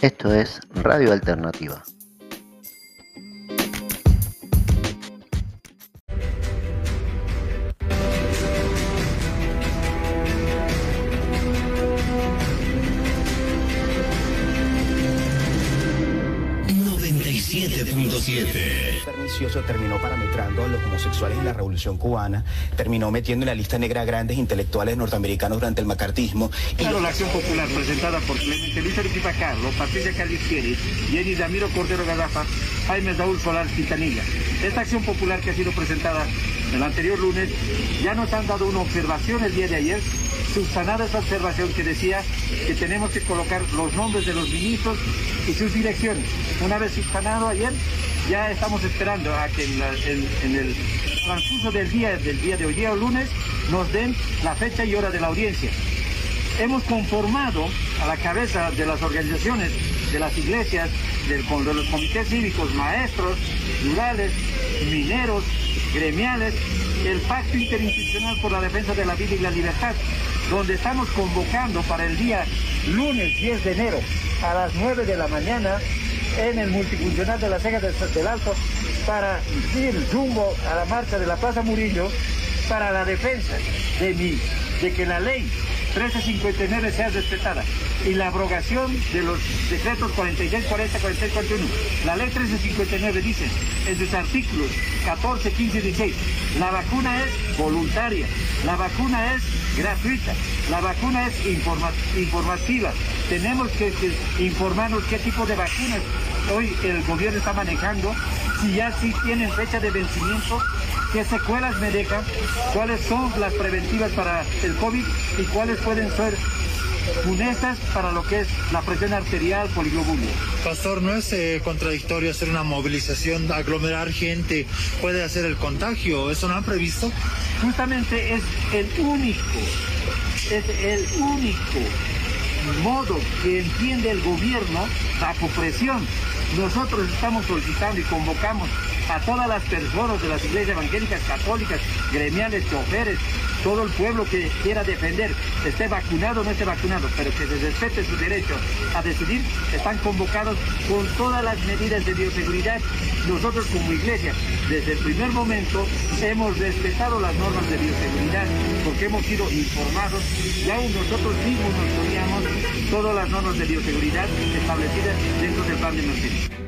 Esto es Radio Alternativa. Terminó parametrando a los homosexuales en la Revolución Cubana, terminó metiendo en la lista negra a grandes intelectuales norteamericanos durante el macartismo. Claro, la acción popular presentada por Clemente Luis Arequipa Carlos, Patricia Calixtieri, Jenny Damiro Cordero Gadafa, Jaime Saúl Solar Quintanilla. Esta acción popular que ha sido presentada el anterior lunes ya nos han dado una observación el día de ayer subsanada esa observación que decía que tenemos que colocar los nombres de los ministros y sus direcciones. Una vez subsanado ayer, ya estamos esperando a que en, el transcurso del día, del día de hoy día o lunes, nos den la fecha y hora de la audiencia. Hemos conformado a la cabeza de las organizaciones, de las iglesias, de los comités cívicos, maestros, rurales, mineros, gremiales, el Pacto Interinstitucional por la Defensa de la Vida y la Libertad, donde estamos convocando para el día lunes 10 de enero a las 9 de la mañana en el multifuncional de la Cegas del Alto para ir rumbo a la marcha de la Plaza Murillo para la defensa de, mi, de que la ley 1359 sea respetada y la abrogación de los decretos 46, 40, 46, 41. La ley 1359 dice en sus artículos 14, 15 y 16, la vacuna es voluntaria, la vacuna es gratuita, la vacuna es informativa. Tenemos que, informarnos qué tipo de vacunas hoy el gobierno está manejando, si ya sí tienen fecha de vencimiento, qué secuelas me dejan, cuáles son las preventivas para el COVID y cuáles pueden ser funestas para lo que es la presión arterial, poliglobulio. Pastor, ¿no es eh, contradictorio hacer una movilización, aglomerar gente, puede hacer el contagio? ¿Eso no han previsto? Justamente es el único, es el único modo que entiende el gobierno bajo presión. Nosotros estamos solicitando y convocamos a todas las personas de las iglesias evangélicas, católicas, gremiales, choferes, todo el pueblo que quiera defender, esté vacunado o no esté vacunado, pero que se respete su derecho a decidir, están convocados con todas las medidas de bioseguridad. Nosotros como iglesia, desde el primer momento, hemos respetado las normas de bioseguridad porque hemos sido informados y aún nosotros mismos nos poníamos todas las normas de bioseguridad establecidas dentro del plan de emergencia.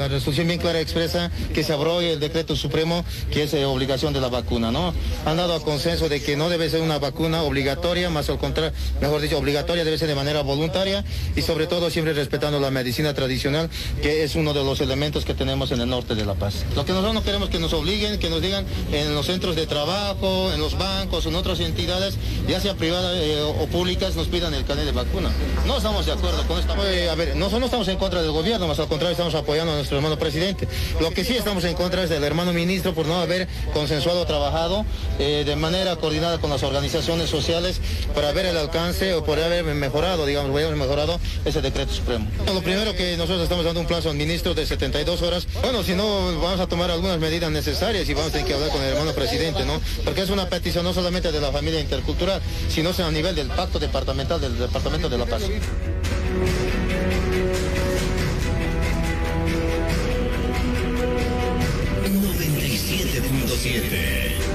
La resolución bien clara expresa que se abrogue el decreto supremo que es eh, obligación de la vacuna, ¿no? Han dado a consenso de que no debe ser una vacuna obligatoria, más al contrario, mejor dicho, obligatoria debe ser de manera voluntaria y sobre todo siempre respetando la medicina tradicional, que es uno de los elementos que tenemos en el norte de La Paz. Lo que nosotros no queremos que nos obliguen, que nos digan en los centros de trabajo, en los bancos, en otras entidades, ya sea privadas eh, o públicas, nos pidan el canal de vacuna. No estamos de acuerdo con esto. a ver, nosotros no estamos en contra del gobierno, más al contrario, estamos apoyando a nuestro hermano presidente. Lo que sí estamos en contra es del hermano ministro por no haber consensuado, trabajado eh, de manera coordinada con las organizaciones sociales para ver el alcance o por haber mejorado, digamos, haber mejorado ese decreto supremo. Lo primero que nosotros estamos dando un plazo al ministro de 72 horas. Bueno, si no, vamos a tomar algunas medidas necesarias y vamos a tener que hablar con el hermano presidente, ¿no? Porque es una petición no solamente de la familia intercultural, sino a nivel del pacto departamental del Departamento de la Paz. 7.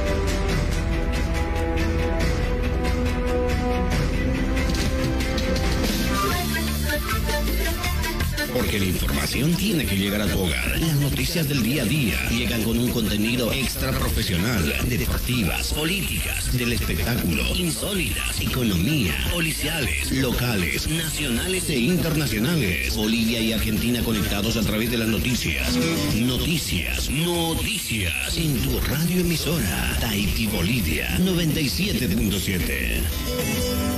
Porque la información tiene que llegar a tu hogar. Las noticias del día a día llegan con un contenido extra profesional, deportivas, políticas, del espectáculo, insólitas, economía, policiales, locales, nacionales e internacionales. Bolivia y Argentina conectados a través de las noticias. Noticias, noticias. En tu radio emisora, Tahiti Bolivia 97.7.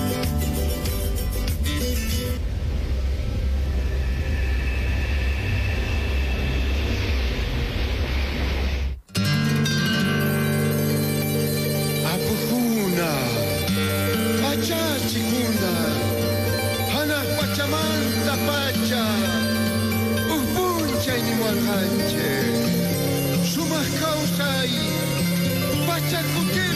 aí. Vai te.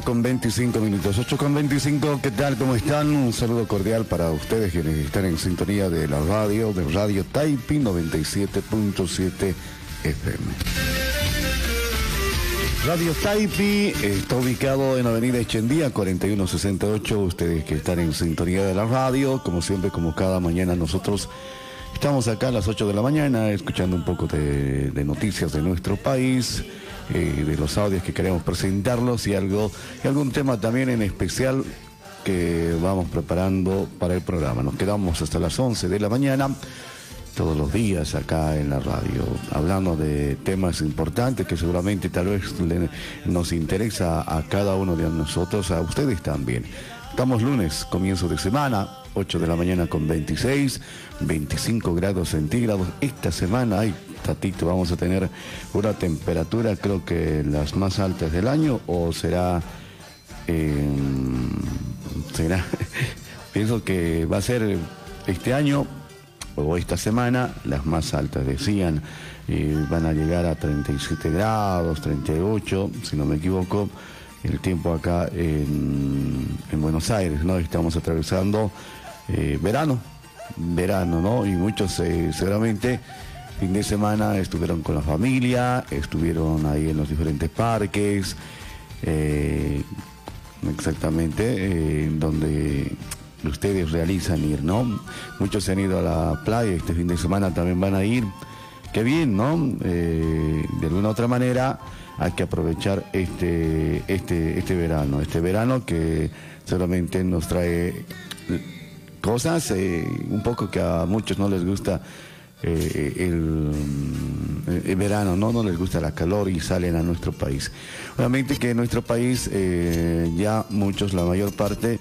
Con 25 minutos. 8 con 25, ¿qué tal? ¿Cómo están? Un saludo cordial para ustedes quienes están en sintonía de la radio, de Radio Taipi 97.7 FM. Radio Taipi está ubicado en Avenida Echendía 4168. Ustedes que están en sintonía de la radio, como siempre, como cada mañana nosotros estamos acá a las 8 de la mañana escuchando un poco de noticias de nuestro país, eh, de los audios que queremos presentarlos y algo y algún tema también en especial que vamos preparando para el programa. Nos quedamos hasta las 11 de la mañana todos los días acá en la radio, hablando de temas importantes que seguramente tal vez nos interesa a cada uno de nosotros, a ustedes también. Estamos lunes, comienzo de semana, 8 de la mañana con 26, 25 grados centígrados. Esta semana, ay, Tatito, vamos a tener una temperatura creo que las más altas del año o será... eh, será... Pienso que va a ser este año o esta semana las más altas decían van a llegar a 37 grados 38 si no me equivoco el tiempo acá en, en Buenos Aires no estamos atravesando eh, verano verano no y muchos eh, seguramente fin de semana estuvieron con la familia estuvieron ahí en los diferentes parques eh, exactamente eh, donde ustedes realizan ir, ¿no? Muchos se han ido a la playa, este fin de semana también van a ir. Qué bien, ¿no? Eh, de alguna otra manera hay que aprovechar este, este, este verano, este verano que solamente nos trae cosas eh, un poco que a muchos no les gusta eh, el, el verano, ¿no? no les gusta la calor y salen a nuestro país. Obviamente que en nuestro país eh, ya muchos, la mayor parte,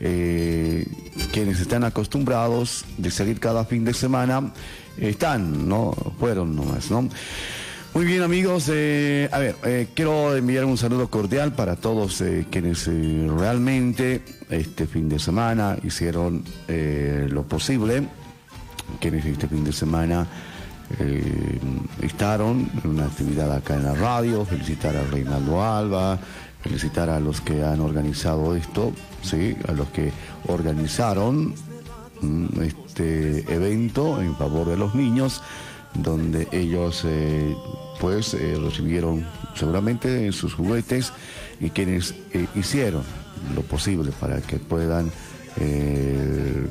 eh, quienes están acostumbrados de salir cada fin de semana, están, ¿no? Fueron nomás, ¿no? Muy bien amigos, eh, a ver, eh, quiero enviar un saludo cordial para todos eh, quienes eh, realmente este fin de semana hicieron lo posible, quienes este fin de semana eh, estaron en una actividad acá en la radio, felicitar a Reinaldo Alba, felicitar a los que han organizado esto, sí, a los que organizaron mm, este evento en favor de los niños, donde ellos eh, pues eh, recibieron seguramente sus juguetes y quienes eh, hicieron lo posible para que puedan,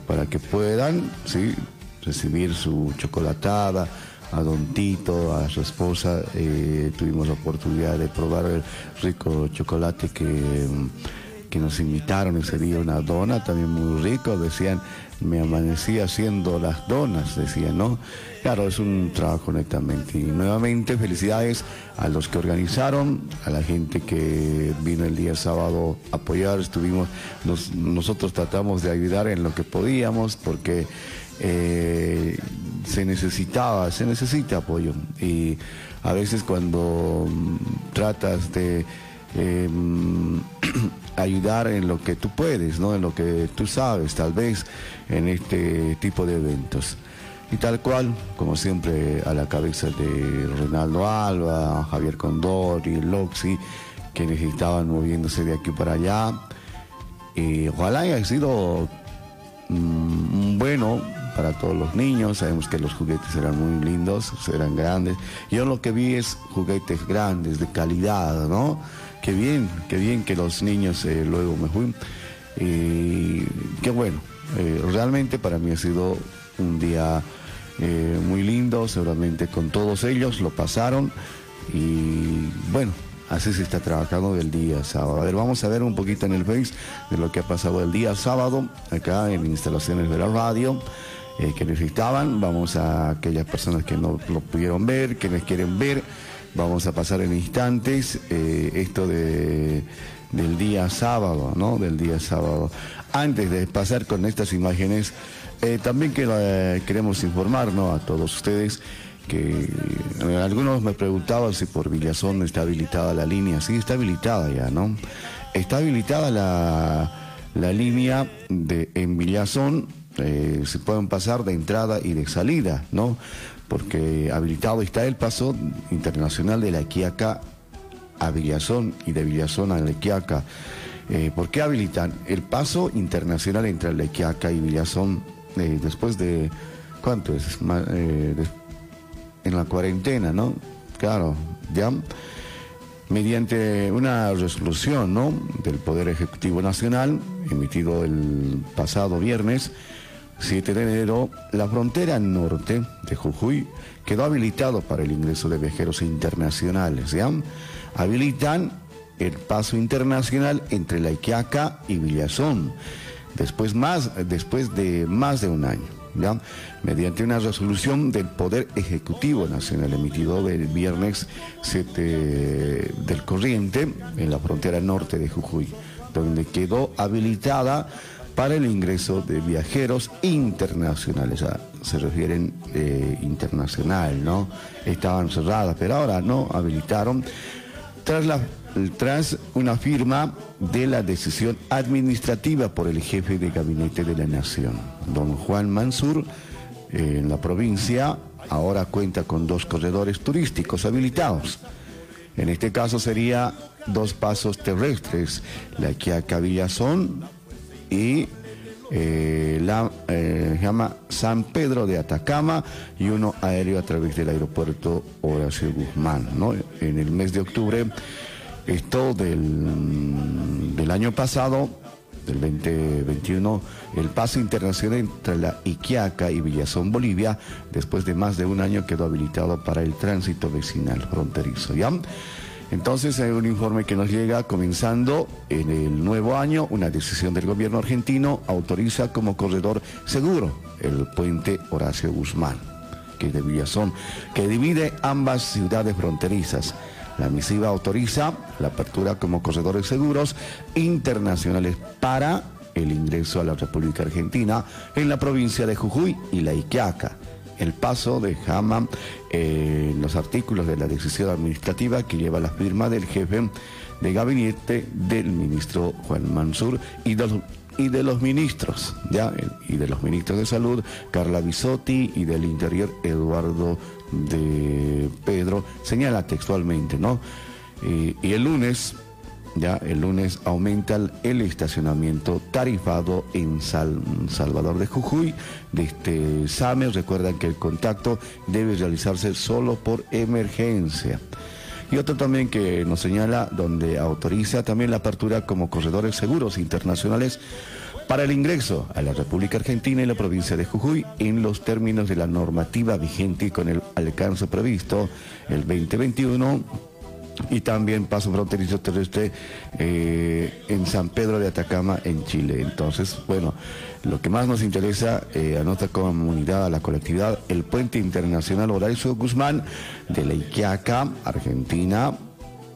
para que puedan, sí, recibir su chocolatada, a Don Tito, a su esposa, eh, tuvimos la oportunidad de probar el rico chocolate que, que nos invitaron ese día, una dona también muy rico, decían, me amanecí haciendo las donas, decían, ¿no? Claro, es un trabajo netamente. Y nuevamente felicidades a los que organizaron, a la gente que vino el día sábado apoyar, estuvimos, nosotros tratamos de ayudar en lo que podíamos, porque eh, se necesitaba, se necesita apoyo. Y a veces cuando mm, tratas de em, ayudar en lo que tú puedes, ¿no? en lo que tú sabes, tal vez en este tipo de eventos. Y tal cual, como siempre, a la cabeza de Ronaldo Alba, Javier Condori, Loxi, quienes estaban moviéndose de aquí para allá. Y ojalá haya sido mm, bueno para todos los niños. Sabemos que los juguetes eran muy lindos, eran grandes. Yo lo que vi es juguetes grandes, de calidad, ¿no? Qué bien, qué bien que los niños eh, luego me fui. Y qué bueno, eh, realmente para mí ha sido un día eh, muy lindo, seguramente con todos ellos lo pasaron. Y bueno, Así se está trabajando el día sábado. A ver, vamos a ver un poquito en el Face de lo que ha pasado el día sábado, acá en instalaciones de la radio. Eh, que necesitaban, vamos a aquellas personas que no lo pudieron ver, que les quieren ver, vamos a pasar en instantes eh, esto de, del día sábado, ¿no? Del día sábado. Antes de pasar con estas imágenes, eh, también que, queremos informar a todos ustedes que algunos me preguntaban si por Villazón está habilitada la línea. Sí, está habilitada ya, ¿no? Está habilitada la, la línea de en Villazón eh, se pueden pasar de entrada y de salida, ¿no? Porque habilitado está el paso internacional de la Quiaca a Villazón y de Villazón a la Quiaca. Eh, ¿Por qué habilitan? El paso internacional entre la Quiaca y Villazón eh, después de, ¿cuánto es? en la cuarentena, ¿no? Claro, ya mediante una resolución ¿no? del Poder Ejecutivo Nacional, emitido el pasado viernes, 7 de enero, la frontera norte de Jujuy quedó habilitado para el ingreso de viajeros internacionales. ¿ya? Habilitan el paso internacional entre La Iquiaca y Villazón, después, más, después de más de un año. ¿ya? Mediante una resolución del Poder Ejecutivo Nacional emitido el viernes 7 del corriente en la frontera norte de Jujuy, donde quedó habilitada para el ingreso de viajeros internacionales. se refieren eh, internacional, ¿no? Estaban cerradas, pero ahora no habilitaron tras, una firma de la decisión administrativa por el jefe de gabinete de la Nación, don Juan Mansur, en la provincia, ahora cuenta con dos corredores turísticos habilitados. En este caso sería dos pasos terrestres, la que a son y eh, la eh, llama San Pedro de Atacama y uno aéreo a través del aeropuerto Horacio Guzmán. ¿no? En el mes de octubre, esto del, del año pasado, del 2021, el paso internacional entre la Iquiaca y Villazón, Bolivia, después de más de un año quedó habilitado para el tránsito vecinal fronterizo. ¿ya? Entonces hay un informe que nos llega comenzando en el nuevo año, una decisión del gobierno argentino autoriza como corredor seguro el puente Horacio Guzmán, que es de Villazón, que divide ambas ciudades fronterizas. La misiva autoriza la apertura como corredores seguros internacionales para el ingreso a la República Argentina en la provincia de Jujuy y la Iquiaca el paso de Jama en los artículos de la decisión administrativa que lleva la firma del jefe de gabinete del ministro Juan Mansur y de los, y de los ministros, ¿ya? y de los ministros de salud, Carla Bisotti, y del interior, Eduardo de Pedro, señala textualmente, ¿no? y el lunes ya el lunes aumenta el estacionamiento tarifado en Salvador de Jujuy. De este SAME recuerdan que el contacto debe realizarse solo por emergencia. Y otro también que nos señala donde autoriza también la apertura como corredores seguros internacionales para el ingreso a la República Argentina y la provincia de Jujuy en los términos de la normativa vigente y con el alcance previsto el 2021 y también paso fronterizo terrestre eh, en San Pedro de Atacama, en Chile. Entonces, bueno, lo que más nos interesa eh, a nuestra comunidad, a la colectividad, el puente internacional Horacio Guzmán de la Iquiaca, Argentina,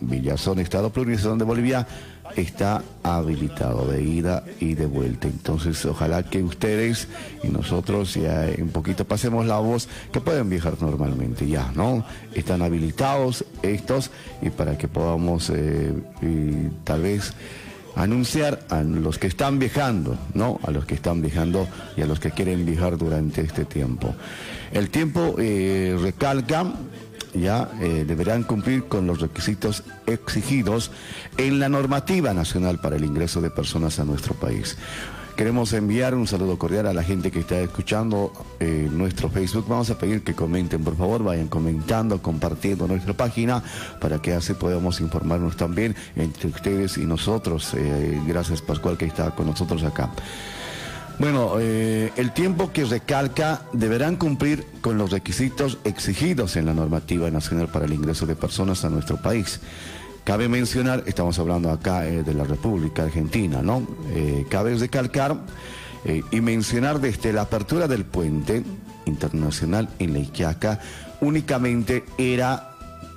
Villazón, Estado Plurinacional de Bolivia, está habilitado de ida y de vuelta. Entonces, ojalá que ustedes y nosotros ya un poquito pasemos la voz que pueden viajar normalmente ya, ¿no? Están habilitados estos y para que podamos eh, tal vez anunciar a los que están viajando, ¿no? A los que están viajando y a los que quieren viajar durante este tiempo. El tiempo eh, recalca ya eh, deberán cumplir con los requisitos exigidos en la normativa nacional para el ingreso de personas a nuestro país. Queremos enviar un saludo cordial a la gente que está escuchando eh, nuestro Facebook. Vamos a pedir que comenten, por favor, vayan comentando, compartiendo nuestra página para que así podamos informarnos también entre ustedes y nosotros. Eh, gracias Pascual que está con nosotros acá. Bueno, eh, el tiempo que recalca deberán cumplir con los requisitos exigidos en la normativa nacional para el ingreso de personas a nuestro país. Cabe mencionar, estamos hablando acá eh, de la República Argentina, ¿no? Eh, cabe recalcar y mencionar desde la apertura del puente internacional en la Iquiaca, únicamente era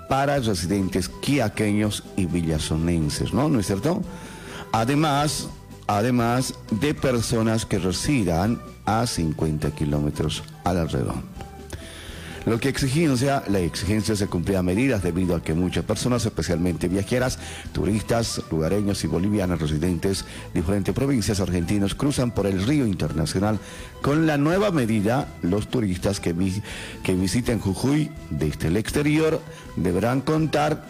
para residentes quiaqueños y villazonenses, ¿no? ¿No es cierto? Además, además de personas que residan a 50 kilómetros a la. Lo que exigencia, la exigencia se cumplía a medidas debido a que muchas personas, especialmente viajeras, turistas, lugareños y bolivianos residentes de diferentes provincias argentinos cruzan por el río internacional. Con la nueva medida, los turistas que, que visiten Jujuy desde el exterior deberán contar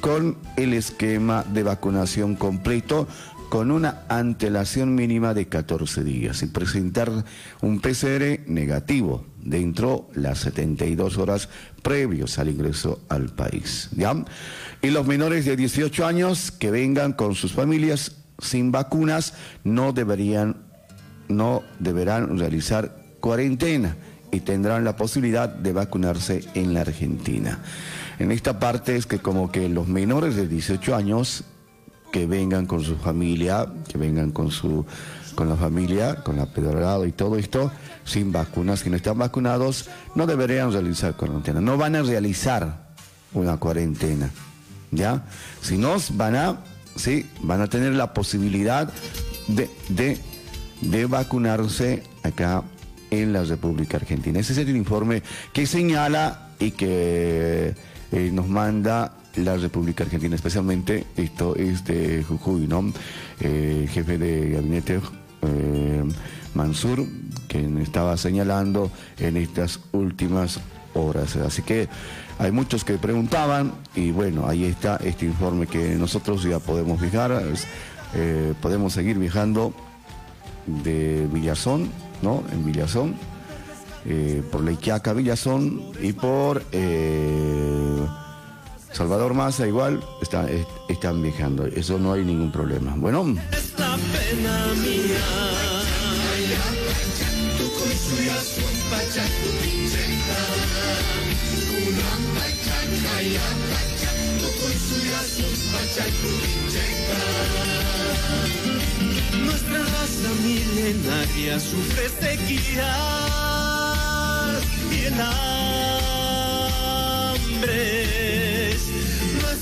con el esquema de vacunación completo con una antelación mínima de 14 días y presentar un PCR negativo dentro las 72 horas previos al ingreso al país. Y los menores de 18 años que vengan con sus familias sin vacunas no deberían, no deberán realizar cuarentena y tendrán la posibilidad de vacunarse en la Argentina. En esta parte es que como que los menores de 18 años que vengan con su familia, que vengan con su con la familia, con la pedrada y todo esto, sin vacunas, que no están vacunados, no deberían realizar cuarentena, no van a realizar una cuarentena, ¿ya? Si no, van a, sí, van a tener la posibilidad de, de, de vacunarse acá en la República Argentina. Ese es el informe que señala y que eh, nos manda la República Argentina, especialmente esto es de Jujuy, ¿no? Eh, jefe de gabinete eh, Mansur, quien estaba señalando en estas últimas horas. Así que hay muchos que preguntaban y bueno, ahí está este informe que nosotros ya podemos viajar, eh, podemos seguir viajando de Villazón, ¿no? En Villazón, por la Iquiaca Villazón y por... Salvador Massa igual está, están viajando, eso no hay ningún problema. Bueno. Nuestra raza milenaria sufre sequía y el hambre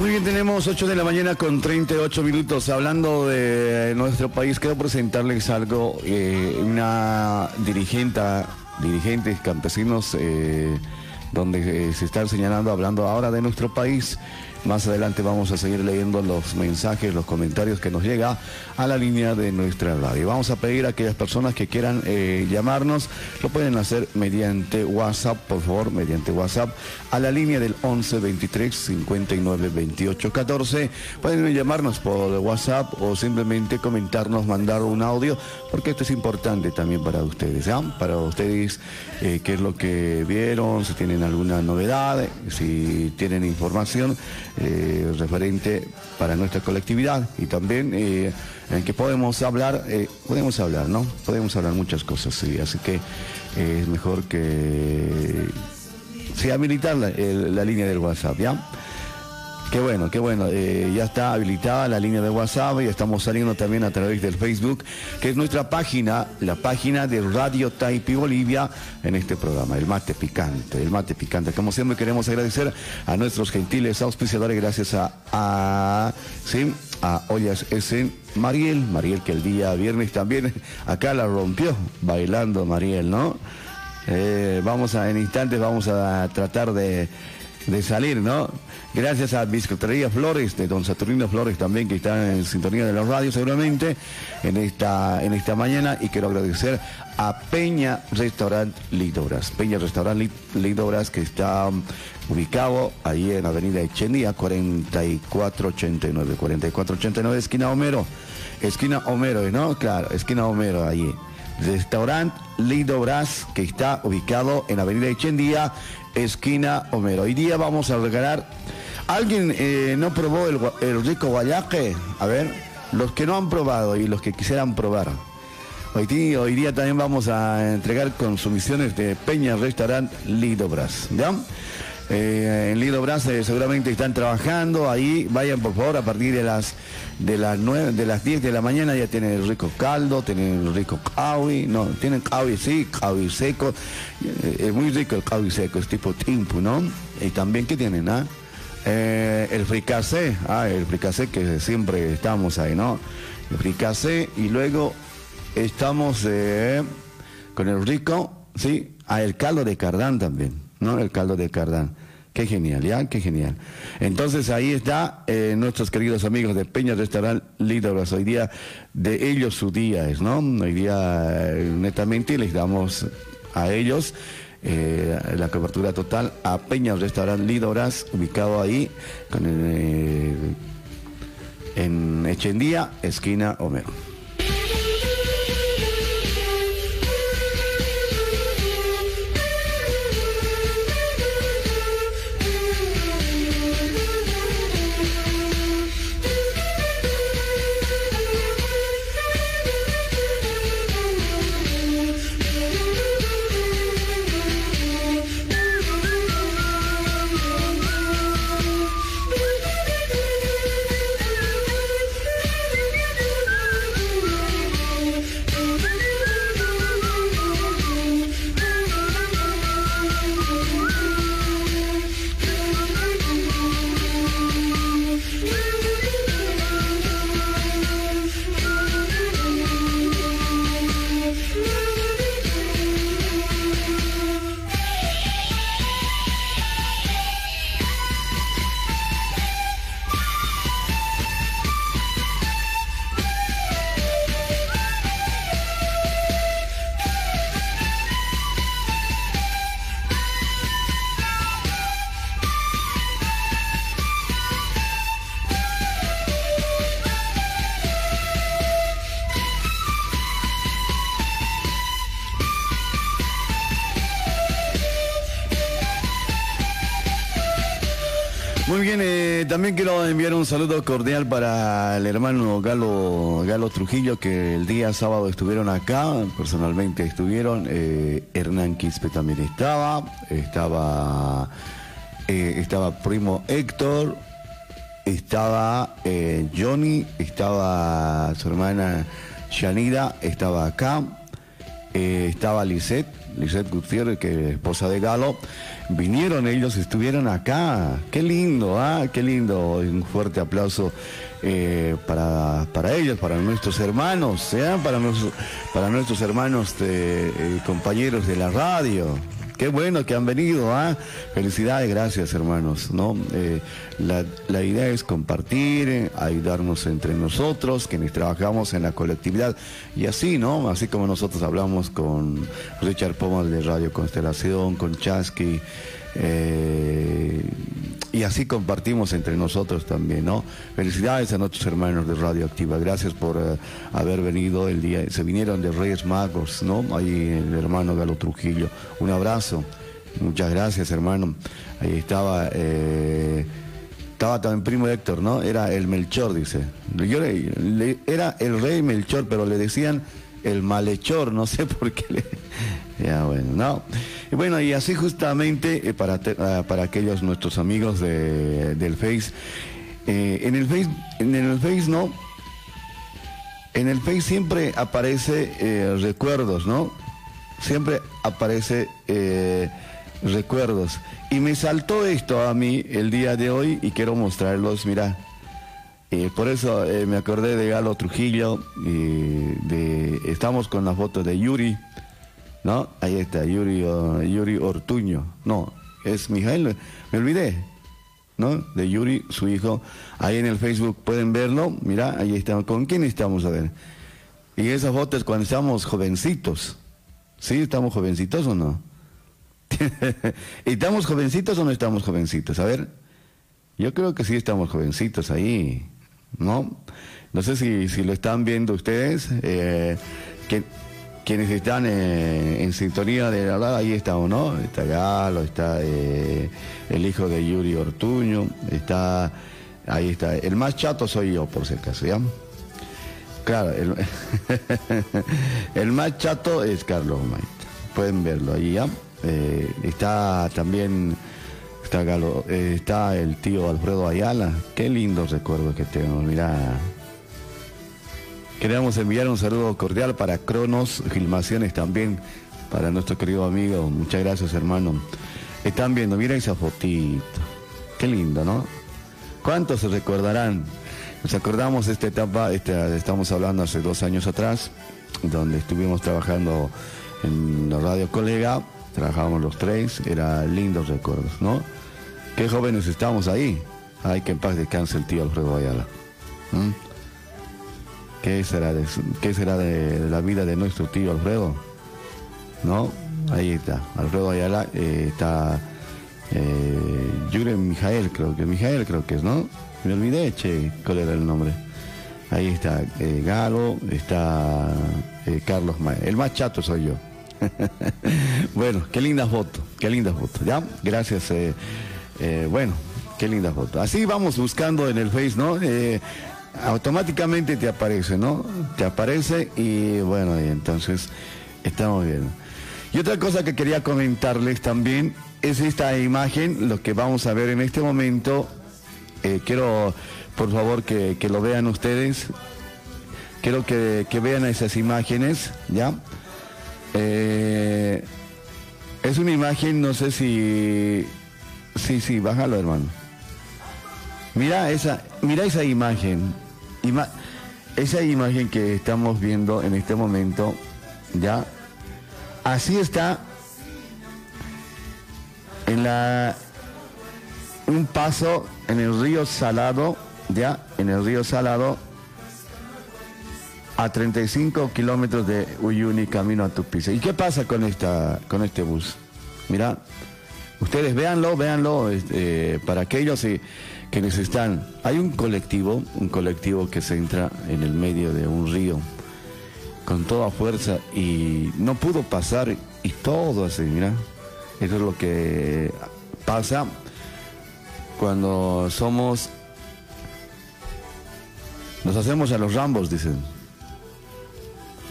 Muy bien, tenemos 8 de la mañana con 38 minutos. Hablando de nuestro país, quiero presentarles algo. Eh, una dirigente dirigentes campesinos eh, donde eh, se están señalando, hablando ahora de nuestro país. Más adelante vamos a seguir leyendo los mensajes, los comentarios que nos llega a la línea de nuestra radio. Vamos a pedir a aquellas personas que quieran eh, llamarnos, lo pueden hacer mediante WhatsApp, por favor, mediante WhatsApp, a la línea del 11 23 59 28 14. Pueden llamarnos por WhatsApp o simplemente comentarnos, mandar un audio, porque esto es importante también para ustedes, ¿ya? Para ustedes, eh, qué es lo que vieron, si tienen alguna novedad, si tienen información eh, referente para nuestra colectividad y también eh, en que podemos hablar, eh, podemos hablar, ¿no? Podemos hablar muchas cosas, sí, así que es mejor que se habilitar la, la línea del WhatsApp, ¿ya? Qué bueno, qué bueno. eh, ya está habilitada la línea de WhatsApp y estamos saliendo también a través del Facebook, que es nuestra página, la página de Radio Taipi Bolivia en este programa, el mate picante, el mate picante. Como siempre queremos agradecer a nuestros gentiles auspiciadores, gracias a, a, sí, a Ollas S. Mariel, Mariel que el día viernes también acá la rompió bailando Mariel, ¿no? Eh, vamos a, en instantes vamos a tratar de, de salir, ¿no? Gracias a Biscotería Flores, de don Saturnino Flores también, que está en sintonía de la radio seguramente en esta, en esta mañana. Y quiero agradecer a Peña Restaurant Lidobras. Peña Restaurant Li- Lidobras, que está um, ubicado ahí en Avenida Echendía, 4489. 4489, esquina Homero. Esquina Homero, ¿no? Claro, esquina Homero, ahí. Restaurant Lido Brás, que está ubicado en Avenida Echendía, esquina Homero. Hoy día vamos a regalar. ¿Alguien eh, no probó el, rico guayaque? A ver, los que no han probado y los que quisieran probar. Hoy día, hoy día también vamos a entregar consumiciones de Peña Restaurant Lido Brás. ¿Ya? Eh, en Lido Brás eh, seguramente están trabajando ahí. Vayan por favor a partir de las de las nueve, de las 10 de la mañana ya tienen el rico caldo, tienen el rico cawi, no, tienen cawi sí, cawi seco. Eh, es muy rico el cawi seco, es tipo timpu, ¿no? Y también ¿qué tienen, ah? El fricasé, ah, el fricasé que siempre estamos ahí, ¿no? El fricasé y luego estamos con el rico, ¿sí? Ah, el caldo de cardán también, ¿no? El caldo de cardán. Qué genial, ¿ya? Qué genial. Entonces ahí está eh, nuestros queridos amigos de Peña Restaurant Líderes. Hoy día de ellos su día es, ¿no? Hoy día eh, netamente les damos a ellos eh, la cobertura total a Peña Restaurant Líderes, ubicado ahí con el, eh, en Echendía, esquina Homero. Cordial para el hermano Galo, Galo Trujillo, que el día sábado estuvieron acá, personalmente estuvieron, eh, Hernán Quispe también estaba, estaba, eh, estaba primo Héctor, estaba eh, Johnny, estaba su hermana Yanida, estaba acá, eh, estaba Lisette, Lisette Gutiérrez, que es esposa de Galo, vinieron ellos, estuvieron acá, qué lindo, ah, qué lindo, un fuerte aplauso eh, para, para ellos, para nuestros hermanos, ¿eh? para, para nuestros hermanos de, compañeros de la radio. Qué bueno que han venido, ¿ah? Felicidades, gracias hermanos, ¿no? Eh, la, idea es compartir, ayudarnos entre nosotros, quienes trabajamos en la colectividad, y así, ¿no? Así como nosotros hablamos con Richard Pomas de Radio Constelación, con Chasky, eh, y así compartimos entre nosotros también, ¿no? Felicidades a nuestros hermanos de Radio Activa, gracias por eh, haber venido el día, se vinieron de Reyes Magos, ¿no? Ahí el hermano Galo Trujillo, un abrazo, muchas gracias hermano, ahí estaba, eh, estaba también primo Héctor, ¿no? Era el Melchor, dice, Yo era el rey Melchor, pero le decían el malhechor, no sé por qué le... Ya bueno, no. Bueno, y así justamente eh, para, ah, para aquellos nuestros amigos de, del Face, eh, en el Face, en el Face no, en el Face siempre aparece eh, recuerdos, ¿no? Siempre aparece recuerdos. Y me saltó esto a mí el día de hoy y quiero mostrarlos, mira. Por eso me acordé de Galo Trujillo, y de, estamos con la foto de Yuri, ¿no? Ahí está, Yuri, Yuri Ortuño. No, es Mijael, me olvidé, ¿no? De Yuri, su hijo. Ahí en el Facebook pueden verlo. Mira, ahí estamos. ¿Con quién estamos? A ver. Y esa foto es cuando estamos jovencitos. ¿Sí? ¿Estamos jovencitos o no? ¿Estamos jovencitos o no estamos jovencitos? A ver. Yo creo que sí estamos jovencitos ahí, ¿no? No sé si, si lo están viendo ustedes. Eh, que, quienes están eh, en sintonía de la verdad, ahí estamos, ¿no? Está Galo, está eh, el hijo de Yuri Ortuño, está, ahí está, el más chato soy yo, por si acaso, ¿ya? Claro, el, más chato es Carlos Maita, pueden verlo ahí, ¿ya? Está también, está Galo, está el tío Alfredo Ayala, qué lindo recuerdo que tengo, mira Queremos enviar un saludo cordial para Cronos Filmaciones también, para nuestro querido amigo. Muchas gracias, hermano. Están viendo, mira esa fotito. Qué lindo, ¿no? ¿Cuántos se recordarán? Nos acordamos de esta etapa, estamos hablando hace dos años atrás, donde estuvimos trabajando en la radio colega, trabajábamos los tres, eran lindos recuerdos, ¿no? Qué jóvenes estamos ahí. Ay, que en paz descanse el tío Alfredo Ayala. ¿Qué será de, qué será de, la vida de nuestro tío Alfredo? ¿No? Ahí está. Alfredo Ayala eh, está. Eh, Mijael, creo que. Mijael, creo que es, ¿no? Me olvidé, che, cuál era el nombre. Ahí está eh, Galo, está eh, Carlos Mayer. El más chato soy yo. bueno, qué linda foto, qué linda foto, ¿ya? Gracias. Bueno, qué linda foto. Así vamos buscando en el Face, ¿no? automáticamente te aparece, ¿no? Te aparece y bueno, y entonces estamos bien. Y otra cosa que quería comentarles también es esta imagen, lo que vamos a ver en este momento. Eh, quiero, por favor, que, lo vean ustedes. Quiero que, vean esas imágenes, ¿ya? Eh, es una imagen, no sé si... Sí, sí, bájalo, hermano. Mira esa, mira esa imagen. esa imagen que estamos viendo en este momento, ya. Así está en la un paso en el río Salado, ya, en el río Salado, a 35 kilómetros de Uyuni, camino a Tupiza. ¿Y qué pasa con esta, con este bus? Mira, ustedes véanlo, véanlo, este, para aquellos y quienes están. Hay un colectivo, un colectivo que se entra en el medio de un río con toda fuerza y no pudo pasar y todo así, mira. Eso es lo que pasa cuando somos, nos hacemos a los rambos, dicen.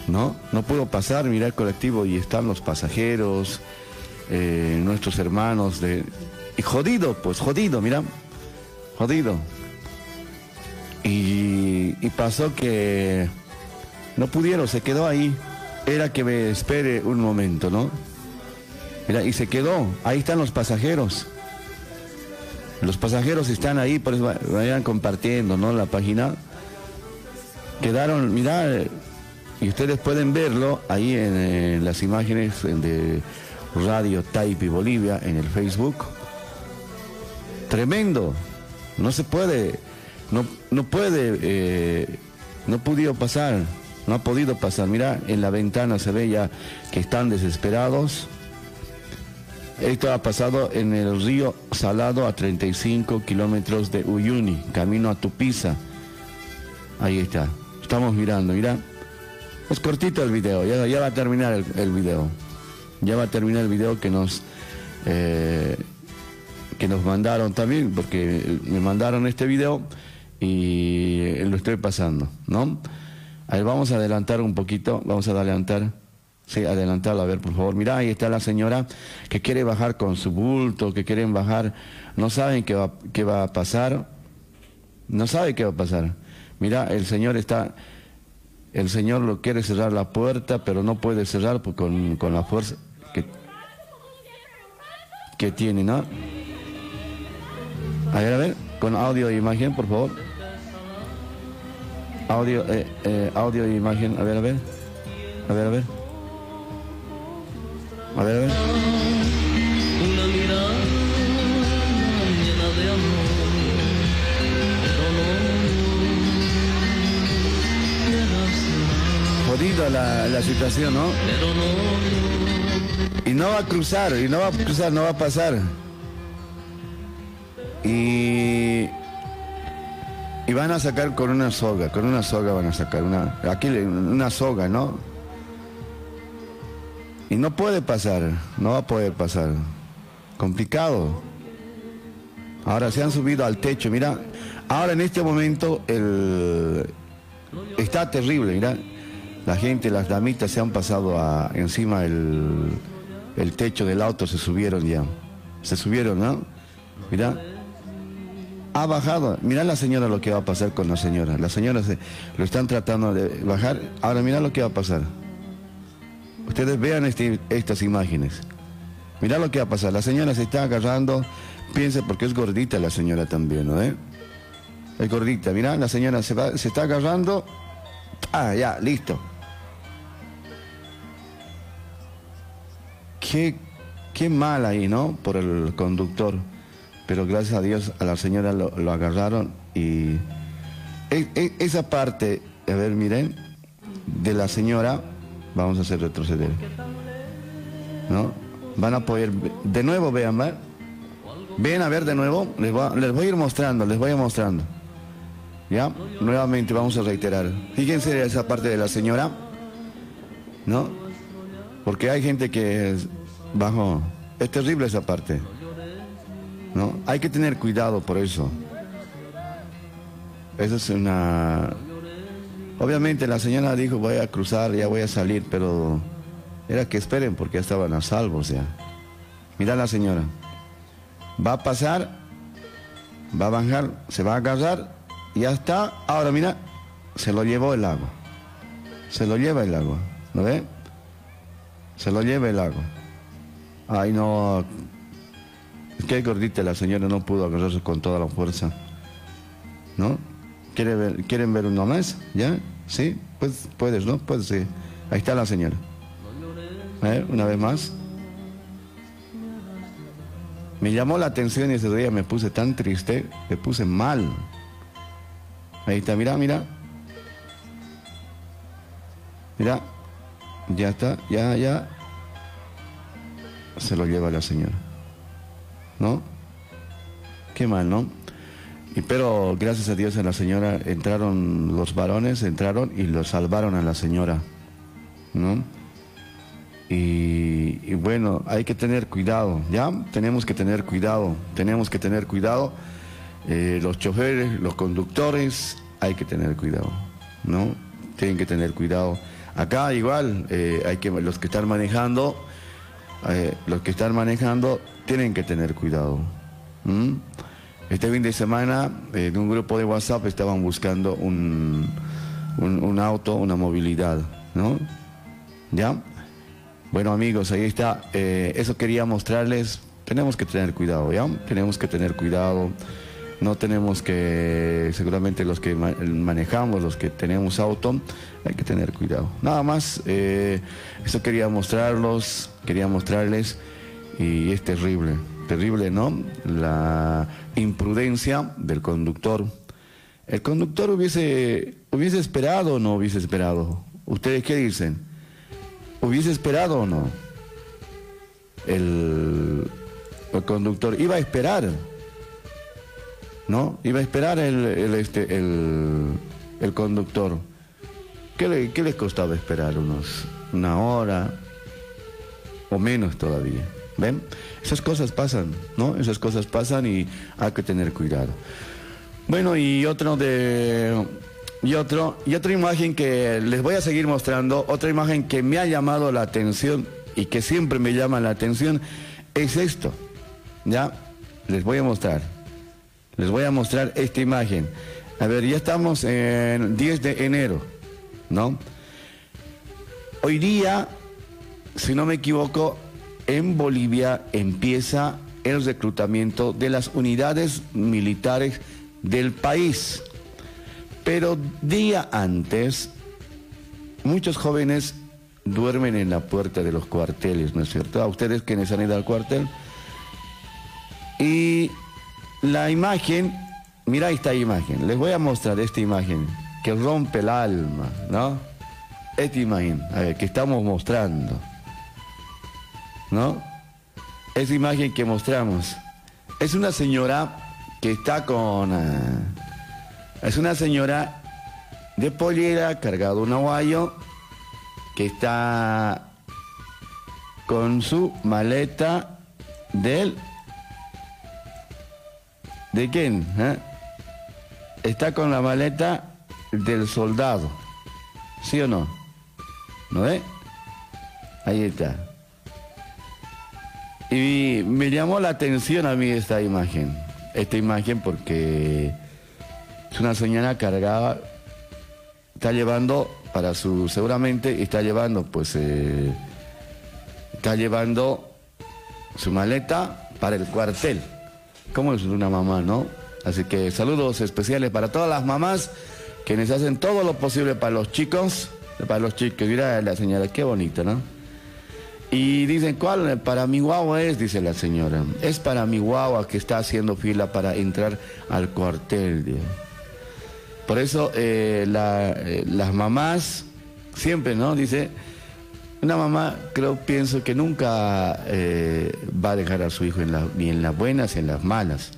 ¿No? No pudo pasar, mira el colectivo y están los pasajeros, eh, nuestros hermanos de... Y jodido, pues jodido, mira, jodido. Y, pasó que no pudieron, se quedó ahí. era que me espere un momento, ¿no? Mira, y se quedó. Ahí están los pasajeros. Los pasajeros están ahí, por eso vayan compartiendo, ¿no? La página. Quedaron, mira, y ustedes pueden verlo ahí en las imágenes de Radio Taipi Bolivia en el Facebook. Tremendo. No se puede, no, no puede, eh, no pudo pasar, no ha podido pasar. Mira, en la ventana se ve ya que están desesperados. Esto ha pasado en el río Salado a 35 kilómetros de Uyuni, camino a Tupiza. Ahí está. Estamos mirando, mira. Es cortito el video, ya, ya va a terminar el, el, video. Ya va a terminar el video que nos eh, que nos mandaron también, porque me mandaron este video y lo estoy pasando, ¿no? Ahí vamos a adelantar un poquito, vamos a adelantar. Sí, adelantarlo, a ver, por favor. Mira, ahí está la señora que quiere bajar con su bulto, que quieren bajar, no saben qué va, qué va a pasar, no sabe qué va a pasar. Mira, el señor está, el señor lo quiere cerrar la puerta, pero no puede cerrar con, con la fuerza que, tiene, ¿no? A ver, a ver, con audio e imagen, por favor. Audio, eh, eh, audio e imagen, a ver, a ver. A ver, a ver. A ver, a ver. Una mirada llena de amor, Jodida la, la situación, ¿no? Pero no Y no va a cruzar, y no va a cruzar, no va a pasar. Y, y van a sacar con una soga, con una soga van a sacar, una, aquí una soga, ¿no? Y no puede pasar, no va a poder pasar. Complicado. Ahora se han subido al techo, mira. Ahora en este momento el está terrible, mira. La gente, las damitas se han pasado a, encima el, el techo del auto, se subieron ya. Se subieron, ¿no? Mira. Ha bajado. Mira la señora lo que va a pasar con la señora. La señora se, lo están tratando de bajar. Ahora mira lo que va a pasar. Ustedes vean este, estas imágenes. Mira lo que va a pasar. La señora se está agarrando. Piense porque es gordita la señora también, ¿no? Eh? Es gordita. Mira, la señora se, va, se está agarrando. Ah, ya, listo. Qué, qué mal ahí, ¿no? Por el conductor. Pero gracias a Dios a la señora lo, agarraron y e, e, esa parte, a ver, miren, de la señora, vamos a hacer retroceder. ¿No? Van a poder, de nuevo vean, ¿ver? Ven a ver de nuevo, les les voy a ir mostrando, les voy a ir mostrando. ¿Ya? Nuevamente vamos a reiterar. Fíjense esa parte de la señora, ¿no? Porque hay gente que bajo, es terrible esa parte. ¿no? Hay que tener cuidado por eso. Eso es una... Obviamente la señora dijo voy a cruzar, ya voy a salir, pero era que esperen porque ya estaban a salvo, ya. Mira la señora. Va a pasar, va a bajar, se va a agarrar, ya está. Ahora mira, se lo llevó el agua. Se lo lleva el agua, ¿no ve? Se lo lleva el agua. Ay, no, Qué gordita la señora no pudo agarrarse con toda la fuerza. ¿No? ¿Quiere ver, ¿Quieren ver uno más? ¿Ya? ¿Sí? Pues puedes, ¿no? Puedes, sí. Ahí está la señora. A ver, una vez más. Me llamó la atención y ese día me puse tan triste, me puse mal. Ahí está, mira, mira. Mira. Ya está, ya, ya. Se lo lleva la señora. ¿no? Qué mal, ¿no? Pero gracias a Dios a la señora entraron los varones, entraron y lo salvaron a la señora, ¿no? Y, y, bueno, hay que tener cuidado, ¿ya? Tenemos que tener cuidado, tenemos que tener cuidado. Eh, los choferes, los conductores, hay que tener cuidado, ¿no? Tienen que tener cuidado. Acá igual, eh, hay que, los que están manejando, eh, los que están manejando tienen que tener cuidado. Este fin de semana, eh, en un grupo de WhatsApp estaban buscando un, un, un, auto, una movilidad, ¿no? ¿Ya? Bueno amigos, ahí está. Eh, eso quería mostrarles. Tenemos que tener cuidado, ¿ya? Tenemos que tener cuidado. No tenemos que, seguramente los que manejamos, los que tenemos auto, hay que tener cuidado. Nada más, eh, eso quería mostrarlos, quería mostrarles y es terrible, terrible, ¿no? La imprudencia del conductor. El conductor hubiese, hubiese esperado o no hubiese esperado. ¿Ustedes qué dicen? ¿Hubiese esperado o no? El, el conductor iba a esperar ¿no? Iba a esperar el, este, el, conductor. ¿Qué, le, les costaba esperar? Unos, una hora o menos todavía. ¿Ven? Esas cosas pasan, ¿no? Esas cosas pasan y hay que tener cuidado. Bueno, y otro de... Y, otro, y otra imagen que les voy a seguir mostrando, otra imagen que me ha llamado la atención y que siempre me llama la atención, es esto. ¿Ya? Les voy a mostrar. Les voy a mostrar esta imagen. A ver, ya estamos en 10 de enero, ¿no? Hoy día, si no me equivoco, en Bolivia empieza el reclutamiento de las unidades militares del país. Pero día antes, muchos jóvenes duermen en la puerta de los cuarteles, ¿no es cierto? A ustedes quienes han ido al cuartel. Y la imagen, mira esta imagen, les voy a mostrar esta imagen que rompe el alma, ¿no? Esta a ver, que estamos mostrando, ¿no? Esa imagen que mostramos. Es una señora que está con... Eh, es una señora de pollera, cargado un aguayo, que está con su maleta del ¿De quién? Eh? Está con la maleta del soldado. ¿Sí o no? ¿No es? Ahí está. Y me llamó la atención a mí esta imagen. Esta imagen porque es una señora cargada, está llevando para su, seguramente está llevando, pues, eh, está llevando su maleta para el cuartel. ¿Cómo es una mamá, no? Así que saludos especiales para todas las mamás quienes hacen todo lo posible para los chicos, para los chicos. Mira la señora, qué bonito, ¿no? Y dicen, ¿cuál? Para mi guagua es, dice la señora. Es para mi guagua que está haciendo fila para entrar al cuartel. Por eso eh, eh, las mamás, siempre, ¿no? Dice, una mamá, creo, pienso que nunca eh, va a dejar a su hijo en ni en las buenas ni en las malas.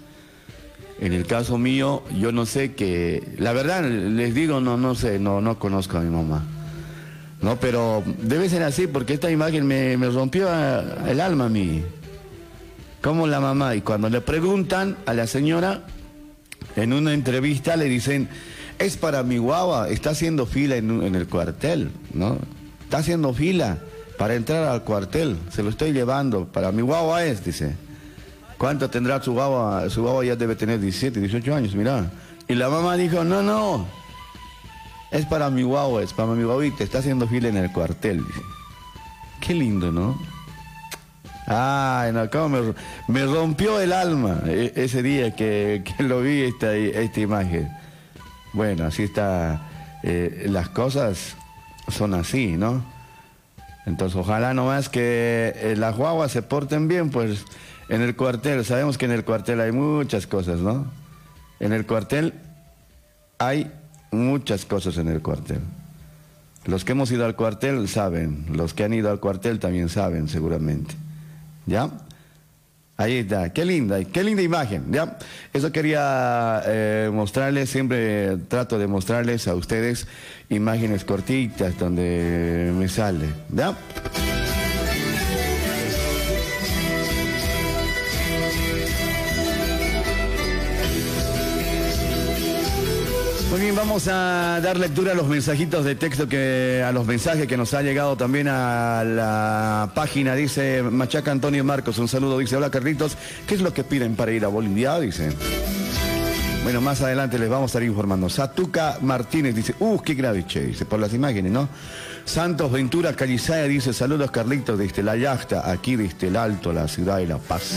En el caso mío, yo no sé que, la verdad, les digo, no, no sé, no, no conozco a mi mamá. No, pero debe ser así porque esta imagen me, rompió el alma a mí. Como la mamá, y cuando le preguntan a la señora, en una entrevista le dicen, es para mi guagua, está haciendo fila en, en el cuartel, ¿no? Está haciendo fila para entrar al cuartel. Se lo estoy llevando. Para mi guagua es, dice. ¿Cuánto tendrá su guagua? Su guagua ya debe tener 17, 18 años, mira. Y la mamá dijo, no, no. Es para mi guagua, es para mi guaguita. Está haciendo fila en el cuartel. Qué lindo, ¿no? Ay, no, cómo me, rompió el alma e, ese día que, lo vi esta, esta imagen. Bueno, así está eh, las cosas son así, ¿no? Entonces, ojalá nomás que eh, las guaguas se porten bien, pues en el cuartel, sabemos que en el cuartel hay muchas cosas, ¿no? En el cuartel hay muchas cosas en el cuartel. Los que hemos ido al cuartel saben, los que han ido al cuartel también saben, seguramente. ¿Ya? Ahí está, qué linda, qué linda imagen, ¿ya? Eso quería eh, mostrarles, siempre trato de mostrarles a ustedes imágenes cortitas donde me sale, ¿ya? Vamos a dar lectura a los mensajitos de texto que, a los mensajes que nos ha llegado también a la página. Dice Machaca Antonio Marcos, un saludo. Dice, hola Carlitos, ¿qué es lo que piden para ir a Bolivia? Dice. Bueno, más adelante les vamos a estar informando. Satuca Martínez dice, uh, qué grave, che, dice, por las imágenes, ¿no? Santos Ventura Calizaya dice, saludos Carlitos desde la yachta, aquí desde el Alto, la ciudad de La Paz.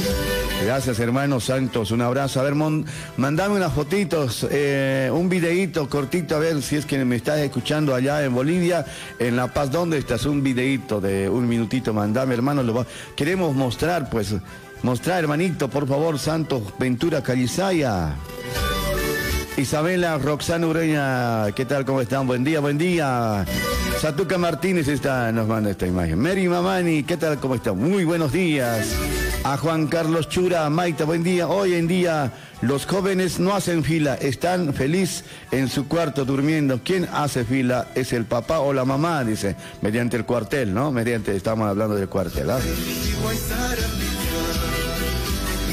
Gracias hermano Santos, un abrazo. A ver, mandame unas fotitos, eh, un videíto cortito, a ver si es que me estás escuchando allá en Bolivia, en La Paz, ¿dónde estás? Un videíto de un minutito, mandame hermano. Lo va- Queremos mostrar, pues, mostrar hermanito, por favor, Santos Ventura Calizaya. Isabela Roxana Ureña, ¿qué tal? ¿Cómo están? Buen día, buen día. Satuca Martínez está, nos manda esta imagen. Mary Mamani, ¿qué tal? ¿Cómo están? Muy buenos días. A Juan Carlos Chura, Maita, buen día. Hoy en día los jóvenes no hacen fila, están feliz en su cuarto durmiendo. ¿Quién hace fila? ¿Es el papá o la mamá? Dice, mediante el cuartel, ¿no? Mediante, estamos hablando del cuartel, ¿ah?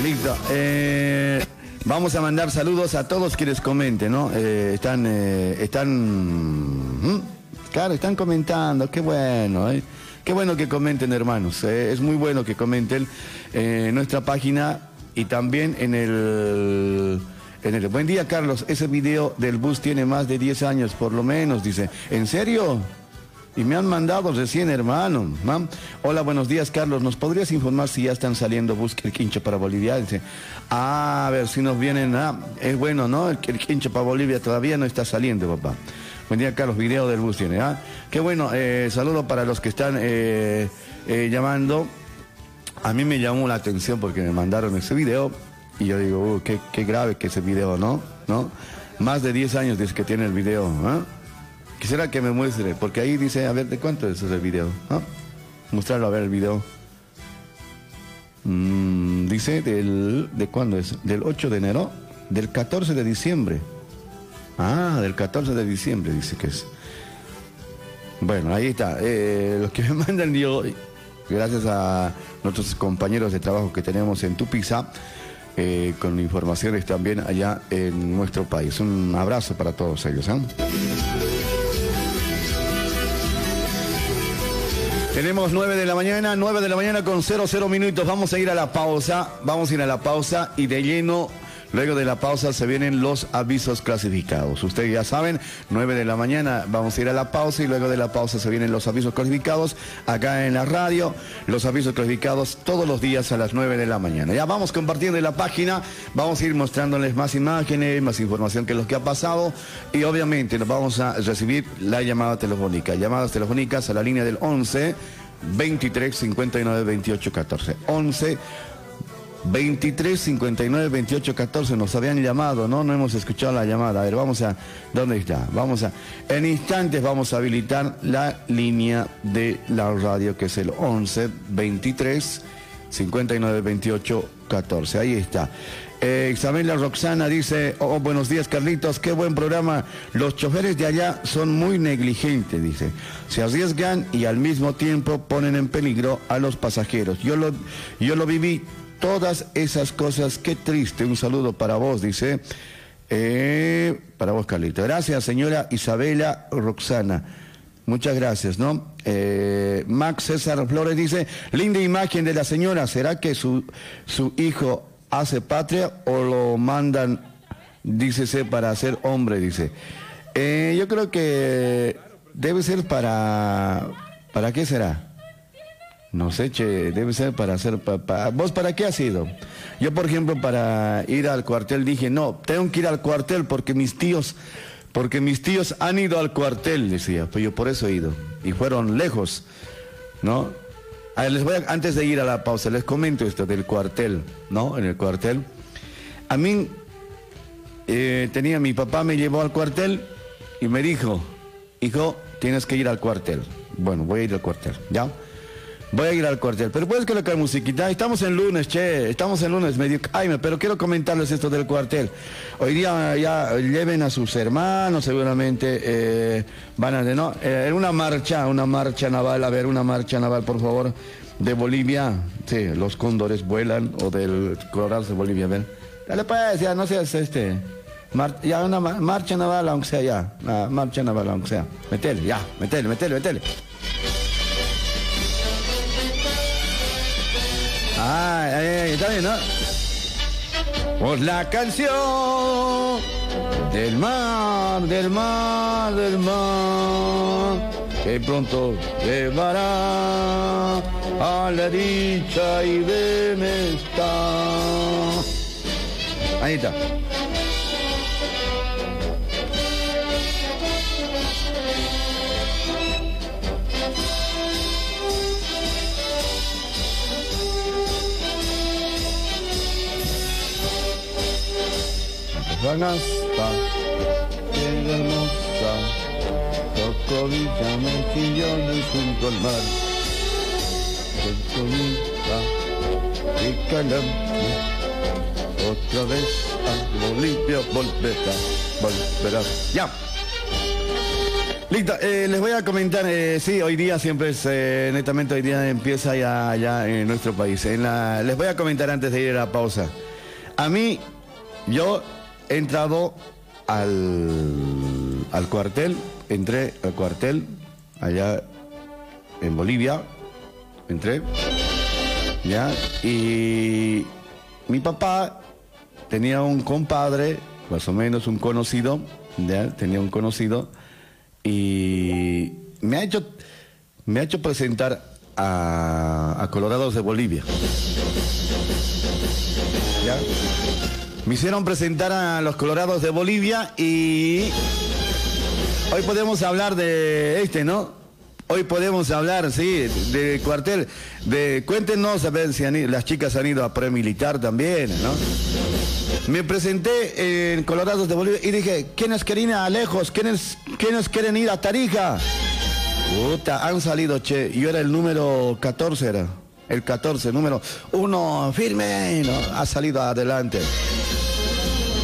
Listo. eh, vamos a mandar saludos a todos quienes comenten, ¿no? Eh, están, eh, están, ¿Mm? claro, están comentando, qué bueno, ¿eh? Qué bueno que comenten, hermanos. eh, es muy bueno que comenten en nuestra página y también en el... En el... Buen día, Carlos. Ese video del bus tiene más de 10 años, por lo menos, dice. ¿En serio? Y me han mandado recién, hermano. ¿no? Hola, buenos días, Carlos. ¿Nos podrías informar si ya están saliendo bus el quincho para Bolivia? Dice, ah, a ver si nos vienen. Ah, es bueno, ¿no? El, el quincho para Bolivia todavía no está saliendo, papá. Buen día, Carlos. Video del bus tiene. ¿ah? Qué bueno. Eh, saludo para los que están eh, eh, llamando. A mí me llamó la atención porque me mandaron ese video y yo digo, "Uh, qué, qué grave que ese video, ¿no? ¿no? Más de 10 años desde que tiene el video. ¿ah? Quisiera que me muestre, porque ahí dice, a ver, ¿de cuánto es ese video? ¿Ah? Mostrarlo a ver el video. Mm, dice del, ¿de cuándo es? Del 8 de enero, del 14 de diciembre. Ah, del 14 de diciembre dice que es. Bueno, ahí está. Eh, los que me mandan yo, gracias a nuestros compañeros de trabajo que tenemos en Tupiza, eh, con informaciones también allá en nuestro país. Un abrazo para todos ellos. ¿eh? Tenemos 9 de la mañana, 9 de la mañana con 00 minutos. Vamos a ir a la pausa, vamos a ir a la pausa y de lleno, luego de la pausa se vienen los avisos clasificados. Ustedes ya saben, 9 de la mañana vamos a ir a la pausa y luego de la pausa se vienen los avisos clasificados acá en la radio. Los avisos clasificados todos los días a las 9 de la mañana. Ya vamos compartiendo en la página, vamos a ir mostrándoles más imágenes, más información que lo que ha pasado y obviamente nos vamos a recibir la llamada telefónica. Llamadas telefónicas a la línea del 11 23 59 28 14. 11 23 59 28 14 nos habían llamado, ¿no? No hemos escuchado la llamada. A ver, vamos a. ¿Dónde está? Vamos a. En instantes vamos a habilitar la línea de la radio que es el 11 23 59 28 14. Ahí está. Eh, Isabela Roxana dice, oh, buenos días Carlitos, qué buen programa. Los choferes de allá son muy negligentes, dice. Se arriesgan y al mismo tiempo ponen en peligro a los pasajeros. Yo lo, yo lo viví todas esas cosas, qué triste. Un saludo para vos, dice. Eh, para vos, Carlito. Gracias, señora Isabela Roxana. Muchas gracias, ¿no? Eh, Max César Flores dice, linda imagen de la señora, ¿será que su, su hijo hace patria o lo mandan, dícese, para ser hombre, dice? Eh, yo creo que debe ser para... ¿Para qué será? No sé, che, debe ser para hacer papá. ¿Vos para qué has ido? Yo, por ejemplo, para ir al cuartel dije, no, tengo que ir al cuartel porque mis tíos, porque mis tíos han ido al cuartel, decía. Pues yo por eso he ido. Y fueron lejos, ¿no? A ver, les voy a- antes de ir a la pausa, les comento esto del cuartel, ¿no? En el cuartel. A mí, eh, tenía, mi papá me llevó al cuartel y me dijo, hijo, tienes que ir al cuartel. Bueno, voy a ir al cuartel, ¿ya? Voy a ir al cuartel. Pero puedes colocar musiquita. Estamos en lunes, che. Estamos en lunes, medio caime, pero quiero comentarles esto del cuartel. Hoy día ya lleven a sus hermanos, seguramente eh, van a... ¿no? Eh, una marcha, una marcha naval, a ver, una marcha naval, por favor, de Bolivia. Sí, los cóndores vuelan, o del Colorado de Bolivia, ven. Dale pues, ya no seas este... ya una ma- marcha naval, aunque sea ya. Una marcha naval, aunque sea. Metele, ya, metele, metele, metele. Ay, ay, está bien, ¿no? Por la canción del mar, del mar, del mar, que pronto llevará a la dicha y bienestar. Ahí está. Ranasta, bien hermosa, Tocovilla, mejillones junto al mar. Tocovilla, y calambre, otra vez a Bolivia volverá, volverá. Ya. Listo, eh, les voy a comentar, eh, sí, hoy día siempre es, eh, netamente hoy día empieza ya, ya en nuestro país. En la, les voy a comentar antes de ir a la pausa. A mí, yo he entrado al, al cuartel, entré al cuartel allá en Bolivia, entré, ya, y mi papá tenía un compadre, más o menos un conocido, ya, tenía un conocido, y me ha hecho, me ha hecho presentar a, a Colorados de Bolivia. ¿Ya? Me hicieron presentar a los Colorados de Bolivia y hoy podemos hablar de este, ¿no? Hoy podemos hablar, sí, del cuartel. De, cuéntenos a ver si las chicas han ido a premilitar también, ¿no? Me presenté en Colorados de Bolivia y dije, ¿quiénes quieren ir a Lejos? ¿Quiénes, ¿quiénes quieren ir a Tarija? Puta, han salido, che. Yo era el número 14, era. El 14, número uno, firme, ¿no? Ha salido adelante.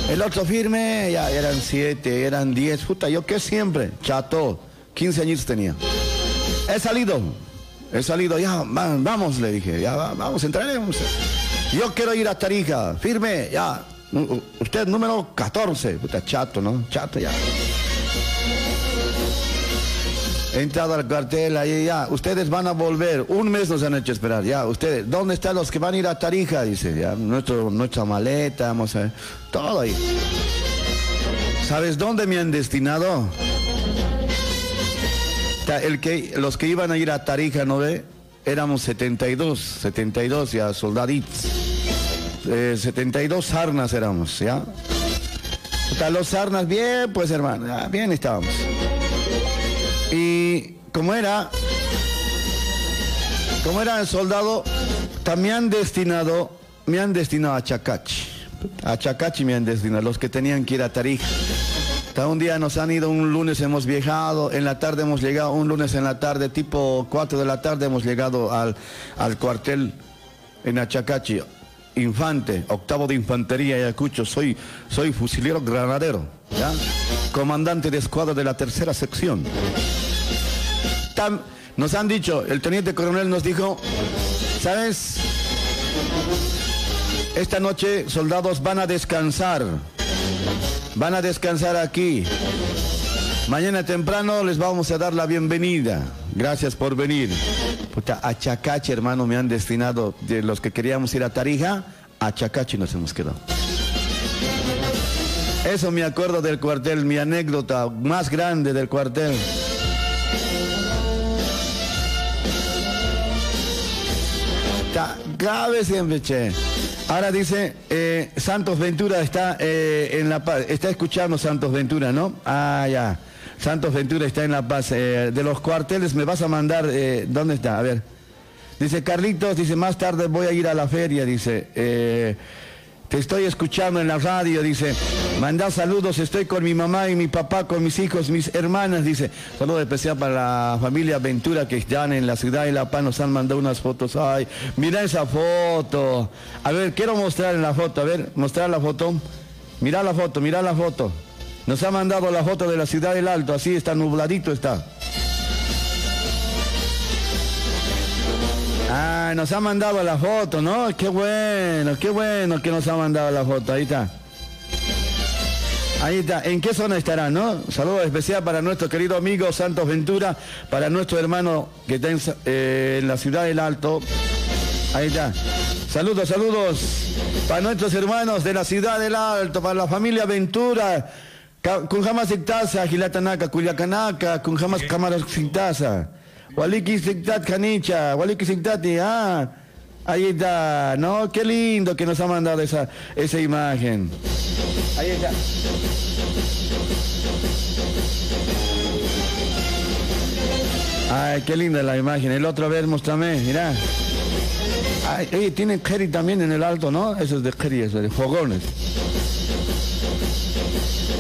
El otro firme, ya eran siete, eran diez. Puta, yo qué siempre, chato. 15 años tenía. He salido. He salido, ya, va- vamos, le dije, ya, va- vamos, entraremos. Yo quiero ir a Tarija, firme, ya. Usted número 14, puta, chato, ¿no? Chato, ya. He entrado al cartel ahí, ya, ustedes van a volver, un mes nos han hecho esperar, ya, ustedes, ¿dónde están los que van a ir a Tarija? Dice, ya, nuestro, nuestra maleta, vamos a ver, todo ahí. ¿Sabes dónde me han destinado? El que, los que iban a ir a Tarija, ¿no ve? Éramos 72, 72 ya, soldaditos. Eh, 72 sarnas éramos, ¿ya? Puta, los sarnas, bien, pues hermano, bien estábamos. Y como era, como era el soldado, también han destinado, me han destinado a Chacachi. A Chacachi me han destinado, los que tenían que ir a Tarija. Hasta un día nos han ido, un lunes hemos viajado, en la tarde hemos llegado, un lunes en la tarde, tipo 4 de la tarde hemos llegado al, al cuartel en Achacachi. Infante, octavo de infantería Ayacucho, soy, soy fusilero granadero, comandante de escuadra de la tercera sección. Nos han dicho, el teniente coronel nos dijo, ¿sabes? Esta noche soldados van a descansar, van a descansar aquí. Mañana temprano les vamos a dar la bienvenida. Gracias por venir. Puta, a Chacachi, hermano, me han destinado de los que queríamos ir a Tarija, a Chacachi nos hemos quedado. Eso me acuerdo del cuartel, mi anécdota más grande del cuartel. Grave siempre, che. Ahora dice, eh, Santos Ventura está eh, en La Paz, está escuchando Santos Ventura, ¿no? Ah, ya. Santos Ventura está en La Paz. Eh, de los cuarteles me vas a mandar, ¿dónde está? A ver. Dice Carlitos, dice, más tarde voy a ir a la feria, dice. te estoy escuchando en la radio, dice. Manda saludos, estoy con mi mamá y mi papá, con mis hijos, mis hermanas, dice. Saludo especial para la familia Ventura que están en la ciudad de La Paz, nos han mandado unas fotos. Ay, mira esa foto. A ver, quiero mostrar la foto, a ver, mostrar la foto. Mira la foto, mira la foto. Nos ha mandado la foto de la ciudad del Alto, así está nubladito está. Ah, nos ha mandado la foto, ¿no? Qué bueno, qué bueno que nos ha mandado la foto. Ahí está. Ahí está. ¿En qué zona estará, no? Saludo especial para nuestro querido amigo Santos Ventura, para nuestro hermano que está eh, en la ciudad del Alto. Ahí está. Saludos, saludos para nuestros hermanos de la ciudad del Alto, para la familia Ventura. Jamas iktasa, gilatanaka, culiacanaka, kun jamas cámaras sintasa. Waliki sintat canicha, waliki ah. Ahí está, ¿no? Qué lindo que nos ha mandado esa, esa imagen. Ahí está. Ay, qué linda la imagen. El otro, a ver, muéstrame, mirá. Ay, oye, tiene Kerry también en el alto, ¿no? Eso es de Kerry, eso de fogones.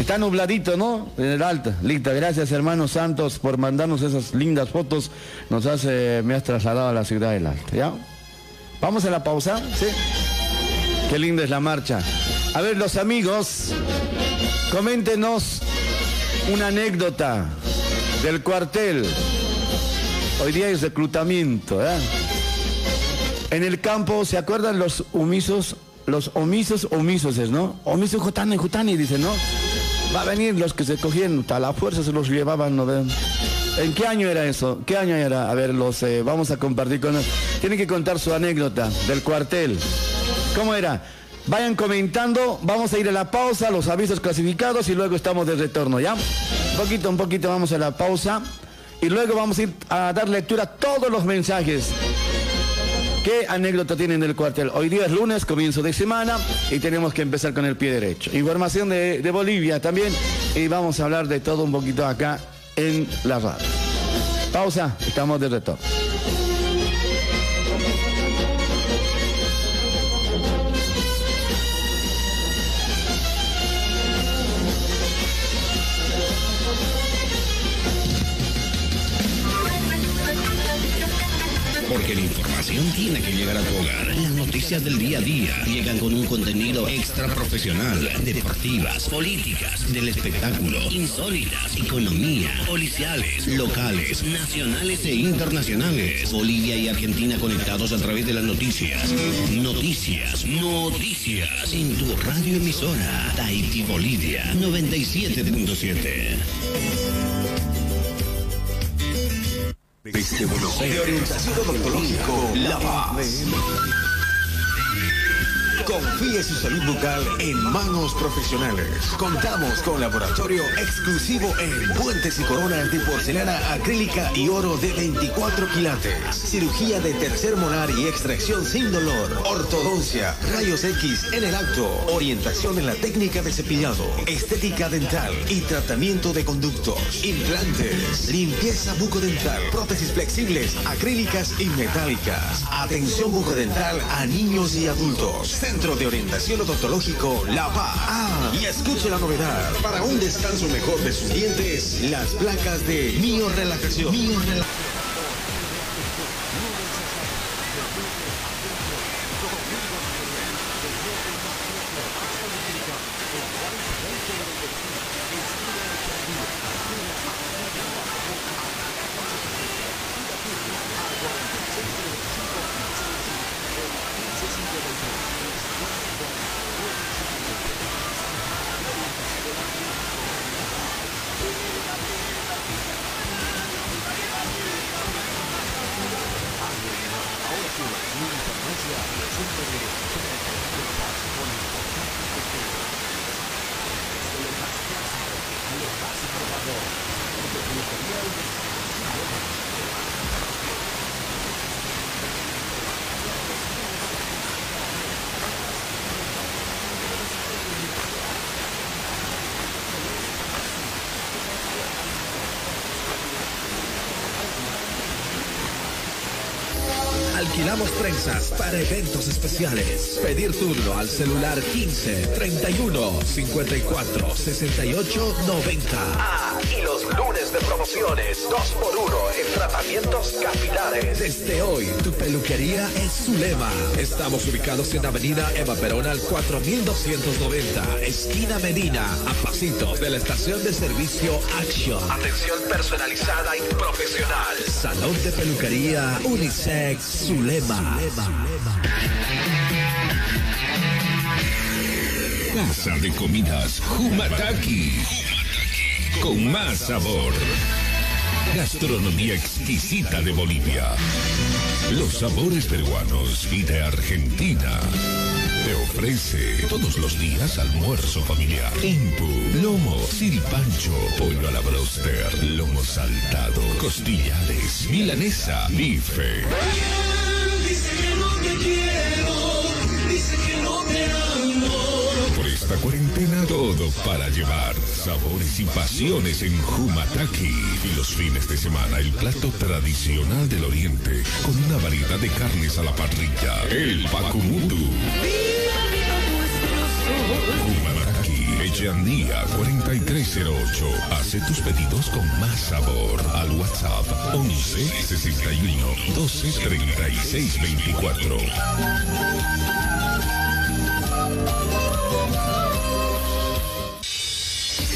Está nubladito, ¿no? En el alto. Listo, gracias hermanos Santos por mandarnos esas lindas fotos. Nos hace, me has trasladado a la ciudad del alto, ¿ya? Vamos a la pausa, ¿sí? Qué linda es la marcha. A ver, los amigos, coméntenos una anécdota del cuartel. Hoy día es reclutamiento, ¿eh? En el campo, ¿se acuerdan los omisos? Los omisos, omisos ¿no? Omisos jutani, jutani, dicen, ¿no? Va a venir los que se cogían, a la fuerza se los llevaban, ¿no? ¿En qué año era eso? ¿Qué año era? A ver, los eh, vamos a compartir con Tienen que contar su anécdota del cuartel. ¿Cómo era? Vayan comentando, vamos a ir a la pausa, los avisos clasificados y luego estamos de retorno, ¿ya? Un poquito, un poquito vamos a la pausa y luego vamos a ir a dar lectura a todos los mensajes. ¿Qué anécdota tienen del cuartel? Hoy día es lunes, comienzo de semana y tenemos que empezar con el pie derecho. Información de Bolivia también y vamos a hablar de todo un poquito acá en la radio. Pausa, estamos de retorno. Porque la tiene que llegar a tu hogar. Las noticias del día a día llegan con un contenido extra profesional, deportivas, políticas, del espectáculo, insólitas, economía, policiales, locales, nacionales e internacionales. Bolivia y Argentina conectados a través de las noticias. Noticias, noticias. En tu radio emisora, Tahiti Bolivia 97.7. De orientación odontológico La Paz. Confíe su salud bucal en manos profesionales. Contamos con laboratorio exclusivo en puentes y coronas de porcelana acrílica y oro de 24 quilates. Cirugía de tercer molar y extracción sin dolor. Ortodoncia, rayos X en el acto. Orientación en la técnica de cepillado. Estética dental y tratamiento de conductos. Implantes. Limpieza bucodental. Prótesis flexibles, acrílicas y metálicas. Atención bucodental a niños y adultos. Centro de Orientación Odontológico La Paz. Ah, y escuche la novedad. Para un descanso mejor de sus dientes, las placas de Mio Relajación. Mio Relajación. Especiales. Pedir turno al celular 15 31 54 68 90. Ah, y los lunes de promociones 2x1 en tratamientos capilares. Desde hoy, tu peluquería es Zulema. Estamos ubicados en Avenida Eva Perón al 4290, esquina Medina, a pasitos de la estación de servicio Action. Atención personalizada y profesional. Salón de peluquería Unisex Zulema. Casa de comidas Humataki. Con más sabor. Gastronomía exquisita de Bolivia. Los sabores peruanos y de Argentina. te ofrece todos los días almuerzo familiar. Impu, lomo, silpancho, pollo a la broster, lomo saltado, costillares, milanesa, bife. Esta cuarentena todo para llevar sabores y pasiones en Humataki. Y los fines de semana el plato tradicional del oriente con una variedad de carnes a la parrilla. El Pakumutu. Humataki, Echandía 4308. Hace tus pedidos con más sabor al WhatsApp 11 61 12 36 24. Bye.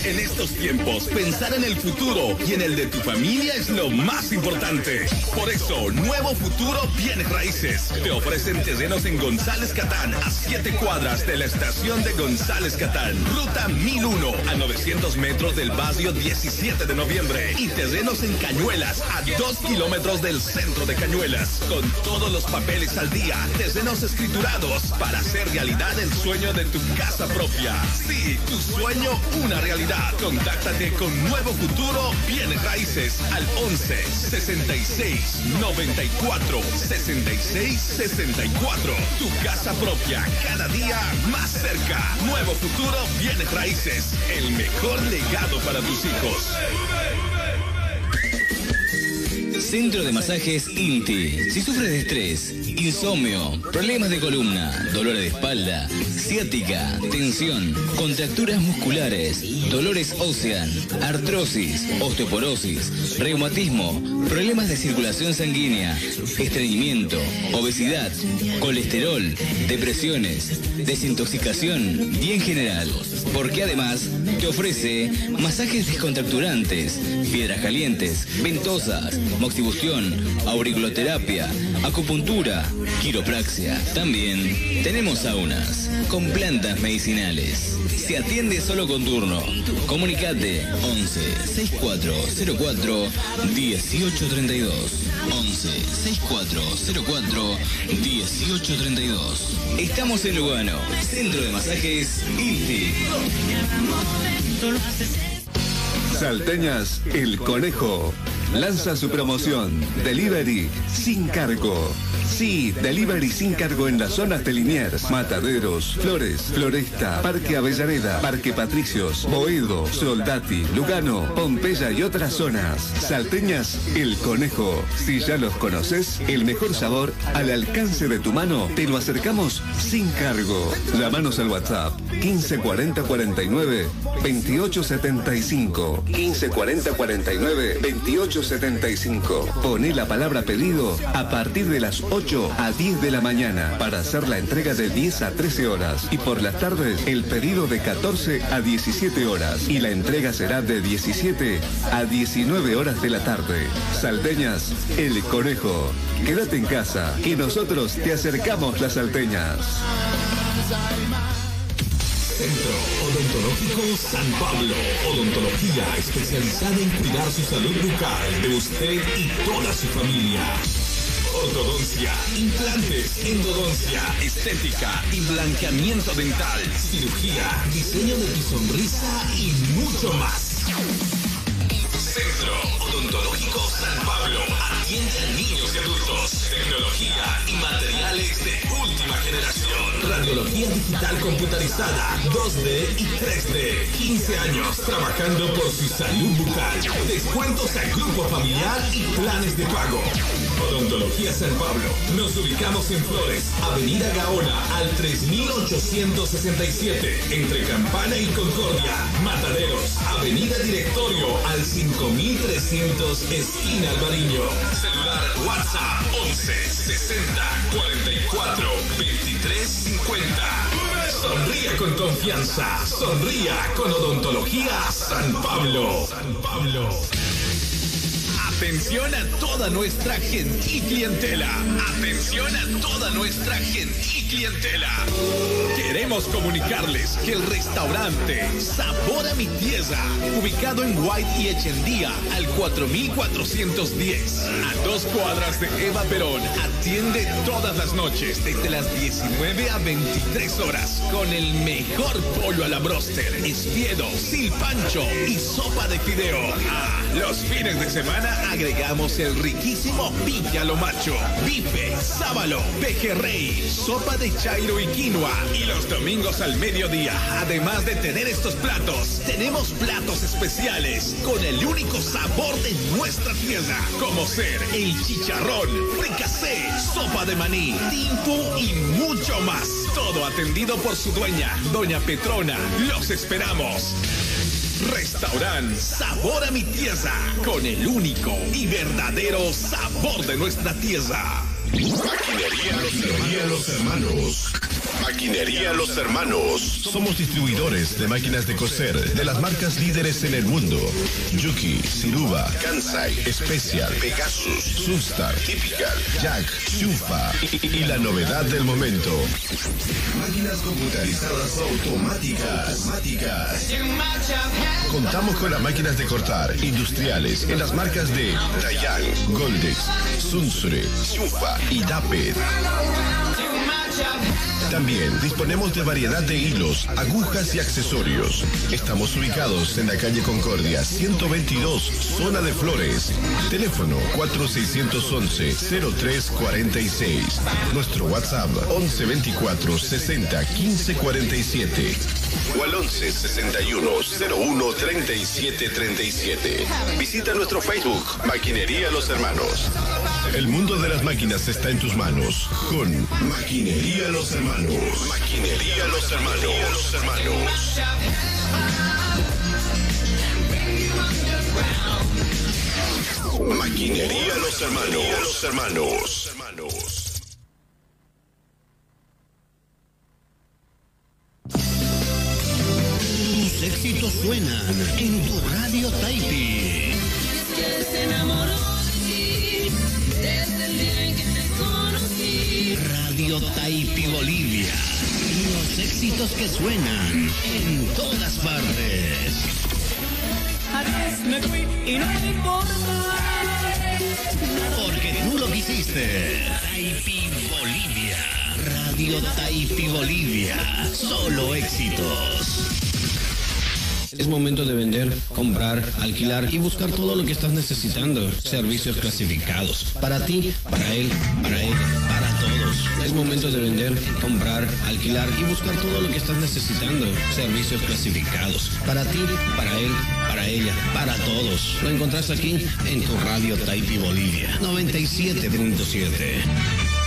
En estos tiempos, pensar en el futuro y en el de tu familia es lo más importante. Por eso, Nuevo Futuro Bienes Raíces te ofrecen terrenos en González Catán, a 7 cuadras de la estación de González Catán. Ruta 1001, a 900 metros del barrio 17 de noviembre. Y terrenos en Cañuelas, a 2 kilómetros del centro de Cañuelas. Con todos los papeles al día, terrenos escriturados para hacer realidad el sueño de tu casa propia. Sí, tu sueño, una realidad. Contáctate con Nuevo Futuro Bienes Raíces al 11 66 94 66 64. Tu casa propia cada día más cerca. Nuevo Futuro Bienes Raíces. El mejor legado para tus hijos. Centro de Masajes INTI. Si sufres de estrés, insomnio, problemas de columna, dolor de espalda, ciática, tensión, contracturas musculares, dolores óseas, artrosis, osteoporosis, reumatismo, problemas de circulación sanguínea, estreñimiento, obesidad, colesterol, depresiones, desintoxicación y en general. Porque además te ofrece masajes descontracturantes, piedras calientes, ventosas, moxibustión, auriculoterapia, acupuntura, quiropraxia. También tenemos saunas con plantas medicinales. Se atiende solo con turno. Comunicate 11 6404 1832. 11 6404 1832. Estamos en Lugano, Centro de Masajes INTI. Salteñas El Conejo lanza su promoción Delivery sin cargo. Sí, delivery sin cargo en las zonas de Liniers, Mataderos, Flores, Floresta, Parque Avellaneda, Parque Patricios, Boedo, Soldati, Lugano, Pompeya y otras zonas. Salteñas El Conejo. Si ya los conoces, el mejor sabor al alcance de tu mano te lo acercamos sin cargo. Llámanos al WhatsApp 1540 49 28 75 1540 49 28 75. Poné la palabra pedido a partir de las 8 a 10 de la mañana para hacer la entrega de 10 a 13 horas y por las tardes el pedido de 14 a 17 horas y la entrega será de 17 a 19 horas de la tarde. Salteñas, el conejo. Quédate en casa que nosotros te acercamos las salteñas. Centro Odontológico San Pablo. Odontología especializada en cuidar su salud bucal de usted y toda su familia. Ortodoncia, implantes, endodoncia, estética y blanqueamiento dental, cirugía, diseño de tu sonrisa y mucho más. Centro Odontológico San Pablo atiende a niños y adultos. Tecnología y materiales de última generación. Radiología digital computarizada, 2D y 3D. 15 años trabajando por su salud bucal. Descuentos a grupo familiar y planes de pago. Odontología San Pablo. Nos ubicamos en Flores, Avenida Gaona, al 3867, entre Campana y Concordia. Mataderos, Avenida Directorio, al 5300, esquina Albariño. Celular WhatsApp 11 60 44 23 50. Sonría con confianza. Sonría con Odontología San Pablo. San Pablo. Atención a toda nuestra gentil clientela. Atención a toda nuestra gentil clientela. Queremos comunicarles que el restaurante Sabor a mi Tierra, ubicado en White y Echendía, al 4410, a dos cuadras de Eva Perón, atiende todas las noches desde las 19 a 23 horas con el mejor pollo a la broster, espiedo, silpancho y sopa de fideo. Ah, los fines de semana agregamos el riquísimo pique a lo macho, bife, sábalo, pejerrey, sopa de chairo y quinoa. Y los domingos al mediodía, además de tener estos platos, tenemos platos especiales con el único sabor de nuestra tierra, como ser el chicharrón, fricasé, sopa de maní, timpu y mucho más. Todo atendido por su dueña, Doña Petrona. Los esperamos. Restaurant Sabor a mi Tierra, con el único y verdadero sabor de nuestra tierra. Maquinería Maquinería Los Hermanos. Maquinería Los Hermanos. Somos distribuidores de máquinas de coser de las marcas líderes en el mundo. Yuki, Siruba, Kansai, Special, Pegasus, Sunstar, Typical, Jack, Shufa y, y la novedad del momento. Máquinas computarizadas automáticas. automáticas. Contamos con las máquinas de cortar industriales en las marcas de Dayan, Goldex, Sunsure, Shufa y Dapet. También disponemos de variedad de hilos, agujas y accesorios. Estamos ubicados en la calle Concordia 122, zona de Flores. Teléfono 4611-0346. Nuestro WhatsApp 1124 60 15 47. O al 11 61 01 37 37. Visita nuestro Facebook, Maquinería Los Hermanos. El mundo de las máquinas está en tus manos. Con Maquinería Los Hermanos. Maquinería Los Hermanos. Hermanos. Maquinería Los Hermanos. Los Hermanos. Tus éxitos suenan en tu radio Taipi. Radio Taipi Bolivia. Los éxitos que suenan en todas partes. Me fui y no me importa. Porque tú lo quisiste. Taipi Bolivia. Radio Taipi Bolivia. Solo éxitos. Es momento de vender, comprar, alquilar y buscar todo lo que estás necesitando. Servicios clasificados. Para ti, para él, para ella, para. Es momento de vender, comprar, alquilar y buscar todo lo que estás necesitando. Servicios clasificados. Para ti, para él, para ella, para todos. Lo encontrás aquí en tu radio Taipi Bolivia 97.7.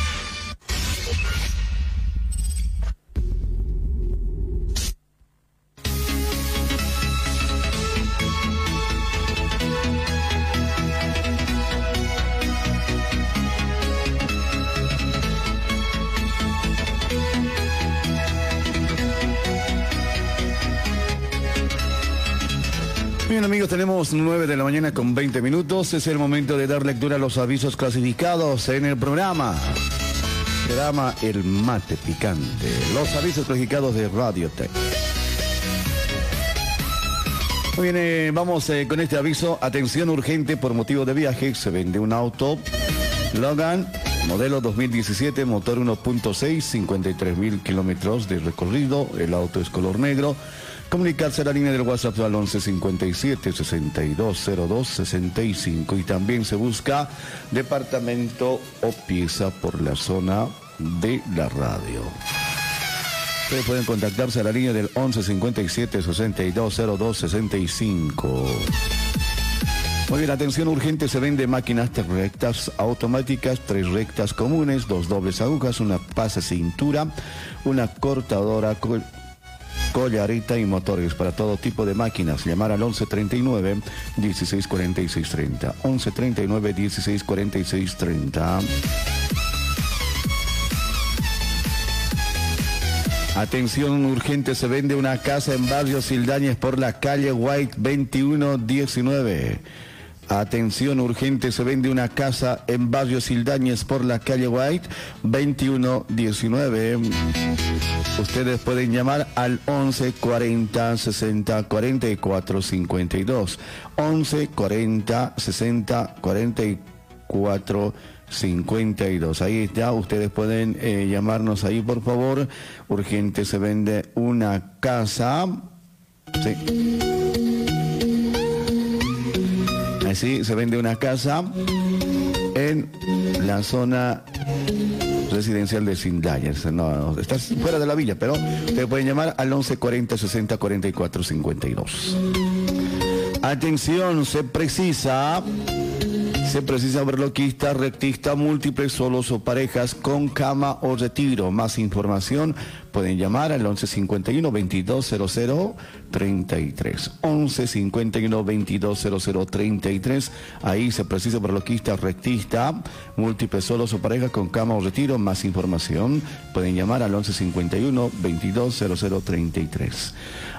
tenemos 9 de la mañana con 20 minutos. Es el momento de dar lectura a los avisos clasificados en el programa. Programa El Mate Picante. Los avisos clasificados de Radio Tech. Muy bien, eh, vamos eh, con este aviso. Atención urgente por motivo de viaje. Se vende un auto Logan, modelo 2017, motor 1.6, 53 mil kilómetros de recorrido. El auto es color negro. Comunicarse a la línea del WhatsApp al 11 57 6202 65 y también se busca departamento o pieza por la zona de la radio. Ustedes pueden contactarse a la línea del 11 57 6202 65. Muy bien, atención urgente, se vende máquinas tres rectas automáticas, tres rectas comunes, dos dobles agujas, una pasa cintura, una cortadora co- collarita y motores para todo tipo de máquinas. Llamar al 1139 1646 30. 1139 1646 30. Atención urgente, se vende una casa en barrio Sildañez por la calle White 2119. Atención urgente, se vende una casa en Barrio Sildañez por la calle White 2119. Ustedes pueden llamar al 11 40 60 44 52. 11 40 60 44 52. Ahí está, ustedes pueden eh, llamarnos ahí por favor. Urgente se vende una casa. Así se vende una casa en la zona residencial de Sindayers. No, estás fuera de la villa, pero te pueden llamar al 11 40 60 44 52. Atención, se precisa se precisa verloquista, rectista, múltiples, solos o parejas con cama o retiro. Más información pueden llamar al 1151 2200 33. 1151 2200 33. Ahí se precisa verloquista, rectista, múltiples, solos o parejas con cama o retiro. Más información pueden llamar al 1151 2200 33.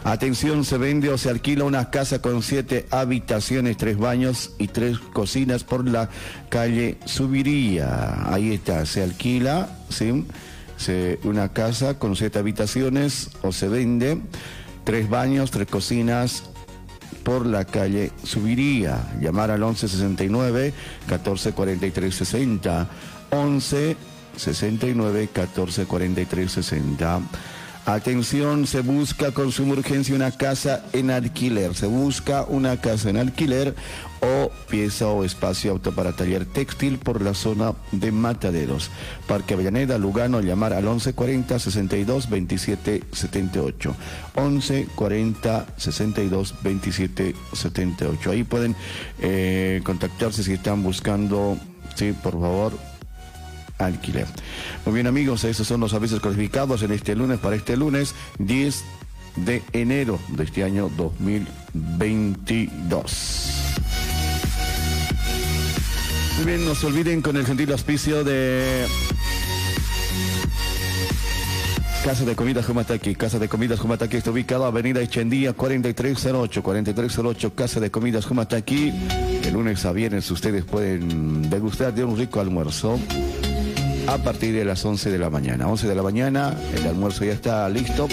Atención, se vende o se alquila una casa con siete habitaciones, tres baños y tres cocinas por la calle Subiría. Ahí está, se alquila, ¿sí? Una casa con siete habitaciones o se vende tres baños, tres cocinas por la calle Subiría. Llamar al 1169 1443 60. 11 69 14 43 60. Atención, se busca con suma urgencia una casa en alquiler. Se busca una casa en alquiler o pieza o espacio auto para taller textil por la zona de Mataderos. Parque Avellaneda, Lugano, llamar al 1140 62 27 78. 1140 62 27 78. Ahí pueden eh, contactarse si están buscando, sí, por favor, alquiler. Muy bien amigos, esos son los avisos clasificados en este lunes para este lunes 10 de enero de este año 2022. Muy bien, no se olviden con el gentil auspicio de Casa de Comidas Jumataki. Casa de Comidas Jumataki está ubicado Avenida Echendía 4308. 4308 Casa de Comidas Jumataki. De lunes a viernes ustedes pueden degustar de un rico almuerzo a partir de las 11 de la mañana. 11 de la mañana, el almuerzo ya está listo.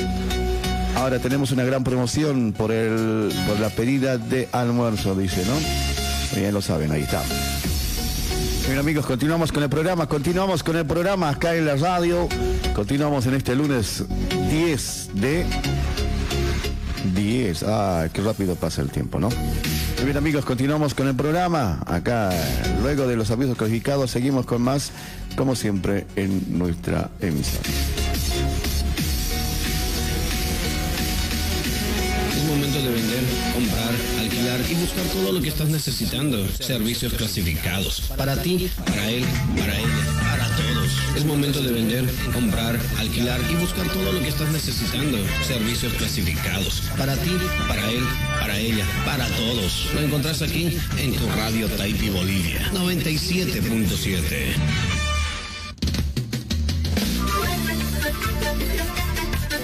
Ahora tenemos una gran promoción por, el, por la pedida de almuerzo, dice, ¿no? Ya lo saben, ahí está. Bien amigos, continuamos con el programa, continuamos con el programa acá en la radio. Continuamos en este lunes 10 de 10. Ah, qué rápido pasa el tiempo, ¿no? Bien amigos, continuamos con el programa. Acá, luego de los avisos calificados, seguimos con más, como siempre, en nuestra emisión. Es momento de vender, comprar, alquilar y buscar todo lo que estás necesitando. Servicios clasificados. Para ti, para él, para ella, Es momento de vender, comprar, alquilar y buscar todo lo que estás necesitando. Servicios clasificados. Para ti, para él, para ella, para todos. Lo encontrás aquí en tu radio Taipi Bolivia 97.7.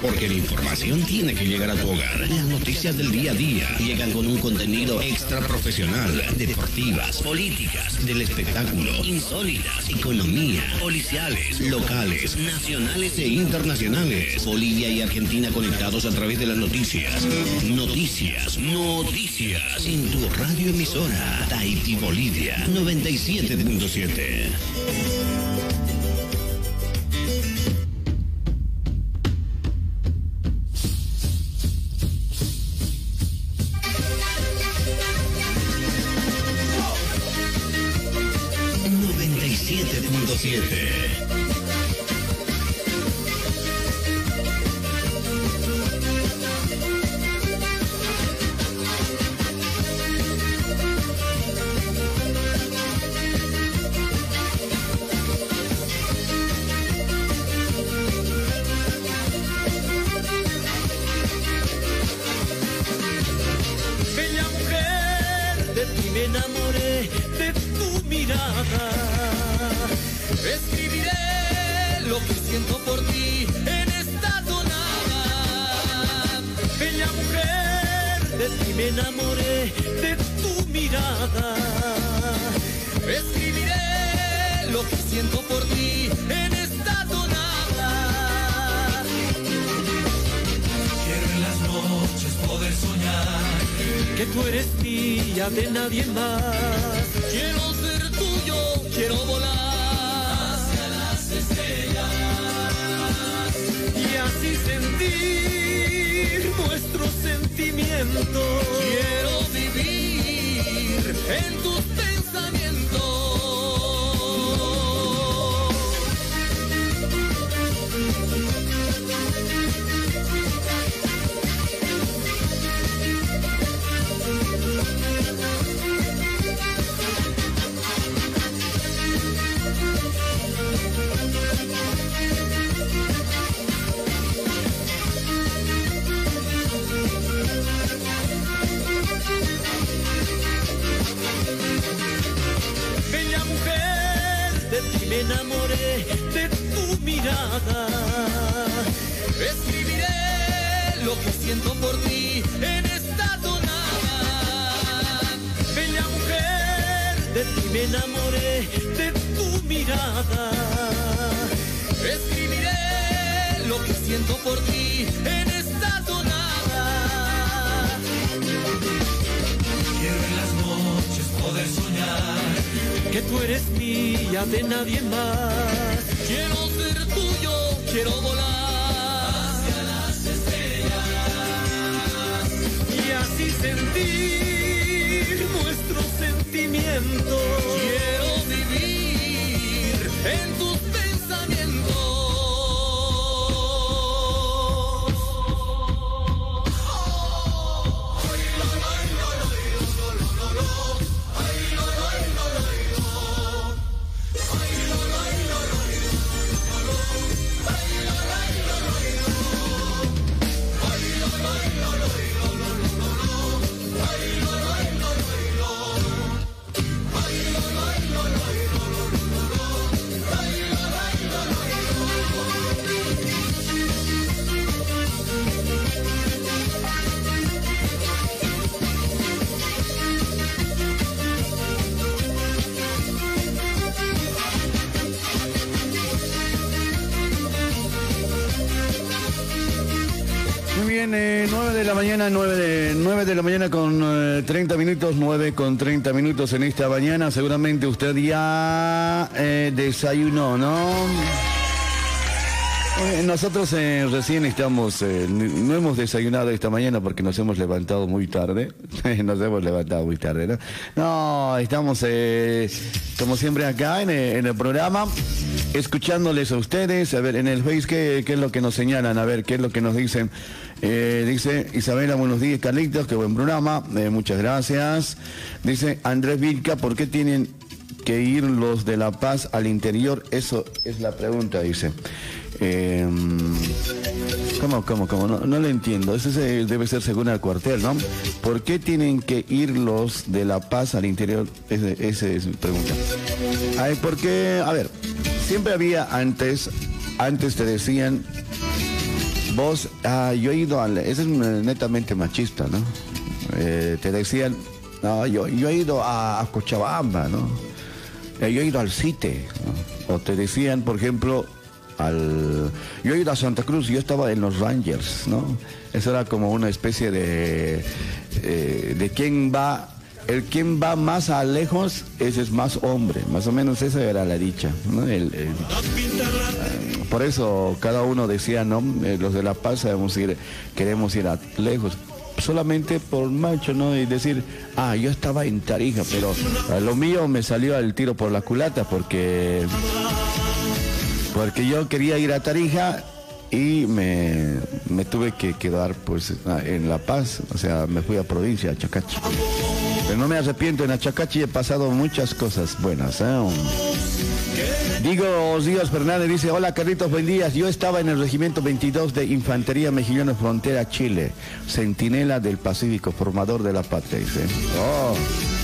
Porque la información tiene que llegar a tu hogar. Las noticias del día a día llegan con un contenido extra profesional, deportivas, políticas, del espectáculo, insólitas, economía, policiales, locales, nacionales e internacionales. Bolivia y Argentina conectados a través de las noticias. Noticias, noticias. En tu radio emisora, Tahiti Bolivia 97.7. 97.7. me enamoré de tu mirada lo que siento por ti en esta tonada. Bella mujer, de ti me enamoré, de tu mirada. Escribiré lo que siento por ti en esta tonada. Quiero en las noches poder soñar que tú eres mía de nadie más. Quiero ser tuyo, quiero volar y así sentir nuestro sentimiento. Quiero vivir en me enamoré de tu mirada. Escribiré lo que siento por ti en esta tonada. Bella mujer, de ti me enamoré de tu mirada. Escribiré lo que siento por ti en esta tonada. Quiero en las poder soñar que tú eres mía de nadie más. Quiero ser tuyo, quiero volar hacia las estrellas y así sentir nuestro sentimiento. Quiero vivir en mañana, 9 de, 9 de la mañana con eh, 30 minutos, 9 con 30 minutos en esta mañana. Seguramente usted ya eh, desayunó, ¿no? Eh, Nosotros recién estamos, eh, no hemos desayunado esta mañana porque nos hemos levantado muy tarde. nos hemos levantado muy tarde, ¿no? No, estamos eh, como siempre acá en, eh, en el programa, escuchándoles a ustedes, a ver, en el Face, ¿qué, qué es lo que nos señalan? A ver, ¿qué es lo que nos dicen? Eh, dice Isabela, buenos días, Carlitos, qué buen programa, eh, muchas gracias. Dice Andrés Vilca, ¿por qué tienen que ir los de La Paz al interior? Eso es la pregunta, dice. Eh, ¿Cómo, cómo, cómo? No, no lo entiendo. Ese se- debe ser según el cuartel, ¿no? ¿Por qué tienen que ir los de La Paz al interior? Ese es mi pregunta. Ay, porque, a ver, siempre había antes, antes te decían, vos, ah, yo he ido al, eso es netamente machista, ¿no? Eh, te decían, no, yo, yo he ido a, a Cochabamba, ¿no? Eh, yo he ido al CITE, ¿no? O te decían, por ejemplo, al... Yo he ido a Santa Cruz, yo estaba en los Rangers, ¿no? Eso era como una especie de... eh, de quién va... El quien va más a lejos, ese es más hombre. Más o menos esa era la dicha, por eso cada uno decía, ¿no? Eh, los de La Paz queremos ir, queremos ir a lejos. Solamente por macho, ¿no? Y decir, ah, yo estaba en Tarija, pero a lo mío me salió el tiro por la culata porque. Porque yo quería ir a Tarija y me, me tuve que quedar pues en La Paz, o sea, me fui a provincia, a Chacachi. Pero no me arrepiento, en Achacachi he pasado muchas cosas buenas. ¿eh? Digo Díaz Fernández dice, hola Carlitos, buen día. Yo estaba en el regimiento 22 de Infantería Mejillona Frontera Chile, centinela del Pacífico, formador de la patria. Oh.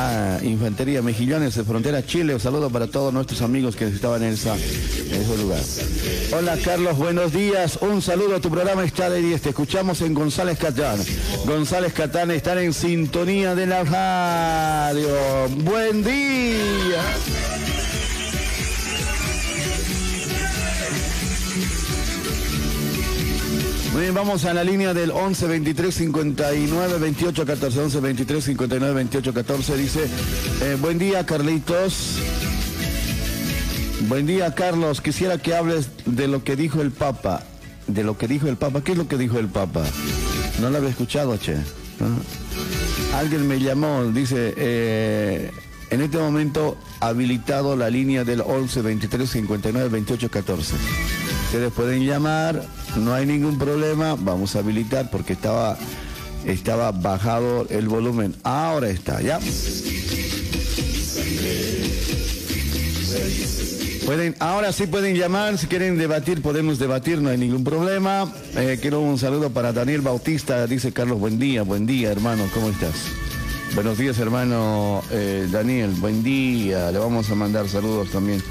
Ah, Infantería Mejillones de Frontera Chile. Un saludo para todos nuestros amigos que estaban en, esa, en ese lugar. Hola Carlos, buenos días. Un saludo a tu programa está de 10. Te escuchamos en González Catán. González Catán están en sintonía de la radio. Buen día. Muy bien, vamos a la línea del 11 23 59 28 14. 11 23 59 28 14. Dice, eh, buen día Carlitos. Buen día Carlos. Quisiera que hables de lo que dijo el Papa. De lo que dijo el Papa. ¿Qué es lo que dijo el Papa? No lo había escuchado, che. Alguien me llamó, dice, eh, en este momento habilitado la línea del 11 23 59 28 14. Ustedes pueden llamar, no hay ningún problema, vamos a habilitar porque estaba, estaba bajado el volumen. Ahora está, ¿ya? Pueden, ahora sí pueden llamar, si quieren debatir, podemos debatir, no hay ningún problema. Eh, quiero un saludo para Daniel Bautista, dice Carlos, buen día, buen día hermano, ¿cómo estás? Buenos días hermano eh, Daniel, buen día, le vamos a mandar saludos también.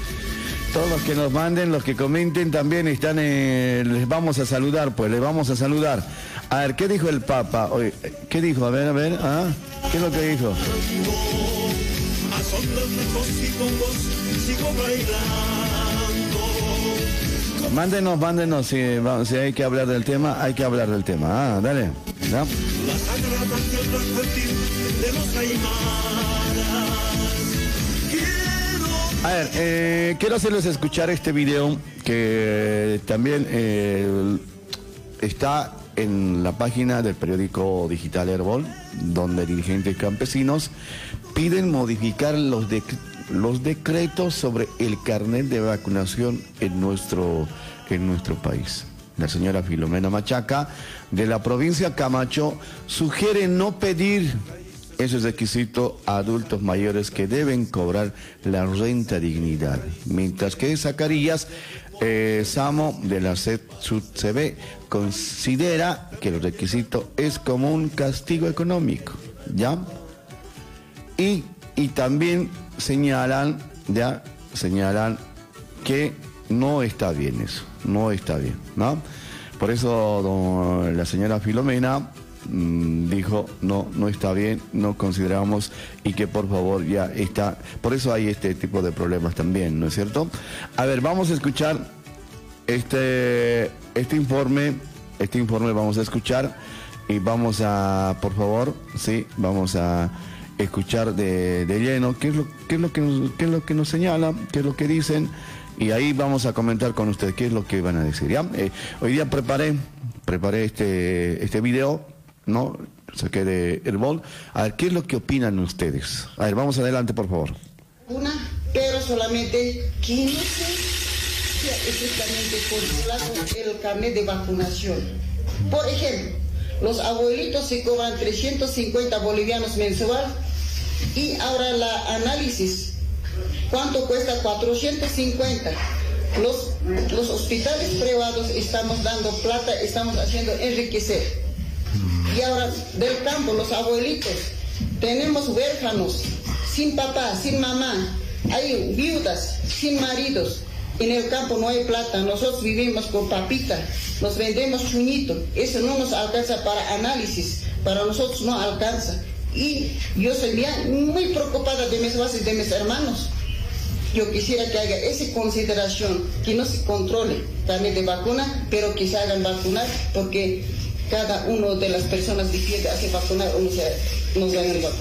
Todos los que nos manden, los que comenten también están, eh, les vamos a saludar, pues les vamos a saludar. A ver, ¿qué dijo el Papa? Oye, ¿Qué dijo? A ver, a ver, ¿ah? ¿Qué es lo que dijo? Mándenos, mándenos, si, si, hay que hablar del tema, hay que hablar del tema. Ah, dale. ¿ya? A ver, eh, quiero hacerles escuchar este video que también eh, está en la página del periódico digital Herbol, donde dirigentes campesinos piden modificar los, los decretos sobre el carnet de vacunación en nuestro, en nuestro país. La señora Filomena Machaca de la provincia Camacho sugiere no pedir ese requisito a adultos mayores que deben cobrar la renta dignidad. Mientras que Zacarías eh, Samo de la CB considera que el requisito es como un castigo económico, ¿ya? Y, y también señalan, ya, señalan que no está bien eso, no está bien, ¿no? Por eso la señora Filomena Mm, dijo no, no está bien, no consideramos y que por favor ya está. Por eso hay este tipo de problemas también, ¿no es cierto? A ver, vamos a escuchar este, este informe, este informe vamos a escuchar y vamos a, por favor, sí, vamos a escuchar de, lleno qué es, lo, qué, es lo que nos, qué es lo que nos señala, qué es lo que dicen y ahí vamos a comentar con ustedes qué es lo que van a decir. ¿ya? Eh, hoy día preparé, preparé este, este video ¿no? Saqué de Herbol. A ver, ¿qué es lo que opinan ustedes? A ver, vamos adelante, por favor. Una, pero solamente 15 exactamente por el carnet de vacunación. Por ejemplo, los abuelitos se cobran 350 bolivianos mensual y ahora la análisis, ¿cuánto cuesta? 450. Los, los hospitales privados estamos dando plata, estamos haciendo enriquecer y ahora del campo, los abuelitos, tenemos huérfanos, sin papá, sin mamá, hay viudas, sin maridos. En el campo no hay plata, nosotros vivimos con papita, nos vendemos chuñito, eso no nos alcanza para análisis, para nosotros no alcanza. Y yo sería muy preocupada de mis bases, de mis hermanos. Yo quisiera que haya esa consideración, que no se controle también de vacuna, pero que se hagan vacunar, porque cada uno de las personas que hace vacunar o no se, no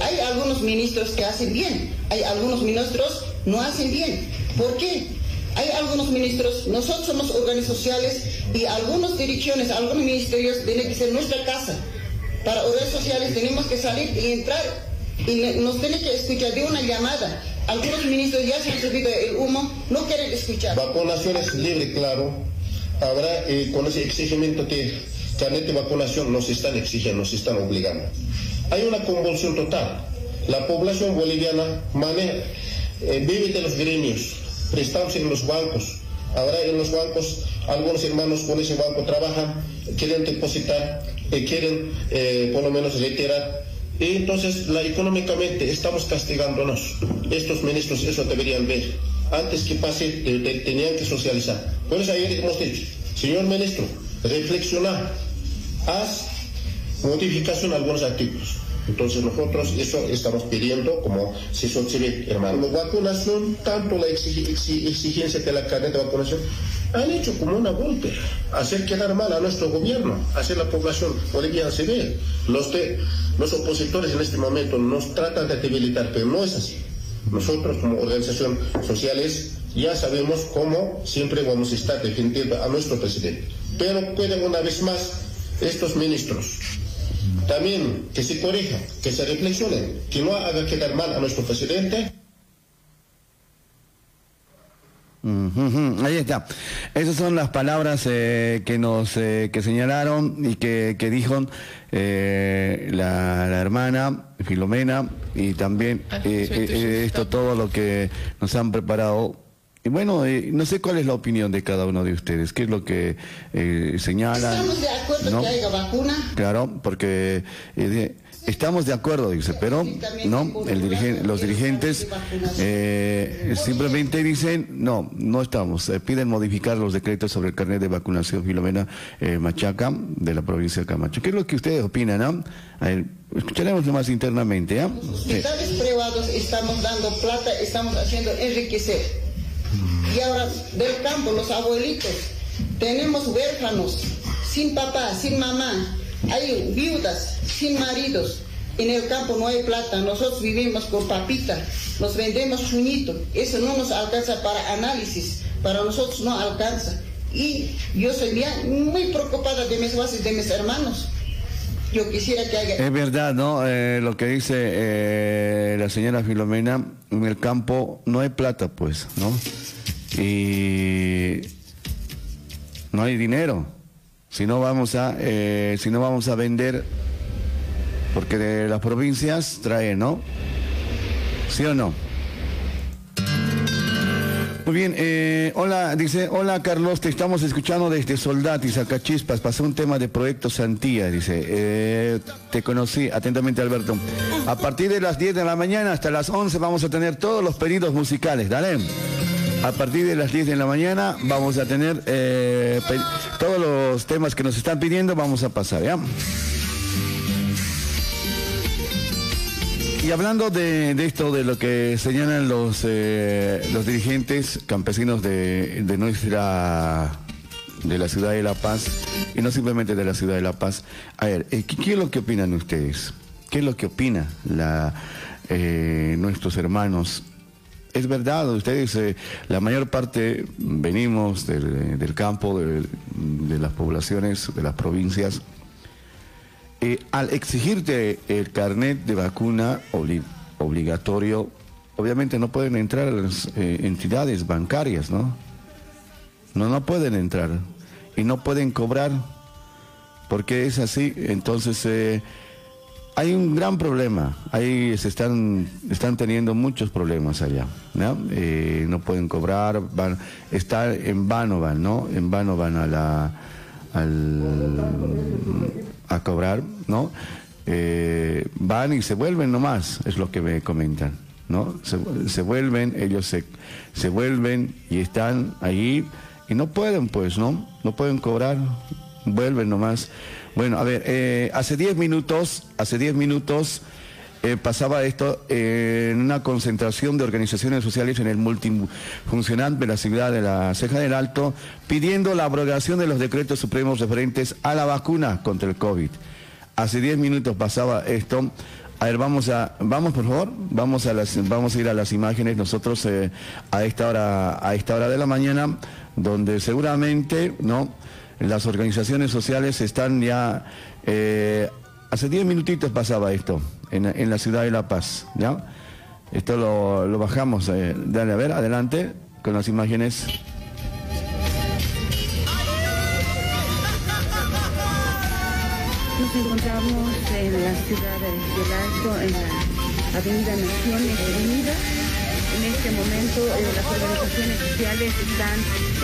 Hay algunos ministros que hacen bien, hay algunos ministros no hacen bien. ¿Por qué? Hay algunos ministros, nosotros somos organizaciones sociales y algunas direcciones, algunos ministerios tienen que ser nuestra casa. Para redes sociales tenemos que salir y entrar y nos tienen que escuchar de una llamada. Algunos ministros ya se han subido el humo, no quieren escuchar. Vacunación es libre, claro. Habrá eh, con ese exigimiento que carnet de vacunación nos están exigiendo, nos están obligando. Hay una convulsión total. La población boliviana maneja, eh, vive de los gremios, prestamos en los bancos. Ahora en los bancos, algunos hermanos con ese banco trabajan, quieren depositar, eh, quieren eh, por lo menos retirar entonces, la, económicamente estamos castigándonos. Estos ministros eso deberían ver. Antes que pase, tenían que socializar. Por eso ayer hemos dicho, señor ministro, reflexiona, haz modificación a algunos artículos. Entonces nosotros eso estamos pidiendo como se ve, hermano. La vacunación, tanto la exigencia de la cadena de vacunación, han hecho como una golpe, hacer quedar mal a nuestro gobierno, hacer la población boliviana se ve. Los, los opositores en este momento nos tratan de debilitar, pero no es así. Nosotros como organización sociales ya sabemos cómo siempre vamos a estar defendiendo a nuestro presidente. Pero pueden una vez más estos ministros también que se corrijan, que se reflexionen, que no haga quedar mal a nuestro presidente. Ahí está. Esas son las palabras eh, que nos eh, que señalaron y que, que dijo eh, la, la, hermana Filomena y también ah, esto todo lo que nos han preparado bueno, eh, no sé cuál es la opinión de cada uno de ustedes, qué es lo que eh, señalan. ¿Estamos de acuerdo que haya vacuna? Claro, porque eh, estamos de acuerdo, dice, pero no, el los dirigentes simplemente dicen, no, no estamos, piden modificar los decretos sobre el carnet de vacunación Filomena Machaca de la provincia de Camacho. ¿Qué es lo que ustedes opinan? Ah? A ver, escucharemos más internamente. ¿ah? Los hospitales privados estamos dando plata, estamos haciendo enriquecer y ahora del campo, los abuelitos, tenemos huérfanos, sin papá, sin mamá, hay viudas, sin maridos. En el campo no hay plata, nosotros vivimos con papita, nos vendemos chuñito, eso no nos alcanza para análisis, para nosotros no alcanza. Y yo soy muy preocupada de mis bases, de mis hermanos. Es verdad, ¿no? Eh, lo que dice eh, la señora Filomena, en el campo no hay plata, pues, ¿no? y no hay dinero. Si no vamos a, eh, si no vamos a vender, porque de las provincias traen, ¿no? ¿Sí o no? Muy bien, eh, hola, dice, hola Carlos, te estamos escuchando desde Soldati, Sacachispas, pasó un tema de Proyecto Santía, dice, eh, te conocí, atentamente Alberto. A partir de las 10 de la mañana hasta las 11 vamos a tener todos los pedidos musicales, dale. A partir de las 10 de la mañana vamos a tener eh, todos los temas que nos están pidiendo, vamos a pasar, ¿ya? Y hablando de, esto, de lo que señalan los, eh, los dirigentes campesinos de, nuestra de la ciudad de La Paz, y no simplemente de la ciudad de La Paz. A ver, eh, ¿qué, es lo que opinan ustedes? ¿Qué es lo que opina la, nuestros hermanos es verdad, ustedes, eh, la mayor parte venimos del, campo, de, las poblaciones, de las provincias. Eh, al exigirte el carnet de vacuna obligatorio, obviamente no pueden entrar las eh, entidades bancarias, ¿no? No, no pueden entrar y no pueden cobrar porque es así. Entonces, hay un gran problema, ahí se están, están teniendo muchos problemas allá, ¿no? Eh, no pueden cobrar, van, en vano van, ¿no? En vano van a la, a cobrar, ¿no? Eh, van y se vuelven nomás, es lo que me comentan, ¿no? Se, vuelven, ellos se, se vuelven y están ahí y no pueden, pues, ¿no? No pueden cobrar, vuelven nomás. Bueno, a ver, eh, hace 10 minutos, hace 10 minutos eh, pasaba esto en una concentración de organizaciones sociales en el multifuncional de la ciudad de la Ceja del Alto, pidiendo la abrogación de los decretos supremos referentes a la vacuna contra el COVID. Hace 10 minutos pasaba esto. A ver, vamos a, vamos por favor, vamos a las, vamos a ir a las imágenes nosotros eh, a esta hora, a esta hora de la mañana, donde seguramente, ¿no? las organizaciones sociales están ya, eh, hace 10 minutitos pasaba esto, en, la ciudad de La Paz, ¿ya? Esto lo, bajamos, eh, dale a ver, adelante, con las imágenes. Nos encontramos en la ciudad del Alto, en la Avenida Naciones Unidas en este momento eh, las organizaciones sociales están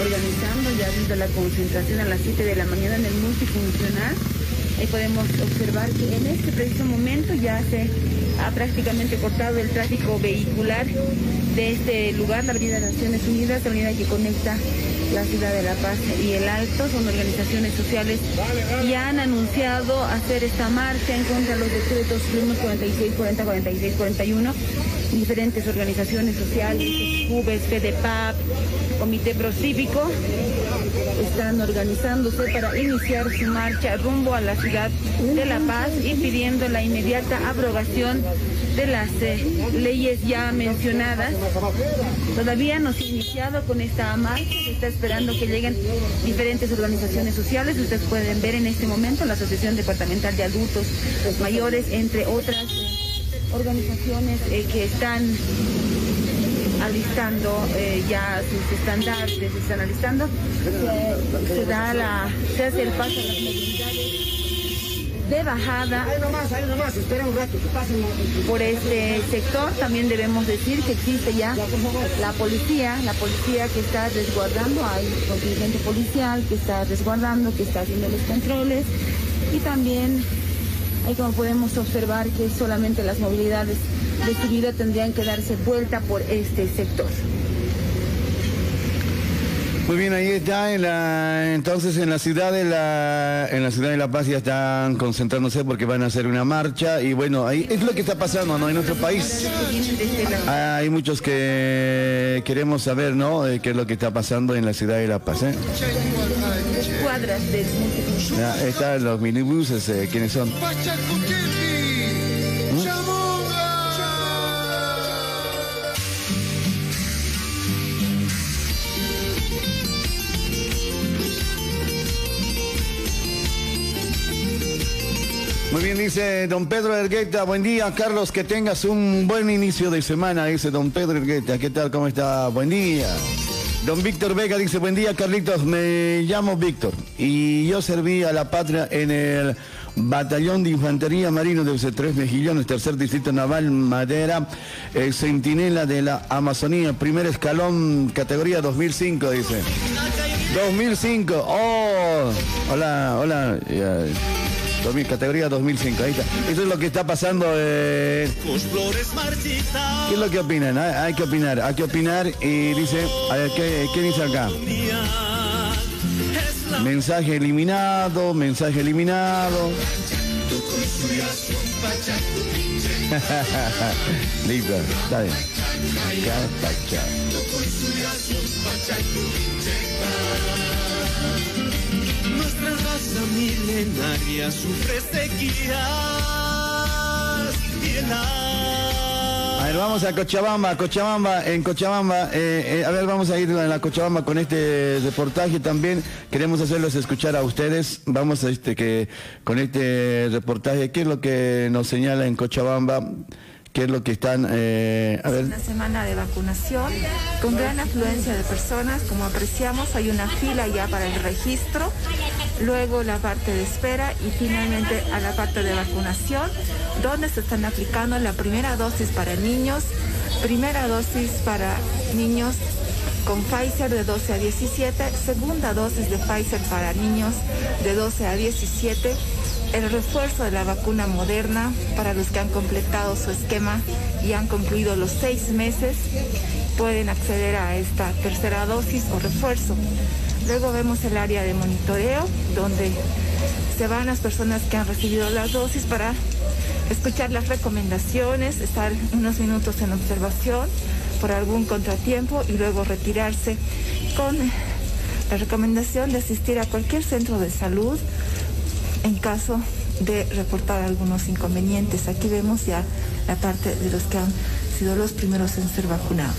organizando, ya ha habido la concentración a las 7 de la mañana en el multifuncional Ahí podemos observar que en este preciso momento ya se ha prácticamente cortado el tráfico vehicular de este lugar, la Avenida Naciones Unidas, la avenida que conecta la ciudad de La Paz y el Alto. Son organizaciones sociales y han anunciado hacer esta marcha en contra de los decretos 46, 40, 46, 41. Diferentes organizaciones sociales, CUBES, FEDEPAP, Comité Procívico, están organizándose para iniciar su marcha rumbo a la ciudad de La Paz y pidiendo la inmediata abrogación de las eh, leyes ya mencionadas. Todavía no se ha iniciado con esta marcha, se está esperando que lleguen diferentes organizaciones sociales. Ustedes pueden ver en este momento la Asociación Departamental de Adultos Mayores, entre otras eh, organizaciones eh, que están alistando eh, ya sus estandartes, se están alistando. Se, se da la, se hace el paso a las movilidades de bajada. Ahí nomás, ahí nomás, espera un rato, que pasen. Por este sector también debemos decir que existe ya la policía, la policía que está resguardando, hay contingente policial que está resguardando, que está haciendo los controles y también ahí como podemos observar que solamente las movilidades de subida tendrían que darse vuelta por este sector. Muy bien, ahí está en la entonces en la ciudad de la en la ciudad de La Paz ya están concentrándose porque van a hacer una marcha y bueno, ahí es lo que está pasando, ¿no? En nuestro país. Hay muchos que queremos saber, ¿no? De qué es lo que está pasando en la ciudad de La Paz, ¿eh? Cuadras Ya, están los minibuses, eh, ¿quiénes son? Muy bien, dice don Pedro Ergueta. Buen día, Carlos. Que tengas un buen inicio de semana, dice don Pedro Ergueta. ¿Qué tal? ¿Cómo está? Buen día. Don Víctor Vega dice, buen día, Carlitos. Me llamo Víctor y yo serví a la patria en el Batallón de Infantería Marino de tres Mejillones, tercer distrito naval Madera, eh, centinela de la Amazonía, primer escalón, categoría 2005, dice. 2005, oh, hola, hola. 2000, categoría 2005, ahí está. Eso es lo que está pasando. eh, ¿Qué es lo que opinan? Hay, hay que opinar, hay que opinar y dice, a ver, ¿qué, qué dice acá? Mensaje eliminado, mensaje eliminado. Listo, está bien. Raza milenaria sufre sequías y A ver, vamos a Cochabamba, Cochabamba, en Cochabamba, eh, eh, a ver, vamos a ir a la Cochabamba con este reportaje también. Queremos hacerlos escuchar a ustedes. Vamos a este que con este reportaje, ¿qué es lo que nos señala en Cochabamba? ¿Qué es lo que están, eh, a ver? Una semana de vacunación con gran afluencia de personas. Como apreciamos, hay una fila ya para el registro, luego la parte de espera y finalmente a la parte de vacunación, donde se están aplicando la primera dosis para niños, primera dosis para niños con Pfizer de 12 a 17, segunda dosis de Pfizer para niños de 12 a 17 el refuerzo de la vacuna moderna para los que han completado su esquema y han concluido los seis meses pueden acceder a esta tercera dosis o refuerzo. Luego vemos el área de monitoreo donde se van las personas que han recibido las dosis para escuchar las recomendaciones, estar unos minutos en observación por algún contratiempo y luego retirarse con la recomendación de asistir a cualquier centro de salud en caso de reportar algunos inconvenientes. Aquí vemos ya la parte de los que han sido los primeros en ser vacunados.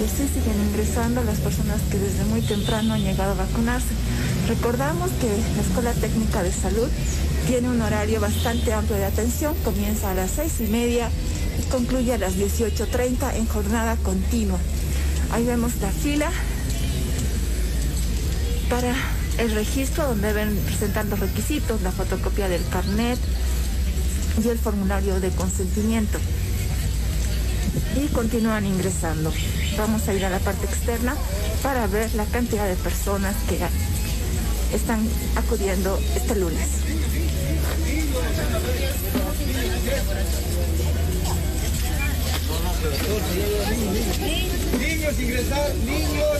Y así siguen ingresando las personas que desde muy temprano han llegado a vacunarse. Recordamos que la Escuela Técnica de Salud tiene un horario bastante amplio de atención, comienza a las seis y media y concluye a las 18.30 en jornada continua. Ahí vemos la fila para el registro donde deben presentar los requisitos, la fotocopia del carnet y el formulario de consentimiento. Y continúan ingresando. Vamos a ir a la parte externa para ver la cantidad de personas que están acudiendo este lunes. Niños, ingresar, niños.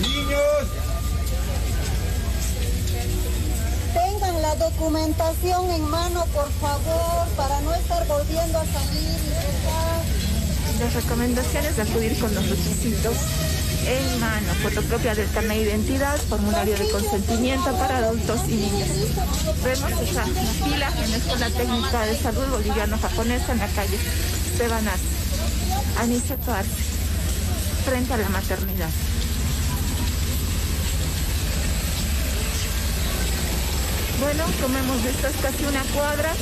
Niños. Tengan la documentación en mano, por favor, para no estar volviendo a salir y Las recomendaciones de acudir con los requisitos en mano, fotocopia del carnet de identidad, formulario de consentimiento para adultos y niños. Vemos esa fila en la Escuela Técnica de Salud Boliviano-Japonesa en la calle Esteban Arce, Aniceto Arce, frente a la maternidad. Bueno, como hemos visto es casi una cuadra,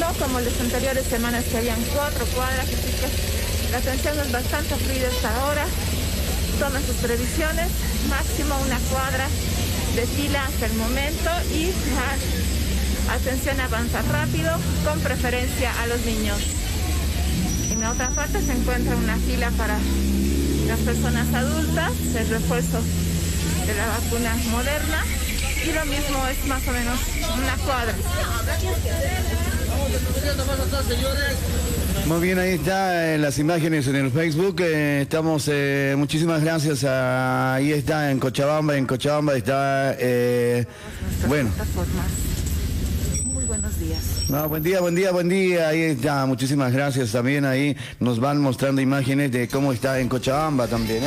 no como las anteriores semanas que habían cuatro cuadras, así que la atención es bastante fluida hasta ahora tomen sus previsiones, máximo una cuadra de fila hasta el momento y atención avanza rápido, con preferencia a los niños. En la otra parte se encuentra una fila para las personas adultas, el refuerzo de la vacuna moderna y lo mismo es más o menos una cuadra. Muy bien, ahí está en las imágenes en el Facebook. eh, estamos, eh, muchísimas gracias. a- ahí está en Cochabamba, en Cochabamba está, eh, bueno. Muy buenos días. No, buen día, buen día, buen día. Ahí está, muchísimas gracias también. Ahí nos van mostrando imágenes de cómo está en Cochabamba también.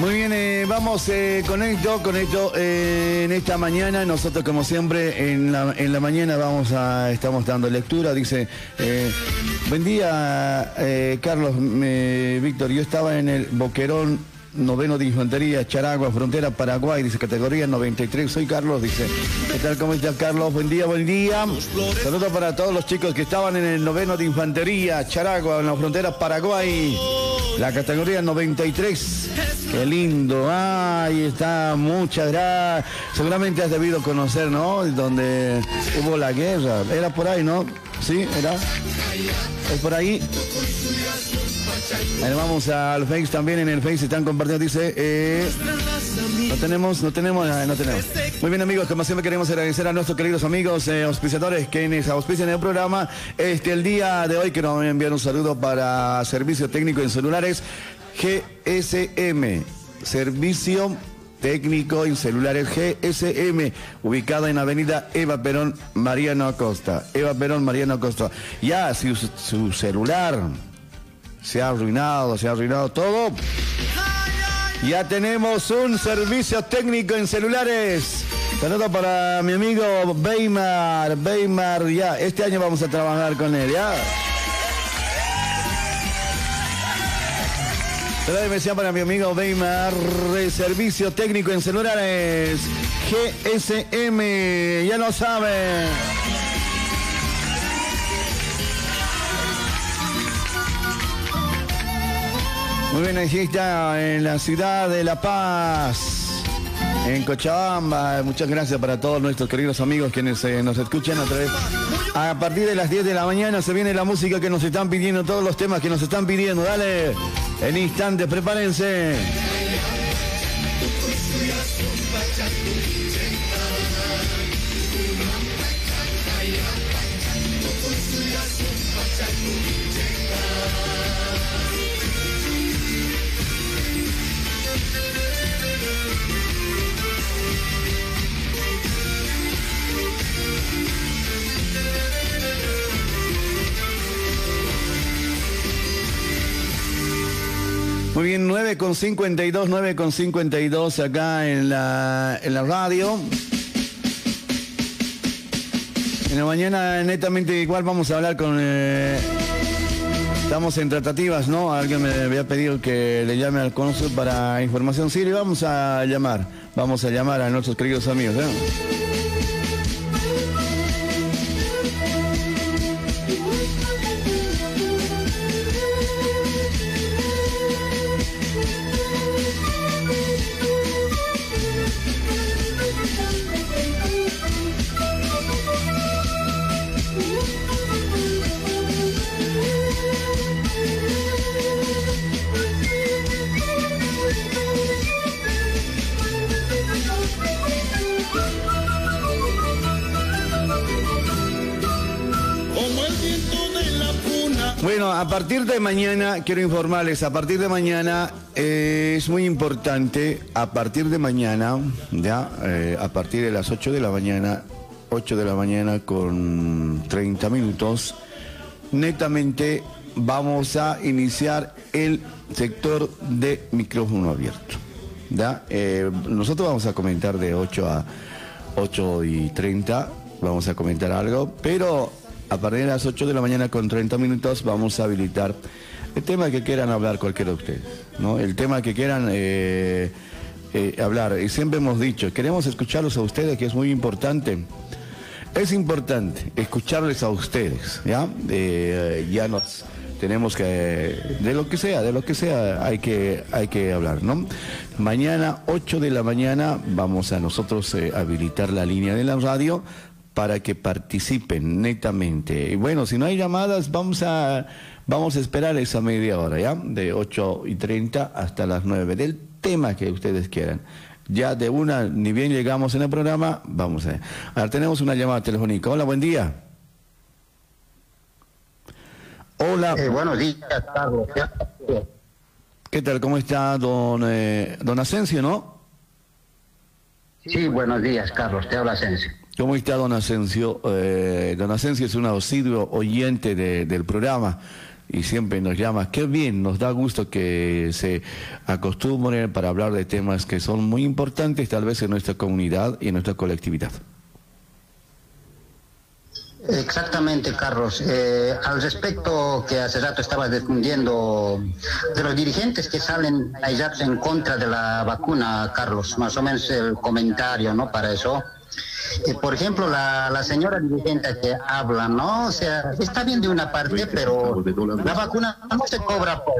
Muy bien, eh, vamos eh, con esto, con esto eh, en esta mañana. Nosotros, como siempre, en la, en la mañana vamos a, estamos dando lectura. Dice, eh, buen día, eh, Carlos, Víctor. Yo estaba en el Boquerón noveno de infantería, Charagua, frontera Paraguay, dice categoría 93. Soy Carlos, dice. ¿Qué tal? ¿Cómo está Carlos? Buen día, buen día. Saludos para todos los chicos que estaban en el noveno de infantería, Charagua, en la frontera Paraguay. La categoría 93. Qué lindo. Ahí está. Muchas gracias. Seguramente has debido conocer, ¿no? Donde hubo la guerra. Era por ahí, ¿no? Sí, era. Es por ahí. Vamos al Face también. En el Face están compartiendo. Dice. eh, no tenemos, no tenemos, no tenemos. Muy bien amigos, como siempre queremos agradecer a nuestros queridos amigos eh, auspiciadores quienes auspician el programa. Este, el día de hoy quiero enviar un saludo para Servicio Técnico en Celulares GSM. Servicio Técnico en Celulares GSM, ubicada en Avenida Eva Perón, Mariano Acosta. Eva Perón, Mariano Acosta. Ya, su celular se ha arruinado, se ha arruinado todo. Ya tenemos un servicio técnico en celulares. Saludo para mi amigo Weimar. Weimar, ya, este año vamos a trabajar con él, ya. Saludo de mención para mi amigo Weimar, servicio técnico en celulares. GSM, ya lo saben. Muy bien, aquí está en la ciudad de La Paz, en Cochabamba. Muchas gracias para todos nuestros queridos amigos quienes eh, nos escuchan a través. A partir de las 10 de la mañana se viene la música que nos están pidiendo, todos los temas que nos están pidiendo. Dale, en instantes, prepárense. Muy bien, 9 con 52, 9 con 52 acá en la, en la radio. En la mañana netamente igual vamos a hablar con... eh, estamos en tratativas, ¿no? Alguien me había pedido que le llame al cónsul para información. Sí, le vamos a llamar. Vamos a llamar a nuestros queridos amigos. ¿eh? Bueno, a partir de mañana, quiero informarles, a partir de mañana eh, es muy importante, a partir de mañana, ya, eh, a partir de las 8 de la mañana, 8 de la mañana con 30 minutos, netamente vamos a iniciar el sector de micrófono abierto. ¿ya? Eh, nosotros vamos a comentar de 8 a 8 y 30, vamos a comentar algo, pero a partir de las 8 de la mañana con 30 minutos vamos a habilitar el tema que quieran hablar cualquiera de ustedes, ¿no? El tema que quieran eh, eh, hablar. Y siempre hemos dicho, queremos escucharlos a ustedes, que es muy importante. Es importante escucharles a ustedes, ¿ya? Eh, ya nos tenemos que, de lo que sea, de lo que sea, hay que, hay que hablar, ¿no? Mañana, 8 de la mañana, vamos a nosotros habilitar la línea de la radio para que participen netamente. Y bueno, si no hay llamadas, vamos a, vamos a esperar esa media hora, ¿ya? De 8 y 30 hasta las 9, del tema que ustedes quieran. Ya de una, ni bien llegamos en el programa, vamos a ver. Ahora tenemos una llamada telefónica. Hola, buen día. Hola. Eh, buenos días, Carlos. ¿Qué tal? ¿Cómo está don, eh, don Asensio, no? Sí, buenos días, Carlos. Te habla Asensio. ¿Cómo está don Asensio? Eh, don Asensio es un auxilio oyente de- del programa y siempre nos llama. Qué bien, nos da gusto que se acostumbren para hablar de temas que son muy importantes tal vez en nuestra comunidad y en nuestra colectividad. Exactamente, Carlos. Eh, al respecto que hace rato estabas difundiendo de los dirigentes que salen ahí ya en contra de la vacuna, Carlos, más o menos el comentario, ¿no? Para eso. Eh, por ejemplo, la, la señora dirigente que habla, ¿no? O sea, está bien de una parte, pero la vacuna no se cobra, por-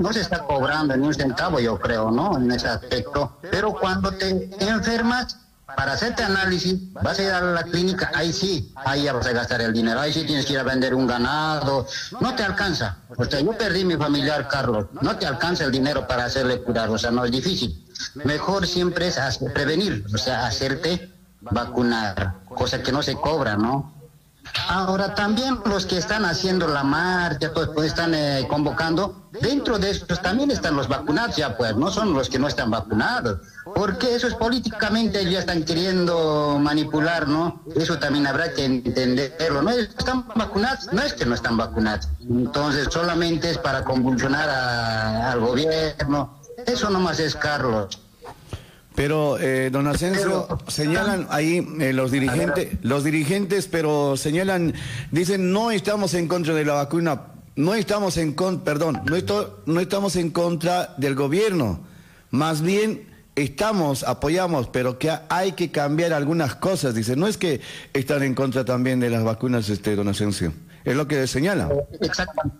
no se está cobrando ni un centavo, yo creo, ¿no? En ese aspecto. Pero cuando te enfermas, para hacerte análisis, vas a ir a la clínica, ahí sí, ahí ya vas a gastar el dinero, ahí sí tienes que ir a vender un ganado, no te alcanza. O sea, yo perdí mi familiar, Carlos, no te alcanza el dinero para hacerle curar, o sea, no es difícil. Mejor siempre es prevenir, o sea, hacerte vacunar, cosa que no se cobra, ¿no? Ahora también los que están haciendo la marcha, pues, pues, están eh, convocando, dentro de estos también están los vacunados ya, pues, no son los que no están vacunados, porque eso es políticamente, ya están queriendo manipular, ¿no? Eso también habrá que entenderlo, ¿no? Están vacunados, no es que no están vacunados, entonces solamente es para convulsionar a- al gobierno, eso nomás es Carlos. Pero, eh, don Asensio, señalan ahí eh, los dirigentes, los dirigentes, pero señalan, dicen, no estamos en contra de la vacuna, no estamos en contra, perdón, no, esto- no estamos en contra del gobierno, más bien estamos, apoyamos, pero que hay que cambiar algunas cosas, dicen, no es que están en contra también de las vacunas, este, don Asensio, es lo que señalan. Exactamente.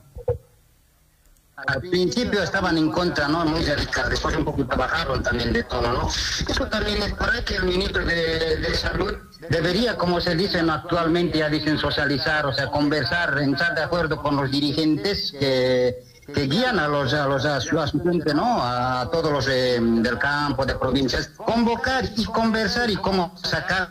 Al principio estaban en contra, ¿no? Muy radical, después un poquito bajaron también de tono, ¿no? Eso también es por ahí que el ministro de, Salud debería, como se dice ¿no? actualmente, ya dicen socializar, o sea, conversar, estar de acuerdo con los dirigentes que, guían a los, a los a su, a ¿no? A todos los eh, del campo, de provincias, convocar y conversar y cómo sacar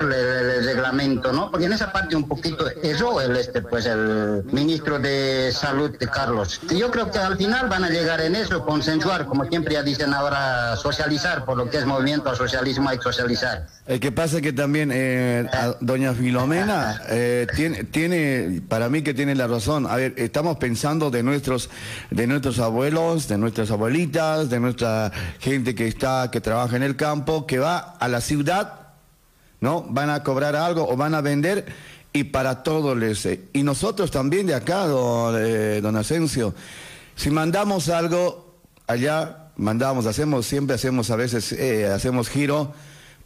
el, el reglamento, ¿no? Porque en esa parte un poquito eso el este pues el ministro de salud de Carlos. Yo creo que al final van a llegar en eso, consensuar, como siempre ya dicen ahora, socializar, por lo que es movimiento al socialismo hay que socializar. El que pasa que también eh, doña Filomena eh, tiene, tiene, para mí que tiene la razón. A ver, estamos pensando de nuestros, de nuestros abuelos, de nuestras abuelitas, de nuestra gente que está, que trabaja en el campo, que va a la ciudad ¿no? Van a cobrar algo o van a vender y para todos les... Eh, y nosotros también de acá, don, eh, don Asensio, si mandamos algo allá, mandamos, hacemos, siempre hacemos a veces, eh, hacemos giro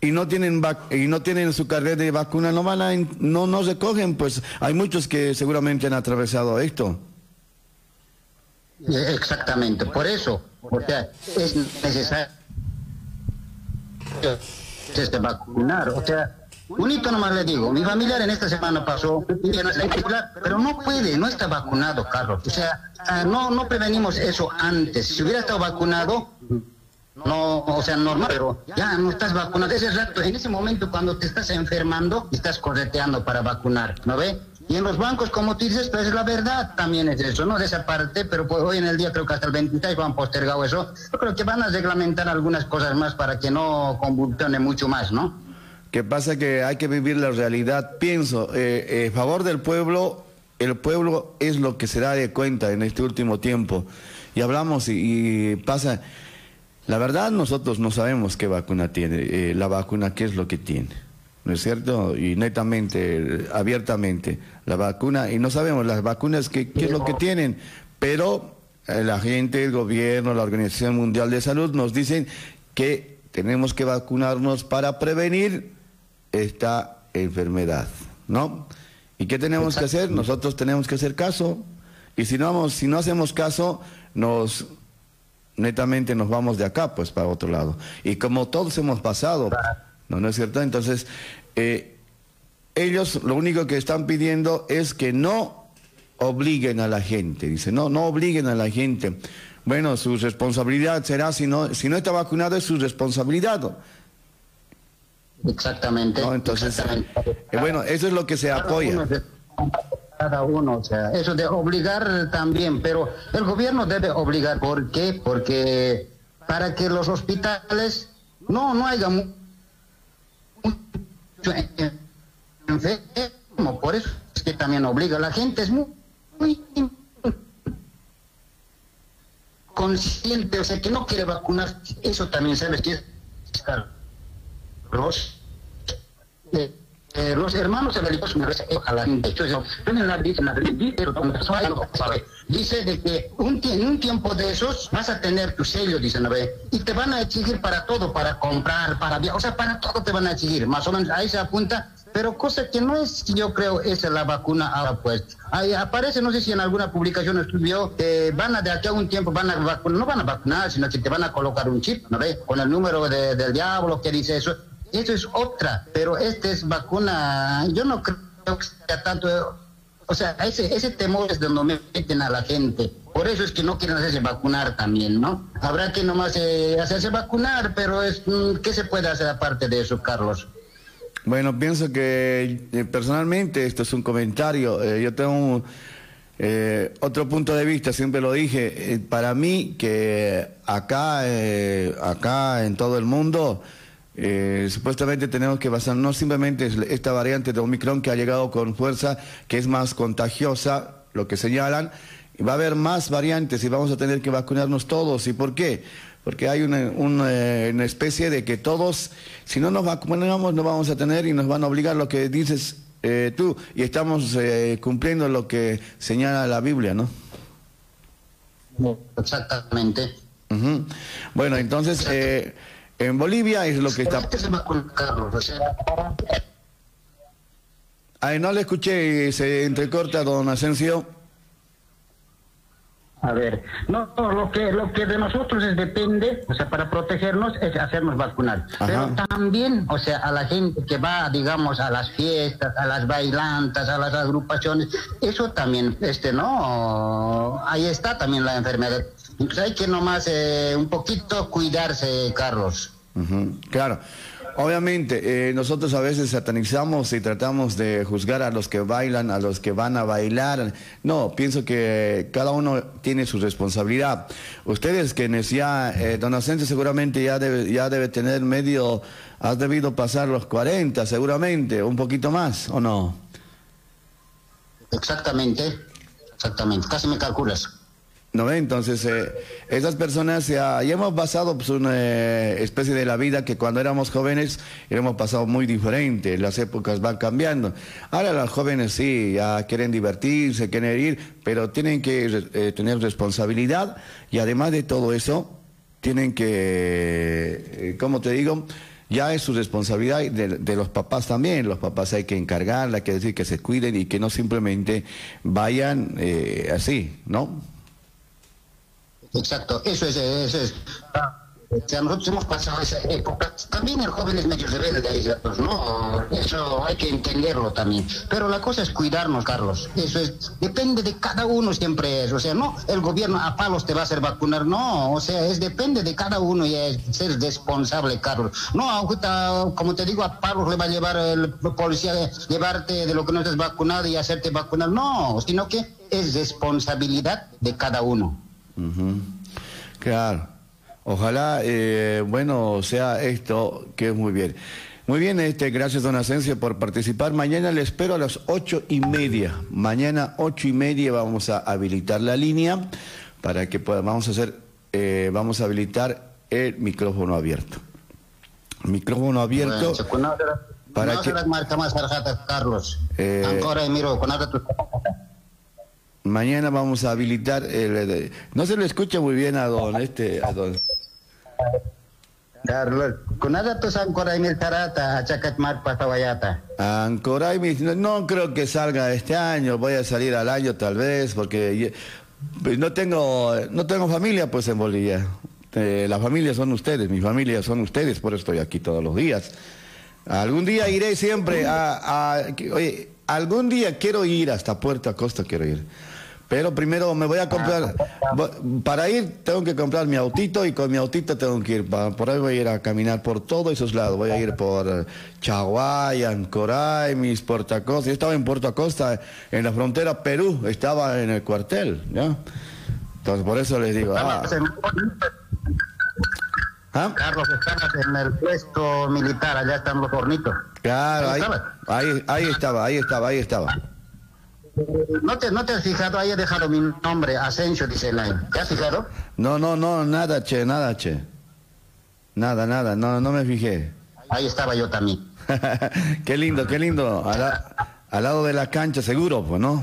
y no tienen y no tienen su carnet de vacuna, no van a, no, no recogen, pues hay muchos que seguramente han atravesado esto. Exactamente, por eso, es necesario de vacunar. O sea, bonito nomás le digo, mi familiar en esta semana pasó, pero no puede, no está vacunado, Carlos. O sea, ah, no, no prevenimos eso antes. Si hubiera estado vacunado, no, o sea, normal, pero ya no estás vacunado. Ese rato, en ese momento cuando te estás enfermando, estás correteando para vacunar, ¿no ve? Y en los bancos, como tú dices, pues la verdad también es eso, ¿no? De esa parte, pero pues hoy en el día creo que hasta el 26 van postergado eso. Yo creo que van a reglamentar algunas cosas más para que no convulsione mucho más, ¿no? Que pasa que hay que vivir la realidad. Pienso, eh, eh favor del pueblo, el pueblo es lo que se da de cuenta en este último tiempo. Y hablamos y, pasa, la verdad nosotros no sabemos qué vacuna tiene, eh, la vacuna qué es lo que tiene. ¿No es cierto? Y netamente, abiertamente, la vacuna, y no sabemos las vacunas qué, qué es lo que tienen, pero eh, la gente, el gobierno, la Organización Mundial de Salud nos dicen que tenemos que vacunarnos para prevenir esta enfermedad, ¿no? ¿Y qué tenemos que hacer? Nosotros tenemos que hacer caso, y si no, vamos, si no hacemos caso, nos netamente nos vamos de acá, pues para otro lado. Y como todos hemos pasado ¿no, ¿no es cierto? Entonces, eh, ellos lo único que están pidiendo es que no obliguen a la gente, dice, no, no obliguen a la gente. Bueno, su responsabilidad será, si no, si no está vacunado, es su responsabilidad. Exactamente. Entonces, eh, bueno, eso es lo que se apoya. cada uno, o sea, eso de obligar también, pero el gobierno debe obligar. ¿Por qué? Porque para que los hospitales no, no haya enfermo, por eso es que también obliga. La gente es muy, consciente, o sea, que no quiere vacunar. Eso también sabes que es los, eh, eh, los hermanos evangélicos a la gente. Dice de que un, en un tiempo de esos vas a tener tu sello, dice ve y te van a exigir para todo, para comprar, para viajar, o sea, para todo te van a exigir, más o menos ahí se apunta, pero cosa que no es, yo creo, es la vacuna ahora pues. Ahí aparece, no sé si en alguna publicación estudió, van a de aquí a un tiempo, van a vacunar, no van a vacunar, sino que te van a colocar un chip, ¿no ve? Con el número del diablo que dice eso eso es otra, pero esta es vacuna, yo no creo que sea tanto, o sea, ese, ese temor es donde meten a la gente. Por eso es que no quieren hacerse vacunar también, ¿no? Habrá que nomás eh, hacerse vacunar, pero es, mm, ¿qué se puede hacer aparte de eso, Carlos? Bueno, pienso que eh, personalmente esto es un comentario. Eh, yo tengo otro punto de vista, siempre lo dije. para mí que acá, acá en todo el mundo eh, supuestamente tenemos que basar no simplemente esta variante de Omicron que ha llegado con fuerza, que es más contagiosa, lo que señalan, va a haber más variantes y vamos a tener que vacunarnos todos. ¿Y por qué? Porque hay una, una, especie de que todos, si no nos vacunamos, no vamos a tener y nos van a obligar lo que dices eh, tú. Y estamos eh, cumpliendo lo que señala la Biblia, ¿no? Exactamente. Bueno, entonces... En Bolivia es lo que está... Ay, no le escuché, se entrecorta, don Asensio. A ver, no, lo que lo que de nosotros es depende, o sea, para protegernos es hacernos vacunar. Pero también, o sea, a la gente que va, digamos, a las fiestas, a las bailantas, a las agrupaciones, eso también, este, no, ahí está también la enfermedad. Hay que nomás eh, un poquito cuidarse, Carlos. claro. Obviamente, eh, nosotros a veces satanizamos y tratamos de juzgar a los que bailan, a los que van a bailar. No, pienso que cada uno tiene su responsabilidad. Ustedes quienes ya, eh, don Asensio seguramente ya debe, ya debe tener medio, has debido pasar los 40 seguramente, un poquito más, ¿o no? Exactamente, exactamente, casi me calculas. ¿No? Entonces, eh, esas personas ya, ya hemos pasado pues, una eh, especie de la vida que cuando éramos jóvenes hemos pasado muy diferente, las épocas van cambiando. Ahora los jóvenes sí, ya quieren divertirse, quieren ir, pero tienen que eh, tener responsabilidad y además de todo eso, tienen que, eh, como te digo, ya es su responsabilidad de, de, los papás también. Los papás hay que encargarla, hay que decir que se cuiden y que no simplemente vayan así, ¿no? Exacto, eso es, eso es. O sea, nosotros hemos pasado esa época. También el joven es medio rebelde, ¿no? Eso hay que entenderlo también. Pero la cosa es cuidarnos, Carlos. Eso es, depende de cada uno siempre es. O sea, no el gobierno a palos te va a hacer vacunar, no. O sea, es depende de cada uno y es ser responsable, Carlos. No, ahorita, como te digo, a palos le va a llevar el policía de llevarte de lo que no estés vacunado y hacerte vacunar. No, sino que es responsabilidad de cada uno. Uh -huh. Claro. Ojalá, eh, bueno, sea esto que es muy bien. Muy bien, este, gracias don Asensio por participar. Mañana le espero a las ocho y media. Mañana ocho y media vamos a habilitar la línea para que pueda, vamos a hacer, eh, vamos a habilitar el micrófono abierto. Micrófono abierto. Bueno, para no que marca más Carlos. Eh, Ancora miro con tu Mañana vamos a habilitar el, no se le escucha muy bien a don este a don Carlos, kunada tus ancoraimil tarata a Chacatmar Patawayata. Ancoraimil, no creo que salga este año, voy a salir al año tal vez, porque no tengo, no tengo familia pues en Bolivia. Eh, la familia son ustedes, mi familia son ustedes, por eso estoy aquí todos los días. Algún día iré siempre a, a oye, algún día quiero ir hasta Puerto Costa, quiero ir. Pero primero me voy a comprar, para ir tengo que comprar mi autito y con mi autito tengo que ir, por ahí voy a ir a caminar por todos esos lados, voy a ir por Chaguay, Ancoray, mis Puerto Acosta, yo estaba en Puerto Acosta, en la frontera Perú, estaba en el cuartel, ¿ya? Entonces por eso les digo, ah. ¿Ah? Carlos, estabas en el puesto militar, allá están los hornitos. Claro, ahí, ahí, ahí estaba, ahí estaba, ahí estaba. ¿No te, ¿No te has fijado? Ahí he dejado mi nombre, Asensio, dice la ¿Te has fijado? No, no, no, nada, che, nada, che. Nada, nada, no, no me fijé. Ahí estaba yo también. qué lindo, qué lindo. Al, al, lado de la cancha, seguro, pues, ¿no?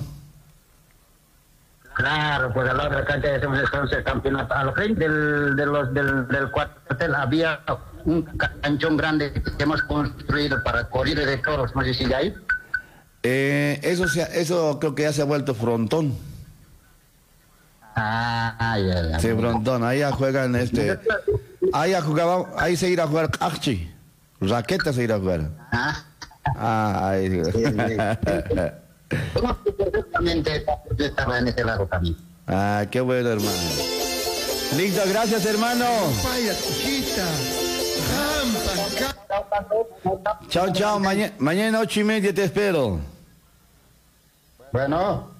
Claro, pues al lado de la cancha hacemos entonces campeonato. Al frente del, de los, del, del cuartel había un canchón grande que hemos construido para correr de toros, no sé si de ahí. Eh, eso, se, eso creo que ya se ha vuelto frontón. Ah, ya, ya. Sí, frontón. Ahí ya juegan este. Ahí ya jugaban, ahí se irá a jugar Archie. Raqueta se irá a jugar. Ah, ah ahí. Sí, sí. Perfectamente estaba en ese lado también. Ah, qué bueno, hermano. Listo, gracias, hermano. Vaya, chiquita. Chao, chao. Mañana, mañana ocho y media te espero. Bueno.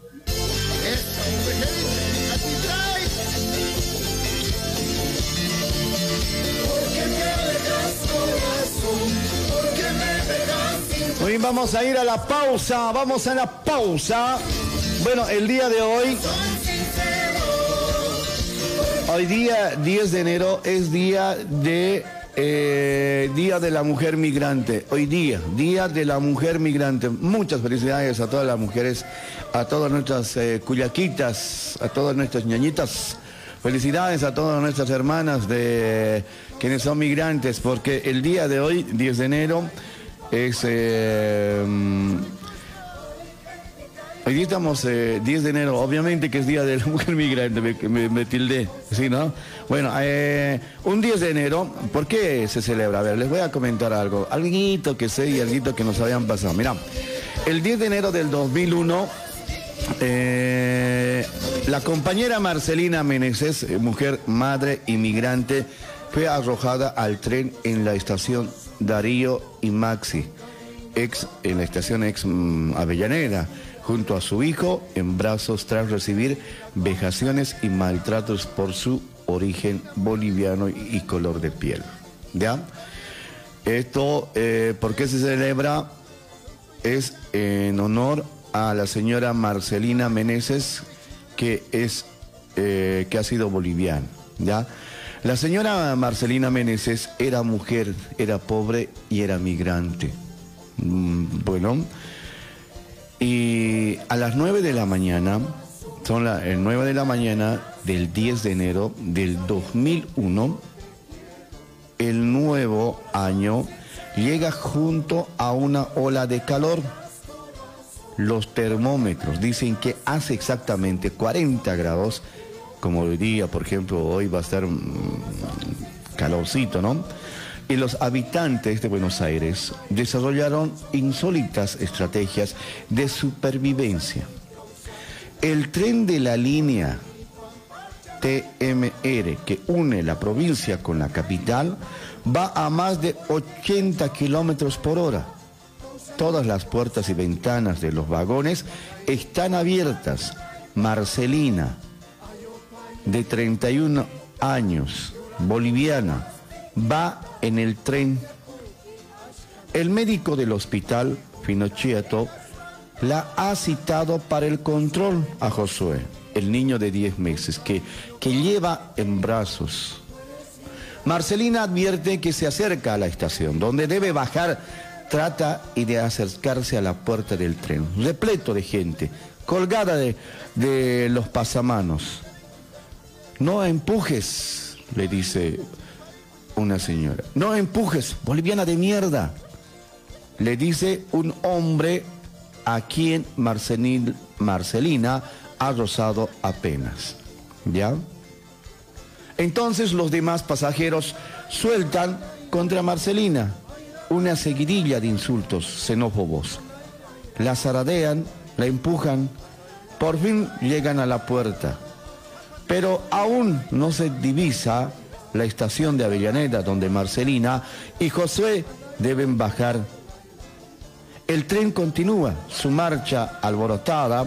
Muy bien, vamos a ir a la pausa, vamos a la pausa. Bueno, el día de hoy, hoy día 10 de enero es día de eh, Día de la Mujer Migrante, hoy día, Día de la Mujer Migrante. Muchas felicidades a todas las mujeres, a todas nuestras eh, cuyaquitas, a todas nuestras ñañitas. Felicidades a todas nuestras hermanas de quienes son migrantes, porque el día de hoy, 10 de enero, es... Eh, Día estamos eh, 10 de enero, obviamente que es Día de la Mujer Migrante, me, me, tildé, ¿sí, no? Bueno, eh, un 10 de enero, ¿por qué se celebra? A ver, les voy a comentar algo, algo que sé y algo que nos habían pasado. Mira, el 10 de enero del 2001, eh, la compañera Marcelina Meneses, mujer, madre inmigrante, fue arrojada al tren en la estación Darío y Maxi, ex en la estación ex mm, Avellaneda, junto a su hijo en brazos tras recibir vejaciones y maltratos por su origen boliviano y color de piel. ¿Ya? Esto, eh, ¿por qué se celebra? Es en honor a la señora Marcelina Meneses, que es eh, que ha sido boliviana, ¿ya? La señora Marcelina Meneses era mujer, era pobre y era migrante. Mm, bueno, y a las 9 de la mañana, son las 9 de la mañana del 10 de enero del 2001, el nuevo año llega junto a una ola de calor. Los termómetros dicen que hace exactamente 40 grados, como hoy día, por ejemplo, hoy va a estar mm, calorcito, ¿no? Y los habitantes de Buenos Aires desarrollaron insólitas estrategias de supervivencia. El tren de la línea TMR que une la provincia con la capital va a más de 80 kilómetros por hora. Todas las puertas y ventanas de los vagones están abiertas. Marcelina, de 31 años, boliviana, va en el tren. El médico del hospital, Finocchiato, la ha citado para el control a Josué, el niño de 10 meses, que, que lleva en brazos. Marcelina advierte que se acerca a la estación, donde debe bajar, trata y de acercarse a la puerta del tren, repleto de gente, colgada de, de los pasamanos. No empujes, le dice una señora. No empujes, boliviana de mierda. Le dice un hombre a quien Marcelina ha rozado apenas. ¿Ya? Entonces los demás pasajeros sueltan contra Marcelina una seguidilla de insultos xenófobos. La zaradean, la empujan, por fin llegan a la puerta. Pero aún no se divisa la estación de Avellaneda, donde Marcelina y José deben bajar. El tren continúa su marcha alborotada,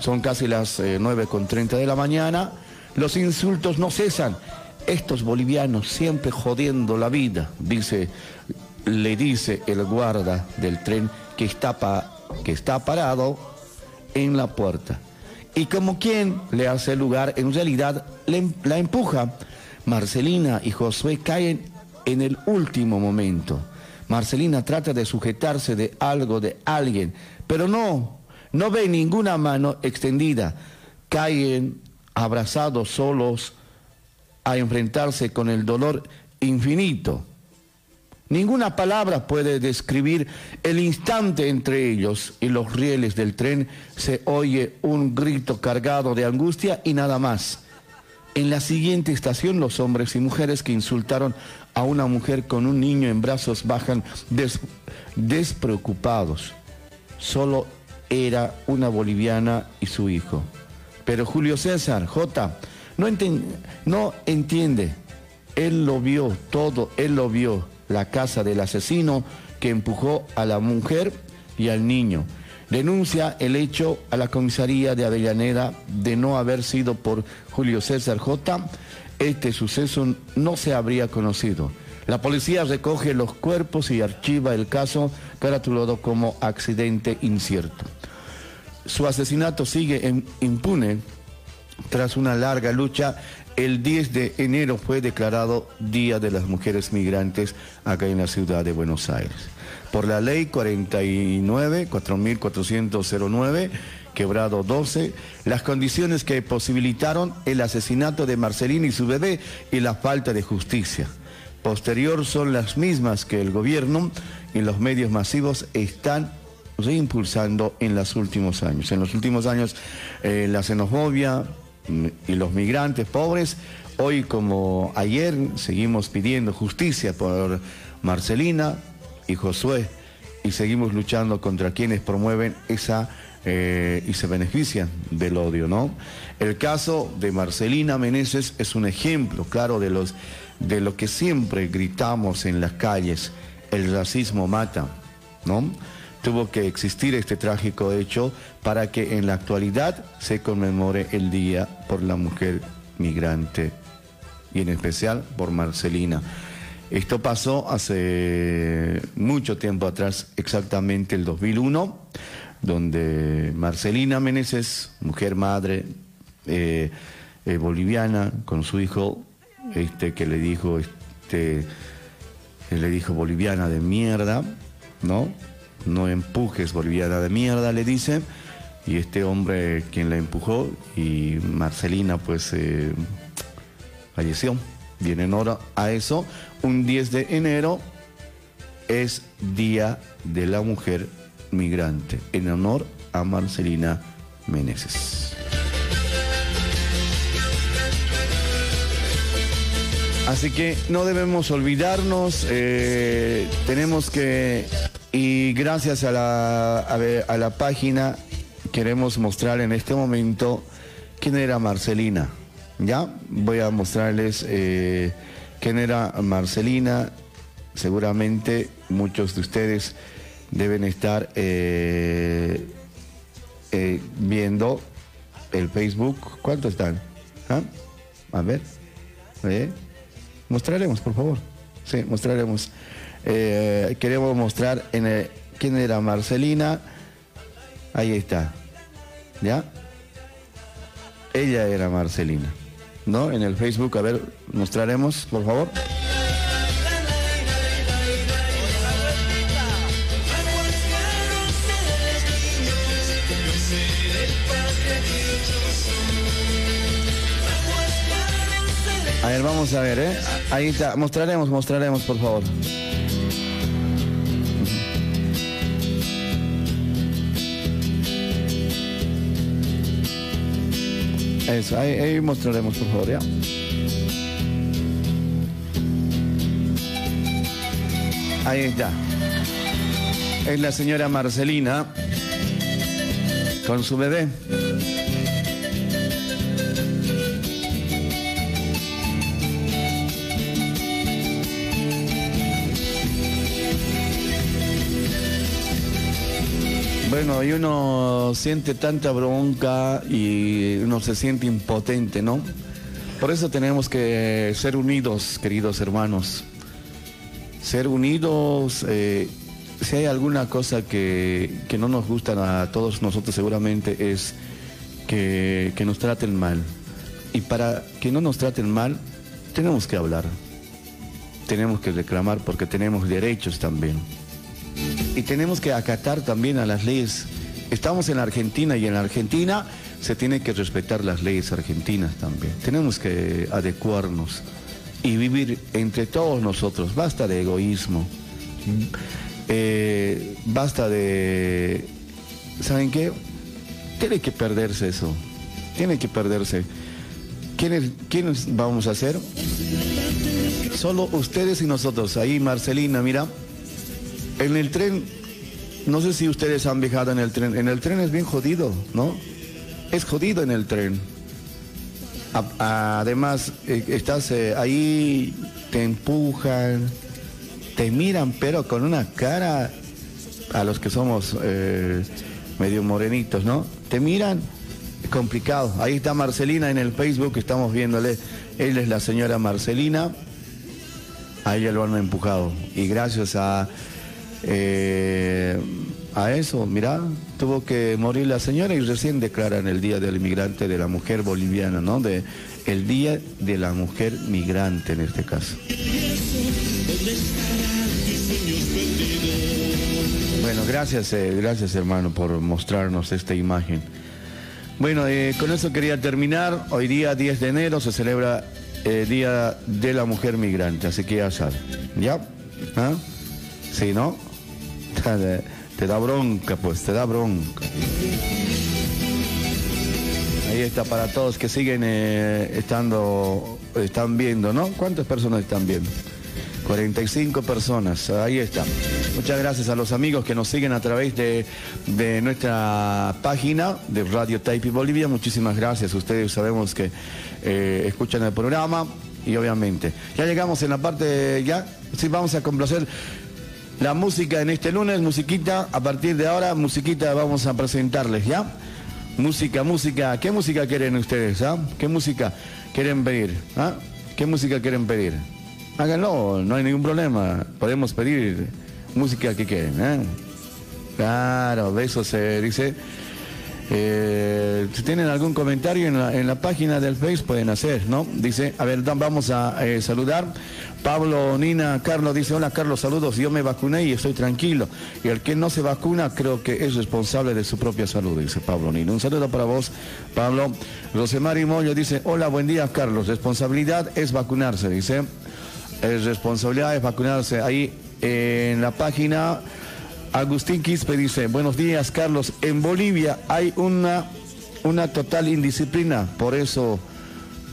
son casi las 9.30 eh, de la mañana, los insultos no cesan. Estos bolivianos siempre jodiendo la vida, dice, le dice el guarda del tren que está, que está parado en la puerta. Y como quien le hace lugar, en realidad la empuja Marcelina y Josué caen en el último momento. Marcelina trata de sujetarse de algo, de alguien, pero no, no ve ninguna mano extendida. Caen abrazados solos a enfrentarse con el dolor infinito. Ninguna palabra puede describir el instante entre ellos y los rieles del tren. Se oye un grito cargado de angustia y nada más. En la siguiente estación, los hombres y mujeres que insultaron a una mujer con un niño en brazos bajan despreocupados. Solo era una boliviana y su hijo. Pero Julio César, J, no, no entiende. Él lo vio todo, él lo vio. La casa del asesino que empujó a la mujer y al niño denuncia el hecho a la comisaría de Avellaneda de no haber sido por Julio César J. Este suceso no se habría conocido. La policía recoge los cuerpos y archiva el caso caratulado como accidente incierto. Su asesinato sigue impune tras una larga lucha el 10 de enero fue declarado Día de las Mujeres Migrantes acá en la ciudad de Buenos Aires por la ley 49, 4409, quebrado 12, las condiciones que posibilitaron el asesinato de Marcelina y su bebé y la falta de justicia. Posterior son las mismas que el gobierno y los medios masivos están reimpulsando en los últimos años. En los últimos años eh, la xenofobia mm, y los migrantes pobres, hoy como ayer seguimos pidiendo justicia por Marcelina, y Josué y seguimos luchando contra quienes promueven esa eh, y se benefician del odio, ¿no? El caso de Marcelina Meneses es un ejemplo claro de, los, de lo que siempre gritamos en las calles. el racismo mata, ¿no? Tuvo que existir este trágico hecho para que en la actualidad se conmemore el Día por la Mujer Migrante y en especial por Marcelina. Esto pasó hace mucho tiempo atrás, exactamente el 2001, donde Marcelina Meneses, mujer madre eh, eh, boliviana, con su hijo, este, que le dijo, este, le dijo boliviana de mierda, ¿no? No empujes boliviana de mierda, le dice, y este hombre quien la empujó, y Marcelina pues eh, falleció. Y en honor a eso, un 10 de enero es Día de la Mujer Migrante, en honor a Marcelina Meneses. Así que no debemos olvidarnos, eh, tenemos que, y gracias a la, a la página, queremos mostrar en este momento quién era Marcelina. Ya voy a mostrarles eh, quién era Marcelina. Seguramente muchos de ustedes deben estar eh, eh, viendo el Facebook. ¿Cuántos están? ¿Ah? A ver. Mostraremos, por favor. Sí, mostraremos. queremos mostrar en quién era Marcelina. Ahí está. ¿Ya? Ella era Marcelina. ¿No? En el Facebook, a ver, mostraremos, por favor. A ver, vamos a ver, ¿eh? Ahí está, mostraremos, mostraremos, por favor. Eso, ahí, mostraremos, por favor, ya. Ahí está. Es la señora Marcelina con su bebé. Bueno, y uno siente tanta bronca y uno se siente impotente, ¿no? Por eso tenemos que ser unidos, queridos hermanos. Ser unidos, eh, si hay alguna cosa que, no nos gusta a todos nosotros seguramente es que, que nos traten mal. Y para que no nos traten mal, tenemos que hablar. Tenemos que reclamar porque tenemos derechos también y tenemos que acatar también a las leyes. Estamos en Argentina y en Argentina se tiene que respetar las leyes argentinas también. Tenemos que adecuarnos y vivir entre todos nosotros. Basta de egoísmo. Eh, basta de... ¿Saben qué? Tiene que perderse eso. Tiene que perderse. ¿Quiénes, ¿Quiénes vamos a hacer? Solo ustedes y nosotros. Ahí, Marcelina, mira. En el tren, no sé si ustedes han viajado en el tren, en el tren es bien jodido, ¿no? Es jodido en el tren. además, eh, estás eh, ahí, te empujan, te miran, pero con una cara, a los que somos eh, medio morenitos, ¿no? Te miran, es complicado. Ahí está Marcelina en el Facebook, estamos viéndole. Él es la señora Marcelina. A ella lo han empujado. Y gracias a eh, a eso, mira, tuvo que morir la señora y recién declaran el Día del Inmigrante de la Mujer Boliviana, ¿no? De, el Día de la Mujer Migrante en este caso. Bueno, gracias, eh, gracias hermano por mostrarnos esta imagen. Bueno, eh, con eso quería terminar. Hoy día 10 de enero se celebra el Día de la Mujer Migrante, así que ya saben. ¿Ya? ¿Ah? ¿Sí, no? Te da bronca, pues, te da bronca. Ahí está para todos que siguen eh, estando, están viendo, ¿no? ¿Cuántas personas están viendo? 45 personas, ahí está. Muchas gracias a los amigos que nos siguen a través de, nuestra página de Radio Taipi Bolivia. Muchísimas gracias. Ustedes sabemos que eh, escuchan el programa y obviamente. Ya llegamos en la parte, ya, sí, vamos a complacer la música en este lunes, musiquita, a partir de ahora, musiquita vamos a presentarles, ¿ya? Música, música, ¿qué música quieren ustedes, ah? ¿Qué música quieren pedir? ¿Ah? ¿Qué música quieren pedir? Háganlo, no hay ningún problema, podemos pedir música que quieren, ¿eh? Claro, de eso se dice. Eh, si tienen algún comentario en la, página del Face pueden hacer, ¿no? Dice, a ver, vamos a eh, saludar. Pablo Nina Carlos dice, hola Carlos, saludos, yo me vacuné y estoy tranquilo. Y el que no se vacuna creo que es responsable de su propia salud, dice Pablo Nina. Un saludo para vos, Pablo. Rosemary Moyo dice, hola, buen día Carlos, responsabilidad es vacunarse, dice. Es responsabilidad es vacunarse. Ahí en la página Agustín Quispe dice, buenos días Carlos, en Bolivia hay una, una total indisciplina, por eso,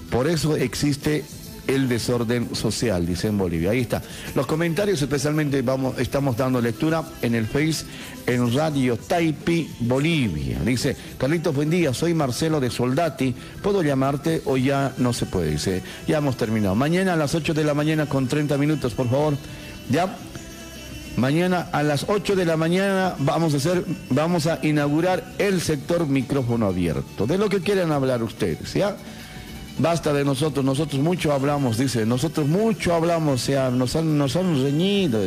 por eso existe el desorden social, dice en Bolivia. Ahí está. Los comentarios especialmente vamos, estamos dando lectura en el Face, en Radio Taipi, Bolivia. Dice, Carlitos, buen día, soy Marcelo de Soldati, ¿puedo llamarte o ya no se puede? Dice, ya hemos terminado. Mañana a las 8 de la mañana con 30 minutos, por favor. ¿Ya? Mañana a las 8 de la mañana vamos a hacer, vamos a inaugurar el sector micrófono abierto. De lo que quieran hablar ustedes, ¿ya? Basta de nosotros, nosotros mucho hablamos, dice, nosotros mucho hablamos, o sea, nos han, nos reñido.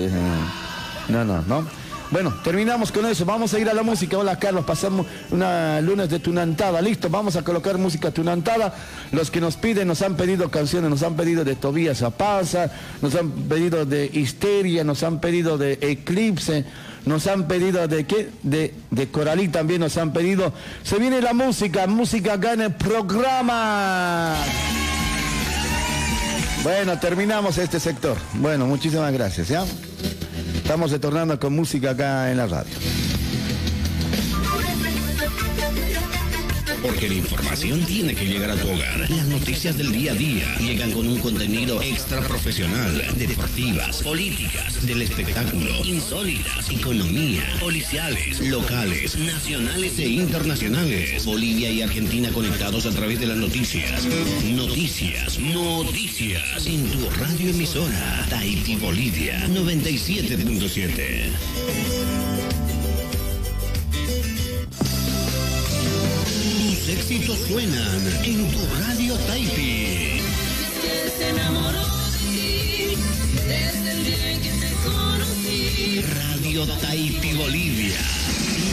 No, no, no. Bueno, terminamos con eso. Vamos a ir a la música. Hola Carlos, pasamos una lunes de tunantada. Listo, vamos a colocar música tunantada. Los que nos piden, nos han pedido canciones, nos han pedido de Tobías Apaza, nos han pedido de Histeria, nos han pedido de Eclipse, nos han pedido de qué? De, de Coralí también nos han pedido. Se viene la música, música acá en el programa. Bueno, terminamos este sector. Bueno, muchísimas gracias, ¿ya? Estamos retornando con música acá en la radio. Porque la información tiene que llegar a tu hogar. Las noticias del día a día llegan con un contenido extra profesional, deportivas, políticas, del espectáculo, insólitas, economía, policiales, locales, nacionales e internacionales. Bolivia y Argentina conectados a través de las noticias. Noticias, noticias. En tu radio emisora, Tahiti Bolivia 97.7. éxitos suenan en tu radio Taipi. Radio Taipi Bolivia.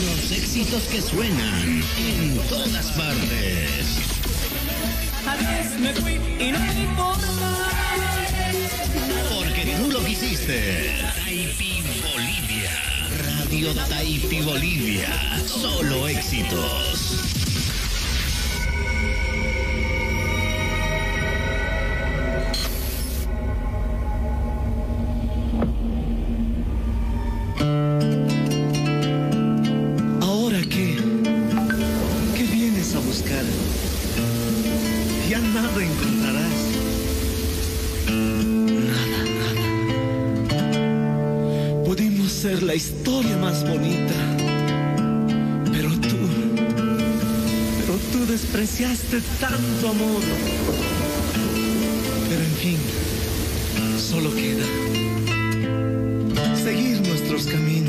Los éxitos que suenan en todas partes. A veces me fui y no me importa. Porque tú lo quisiste. Taipi Bolivia. Radio Taipi Bolivia. Solo éxitos. Despreciaste tanto amor. Pero en fin, solo queda seguir nuestros caminos.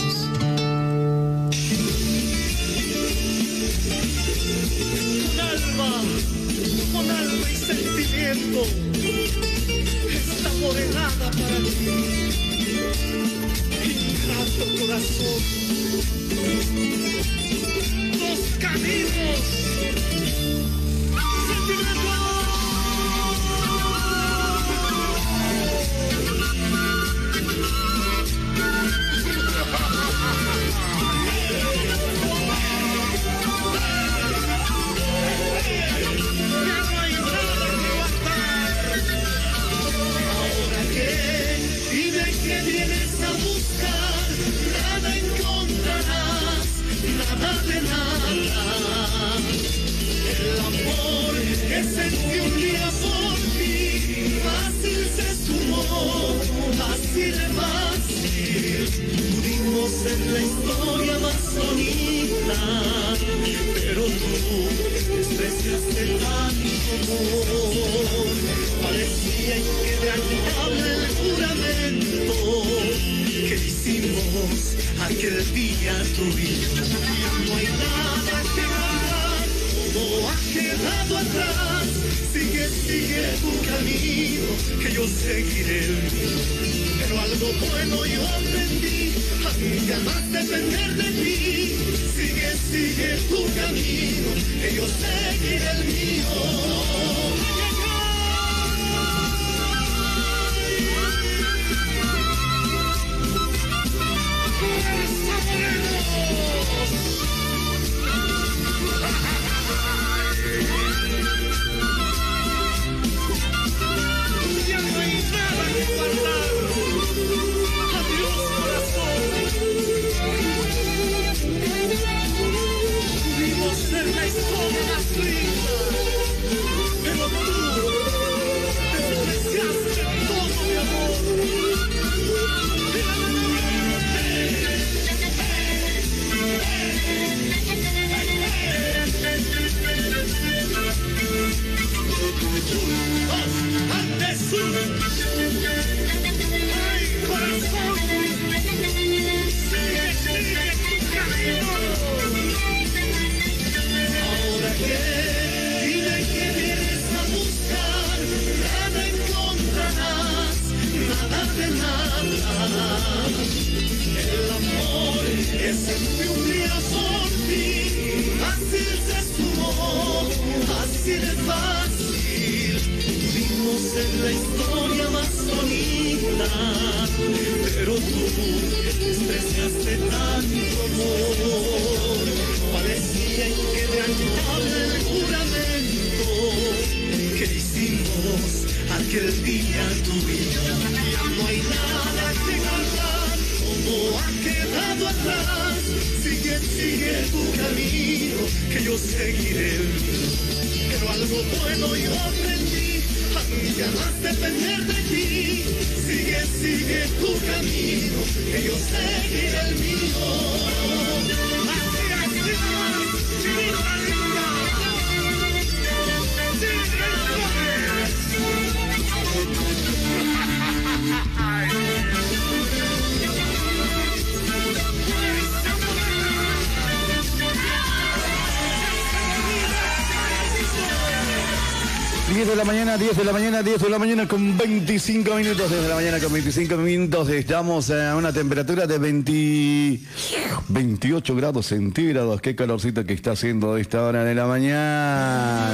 10 de la mañana, 10 de la mañana con 25 minutos. 10 de la mañana con 25 minutos. Estamos a una temperatura de 28 grados centígrados. Qué calorcito que está haciendo a esta hora de la mañana.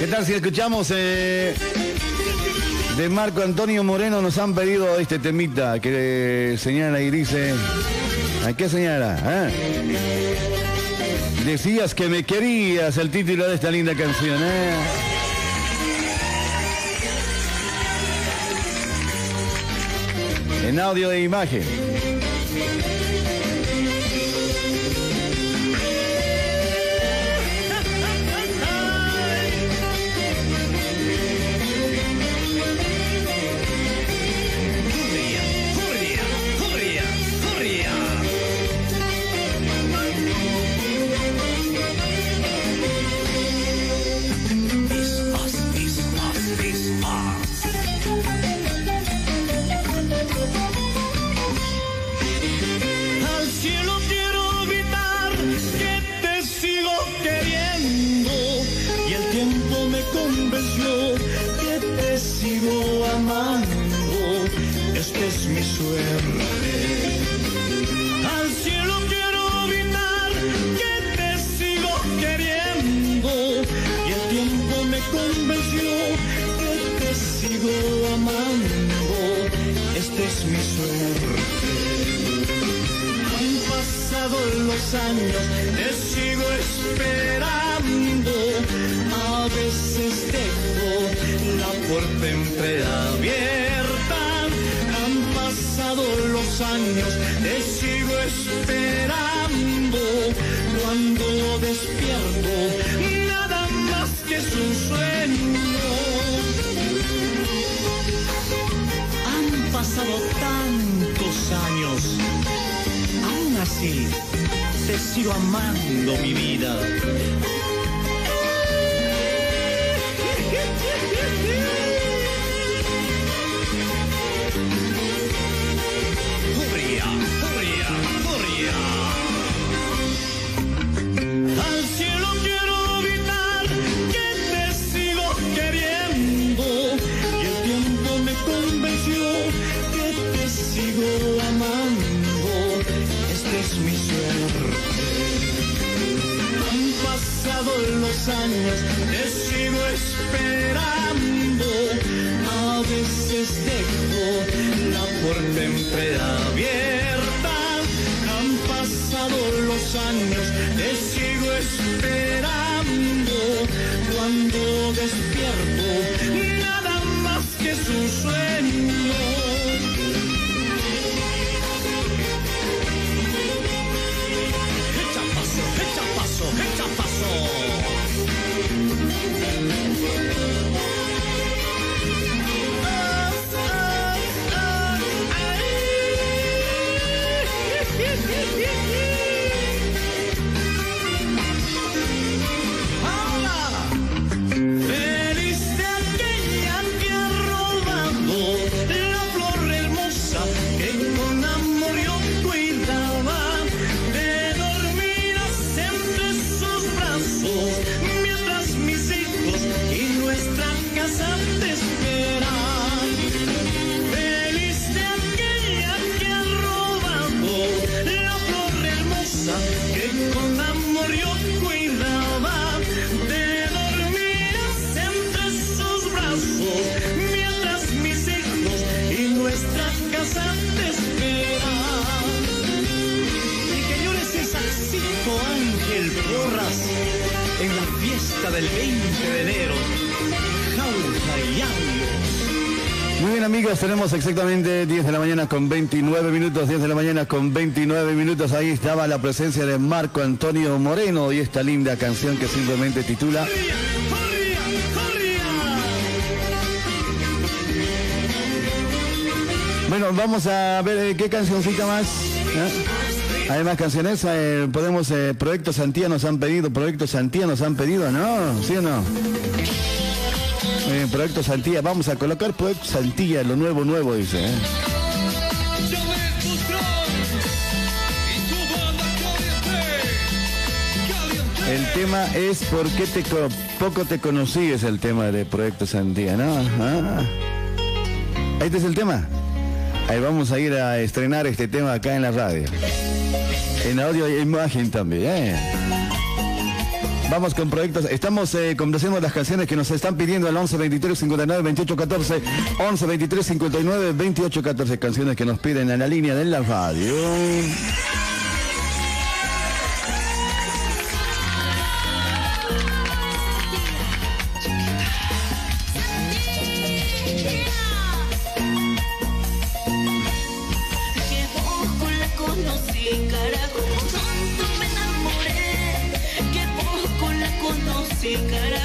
¿Qué tal si escuchamos eh, de Marco Antonio Moreno? Nos han pedido este temita que eh, señala y dice... ¿A qué señala? ¿Ah? Decías que me querías el título de esta linda canción, ¿eh? en audio e imagen. años te sigo esperando. A veces dejo la puerta entreabierta. Han pasado los años, te sigo esperando. Cuando despierto, nada más que es un sueño. Han pasado tantos años, aún así te sigo amando mi vida. los años, te sigo esperando. A veces dejo la puerta entreabierta. Han pasado los años, te sigo esperando. Amigos, tenemos exactamente 10 de la mañana con 29 minutos, 10 de la mañana con 29 minutos. Ahí estaba la presencia de Marco Antonio Moreno y esta linda canción que simplemente titula Bueno, vamos a ver eh, qué cancioncita más. ¿eh? Hay más canciones, eh, podemos, eh, Proyecto Santía nos han pedido, Proyecto Santía nos han pedido, ¿no? ¿Sí o no? Proyecto Santía, vamos a colocar Proyecto Santía, lo nuevo, nuevo, dice. ¿eh? El tema es por qué te co- poco te conocí, es el tema de Proyecto Santía, ¿no? Ah. Este es el tema. Ahí vamos a ir a estrenar este tema acá en la radio. En audio y imagen también. ¿eh? Vamos con proyectos. Estamos eh, complaciendo las canciones que nos están pidiendo al 11 23 59 28 14. 11 23 59 28 14. Canciones que nos piden en la línea de la radio.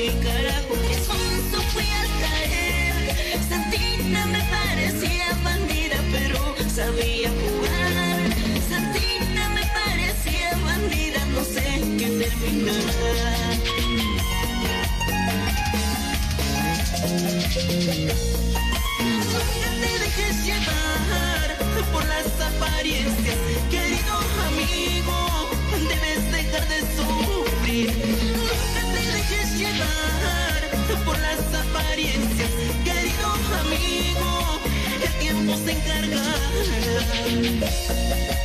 conocí, carajo, que sonso fui al. Santina me parecía bandida, pero sabía jugar. Santina me parecía bandida, no sé qué terminar. Nunca te dejes llevar por las apariencias, querido amigo. Debes dejar de sufrir. El tiempo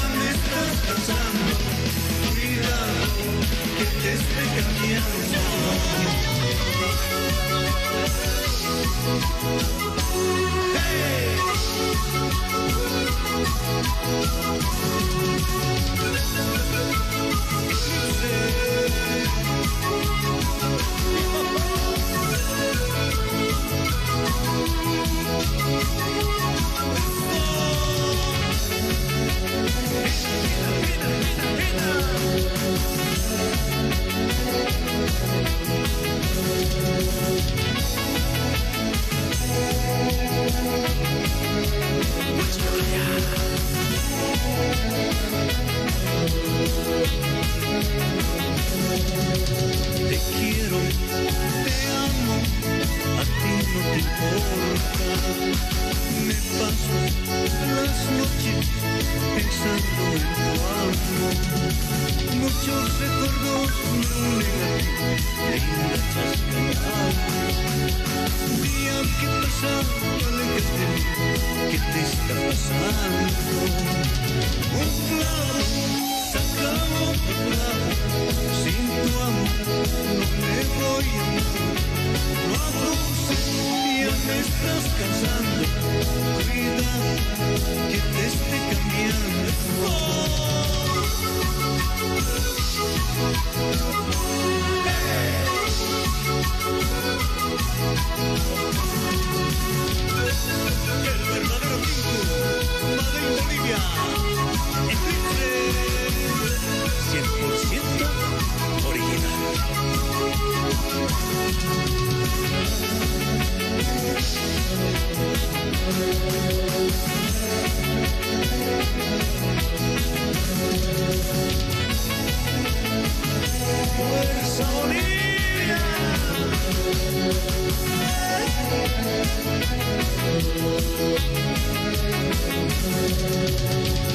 Me estás pasando, que te esté cambiando. Te amo, a ti no te importa. Me paso las noches pensando en tu amor. Muchos recuerdos me unen a ti, linda chascarada. Día que pasa, de mí, ¿qué te está pasando? Un clavo saca otro clavo, sin tu amor no me voy a amar. No abuses, ya me estás cansando. Cuidado que te esté cambiando. El verdadero Pinto, Madrid Bolivia, Eclipse, 100% Sonia.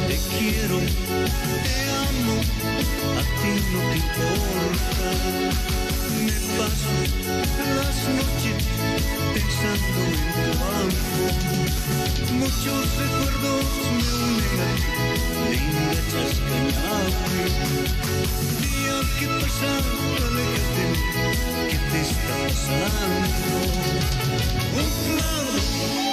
Te quiero, te amo, a ti no te importa. Me paso las noches pensando en tu amor. Muchos recuerdos me unen linda chascarable. Día que pasa, mí, ¿qué te está pasando? Un saca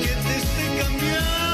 que te esté cambiando.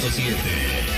107.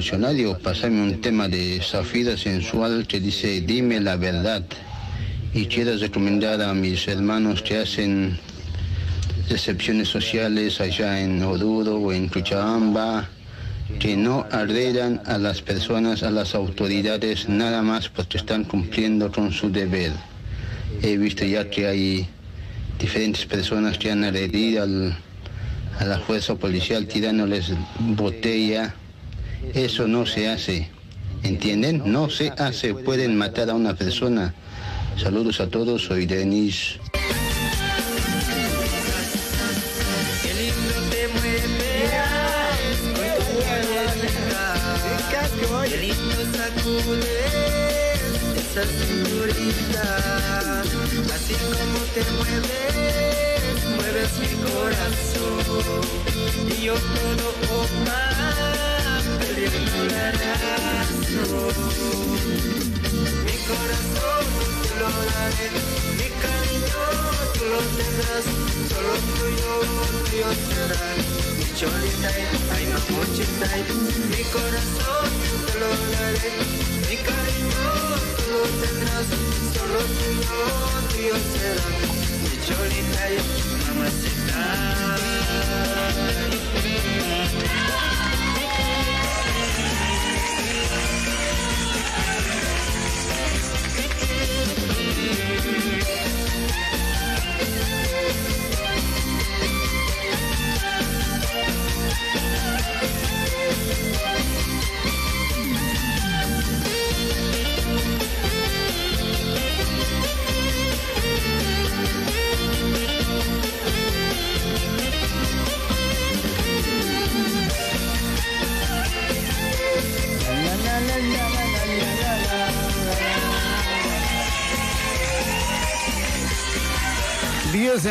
Revolucionarios, pasame un tema de Zafira sensual que dice, dime la verdad. Y quiero recomendar a mis hermanos que hacen recepciones sociales allá en Oruro o en Cochabamba, que no agredan a las personas, a las autoridades, nada más porque están cumpliendo con su deber. He visto ya que hay diferentes personas que han agredido al- a la fuerza policial tirándoles botella. Eso no se hace. ¿Entienden? No se hace. Pueden matar a una persona. Saludos a todos. Soy Denis. Mueves, mueves mi corazón. Y yo todo Mi corazón te lo daré, mi cariño tú lo tendrás, solo tuyo, tuyo será. Mi cholita, ay mamochita, mi corazón te lo daré, mi cariño tú lo tendrás, solo tuyo, tuyo será. Mi cholita, Diez Yeah.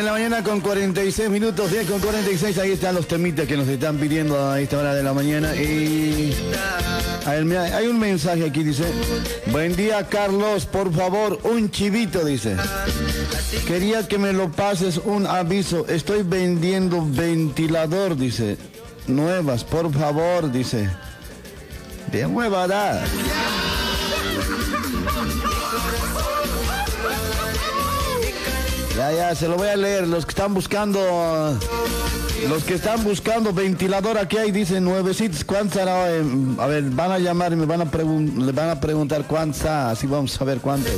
En la mañana con 46 minutos, 10 con 46, ahí están los temitas que nos están pidiendo a esta hora de la mañana. Y a ver, hay un mensaje aquí, dice, buen día Carlos, por favor, un chivito, dice. Quería que me lo pases un aviso, estoy vendiendo ventilador, dice. Nuevas, por favor, dice. De huevada. Ya, ya, se lo voy a leer. Los que están buscando, los que están buscando ventilador aquí hay, dicen nuevecitos. ¿Cuántos? Eh, a ver, van a llamar y me van a pregun- le van a preguntar cuánto está, así vamos a ver cuánto.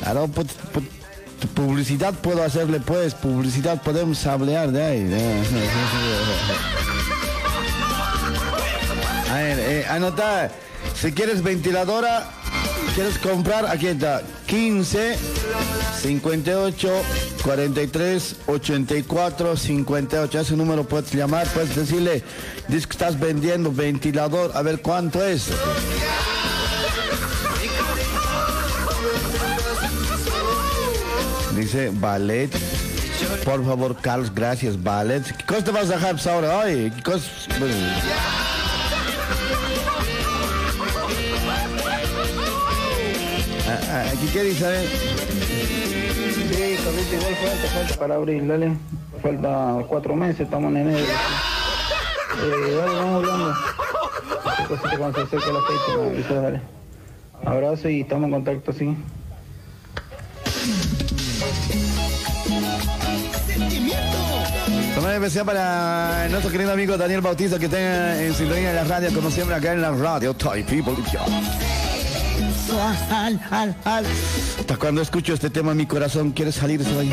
Claro, pues, pues, publicidad puedo hacerle pues, publicidad podemos hablar de ahí. A ver, eh, anota, si quieres ventiladora, quieres comprar, aquí está, 15 58 43 84 58. Ese número puedes llamar, puedes decirle, dices que estás vendiendo ventilador, a ver cuánto es. Dice ballet. Por favor, Carlos, gracias, ballet. ¿Qué cosa te vas a dejar pues, ahora? Oye, ¿qué cosa? Dice, a ver. Sí, Carlito, igual falta, falta para abril, dale. Falta cuatro meses, estamos en enero. Eh, dale, vamos hablando. Cosita cuando se acerca la fecha, me avisas, dale. Abrazo y estamos en contacto, sí. También especial para nuestro querido amigo Daniel Bautista que está en sintonía de la radio, como siempre acá en la radio Taipi Bolivia. Al, al, al. Hasta cuando escucho este tema mi corazón quiere salir de ahí.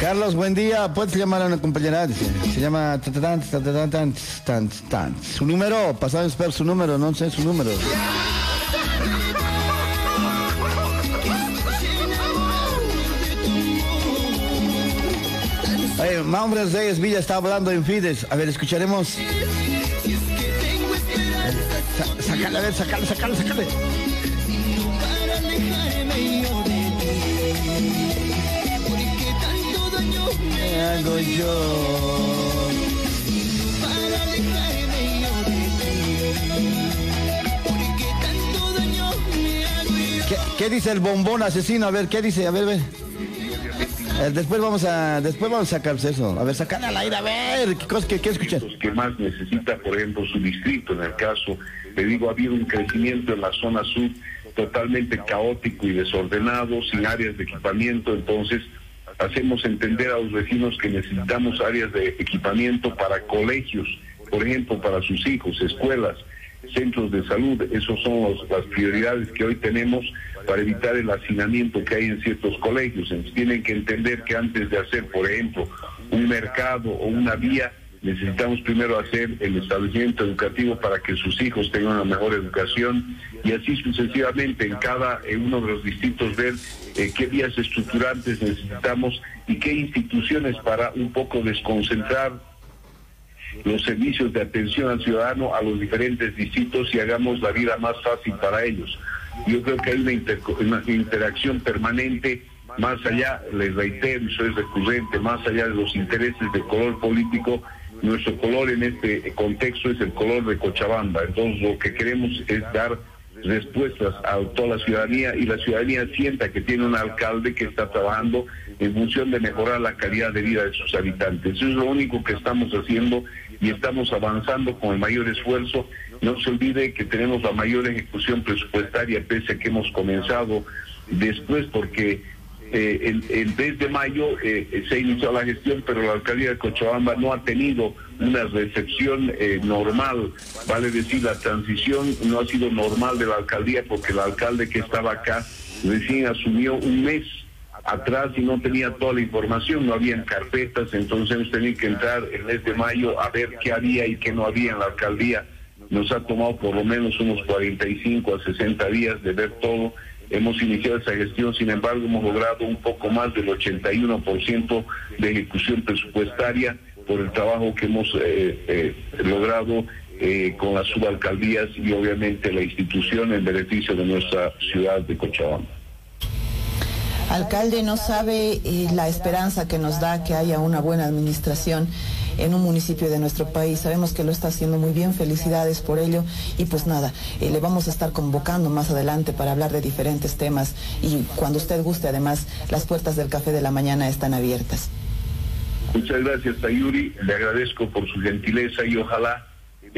Carlos, buen día. Puedes llamar a una compañera. Se llama. Su número. Pasado su número. No sé su número. Oye, Reyes Villa está hablando en Fides. A ver, escucharemos. Sa- Sacale, a ver, sacale, sacale, sacale. Me hago yo. ¿Qué, qué dice el bombón asesino? A ver, ¿qué dice? A ver, ve. Eh, después vamos a después vamos a sacar eso. A ver, sacar al aire, a ver, ¿qué cosa que qué escuchar? los que más necesita, por ejemplo, su distrito. En el caso, le digo, ha habido un crecimiento en la zona sur totalmente caótico y desordenado, sin áreas de equipamiento. Entonces, hacemos entender a los vecinos que necesitamos áreas de equipamiento para colegios, por ejemplo, para sus hijos, escuelas, centros de salud. Esas son los- las prioridades que hoy tenemos para evitar el hacinamiento que hay en ciertos colegios. Entonces, tienen que entender que antes de hacer, por ejemplo, un mercado o una vía, necesitamos primero hacer el establecimiento educativo para que sus hijos tengan una mejor educación y así sucesivamente en cada en uno de los distritos ver eh, qué vías estructurantes necesitamos y qué instituciones para un poco desconcentrar los servicios de atención al ciudadano a los diferentes distritos y hagamos la vida más fácil para ellos. Yo creo que hay una, interco- una interacción permanente, más allá, les reitero, y soy recurrente, más allá de los intereses de color político, nuestro color en este contexto es el color de Cochabamba. Entonces lo que queremos es dar respuestas a toda la ciudadanía y la ciudadanía sienta que tiene un alcalde que está trabajando en función de mejorar la calidad de vida de sus habitantes. Eso es lo único que estamos haciendo y estamos avanzando con el mayor esfuerzo. No se olvide que tenemos la mayor ejecución presupuestaria pese a que hemos comenzado después porque eh, el, mes de mayo eh, se inició la gestión, pero la alcaldía de Cochabamba no ha tenido una recepción eh, normal, vale decir, la transición no ha sido normal de la alcaldía porque el alcalde que estaba acá recién asumió un mes atrás y no tenía toda la información, no habían carpetas, entonces hemos tenido que entrar el mes de mayo a ver qué había y qué no había en la alcaldía. Nos ha tomado por lo menos unos 45 a 60 días de ver todo. Hemos iniciado esa gestión, sin embargo, hemos logrado un poco más del 81% de ejecución presupuestaria por el trabajo que hemos eh, eh, logrado eh, con las subalcaldías y obviamente la institución en beneficio de nuestra ciudad de Cochabamba. Alcalde, no sabe la esperanza que nos da que haya una buena administración en un municipio de nuestro país. Sabemos que lo está haciendo muy bien, felicidades por ello. Y pues nada, eh, le vamos a estar convocando más adelante para hablar de diferentes temas. Y cuando usted guste, además, las puertas del café de la mañana están abiertas. Muchas gracias, Tayuri. Le agradezco por su gentileza y ojalá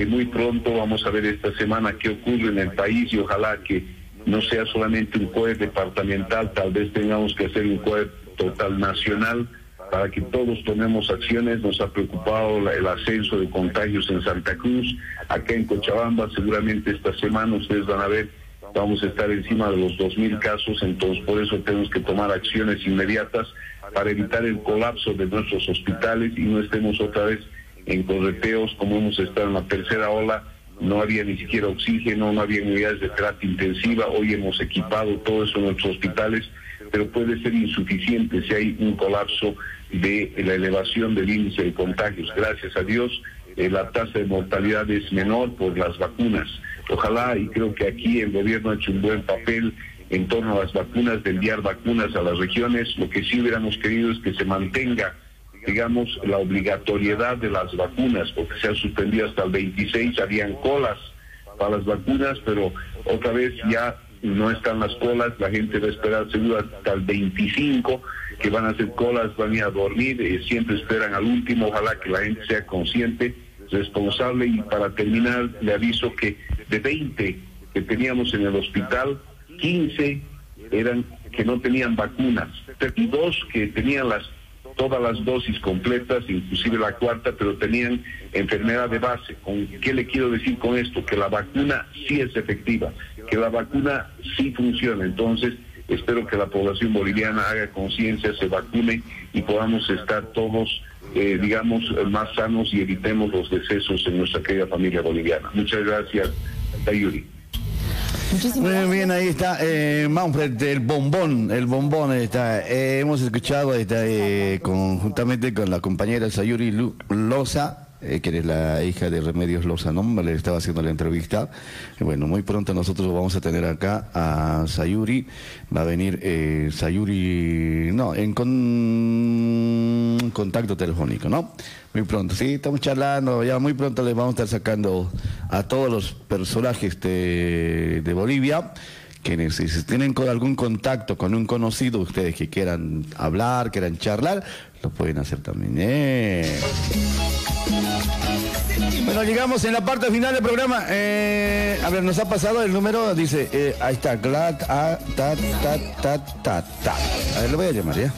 muy pronto vamos a ver esta semana qué ocurre en el país y ojalá que no sea solamente un COE departamental, tal vez tengamos que hacer un COE total nacional para que todos tomemos acciones. Nos ha preocupado la- el ascenso de contagios en Santa Cruz, acá en Cochabamba, seguramente esta semana ustedes van a ver, vamos a estar encima de los 2.000 casos, entonces por eso tenemos que tomar acciones inmediatas para evitar el colapso de nuestros hospitales y no estemos otra vez en correteos como hemos estado en la tercera ola. No había ni siquiera oxígeno, no había unidades de terapia intensiva. Hoy hemos equipado todo eso en nuestros hospitales, pero puede ser insuficiente si hay un colapso de la elevación del índice de contagios. Gracias a Dios, eh, la tasa de mortalidad es menor por las vacunas. Ojalá, y creo que aquí el gobierno ha hecho un buen papel en torno a las vacunas, de enviar vacunas a las regiones. Lo que sí hubiéramos querido es que se mantenga digamos, la obligatoriedad de las vacunas, porque se ha suspendido hasta el 26, habían colas para las vacunas, pero otra vez ya no están las colas, la gente va a esperar seguro hasta el 25, que van a hacer colas, van a ir a dormir, eh, siempre esperan al último, ojalá que la gente sea consciente, responsable y para terminar le aviso que de 20 que teníamos en el hospital, 15 eran que no tenían vacunas y dos que tenían las todas las dosis completas, inclusive la cuarta, pero tenían enfermedad de base. ¿Con qué le quiero decir con esto? Que la vacuna sí es efectiva, que la vacuna sí funciona. Entonces, espero que la población boliviana haga conciencia, se vacune y podamos estar todos, eh, digamos, más sanos y evitemos los decesos en nuestra querida familia boliviana. Muchas gracias, Tayuri. Muy bien, ahí está eh, Manfred, el bombón, el bombón está. Eh, hemos escuchado está, eh, conjuntamente con la compañera Sayuri Loza, eh, que es la hija de Remedios Loza, ¿no? Le estaba haciendo la entrevista. bueno, muy pronto nosotros vamos a tener acá a Sayuri. Va a venir Sayuri, no, en con contacto telefónico, ¿no? Muy pronto, sí, estamos charlando, ya muy pronto les vamos a estar sacando a todos los personajes de, Bolivia, que si tienen algún contacto con un conocido, ustedes que quieran hablar, quieran charlar, lo pueden hacer también. Eh. Bueno, llegamos en la parte final del programa. Eh, a ver, nos ha pasado el número, dice, eh, ahí está, glad, a, ta, ta, ta, ta. A ver, lo voy a llamar ya.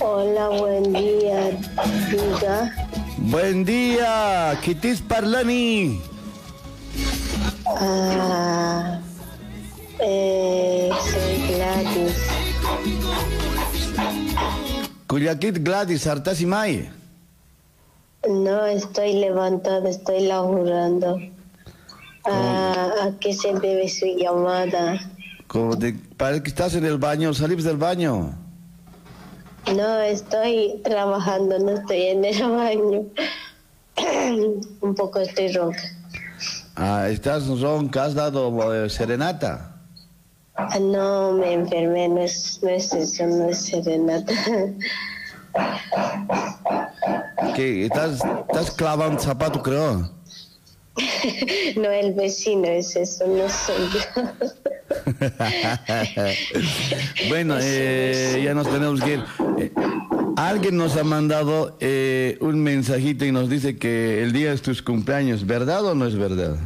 Hola, buen día, diga. Buen día, Kitis Parlani. Ah, eh, soy Gladys. Cuyakit Gladys, Artasimay. No, estoy levantada, estoy laburando. Ah, ¿A qué se debe su llamada? Como de, parece que estás en el baño, salís del baño. No, estoy trabajando, no estoy en el baño. Un poco estoy ronca. Ah, ¿estás ronca? ¿Has dado eh, serenata? Ah, no, me enfermé, no es, no es eso, no es serenata. ¿Qué? ¿Estás, estás clavando zapato, creo? no, el vecino es eso, no soy yo. bueno, eh, ya nos tenemos que ir. Eh, alguien nos ha mandado eh, un mensajito y nos dice que el día de tus cumpleaños, ¿verdad o no es verdad?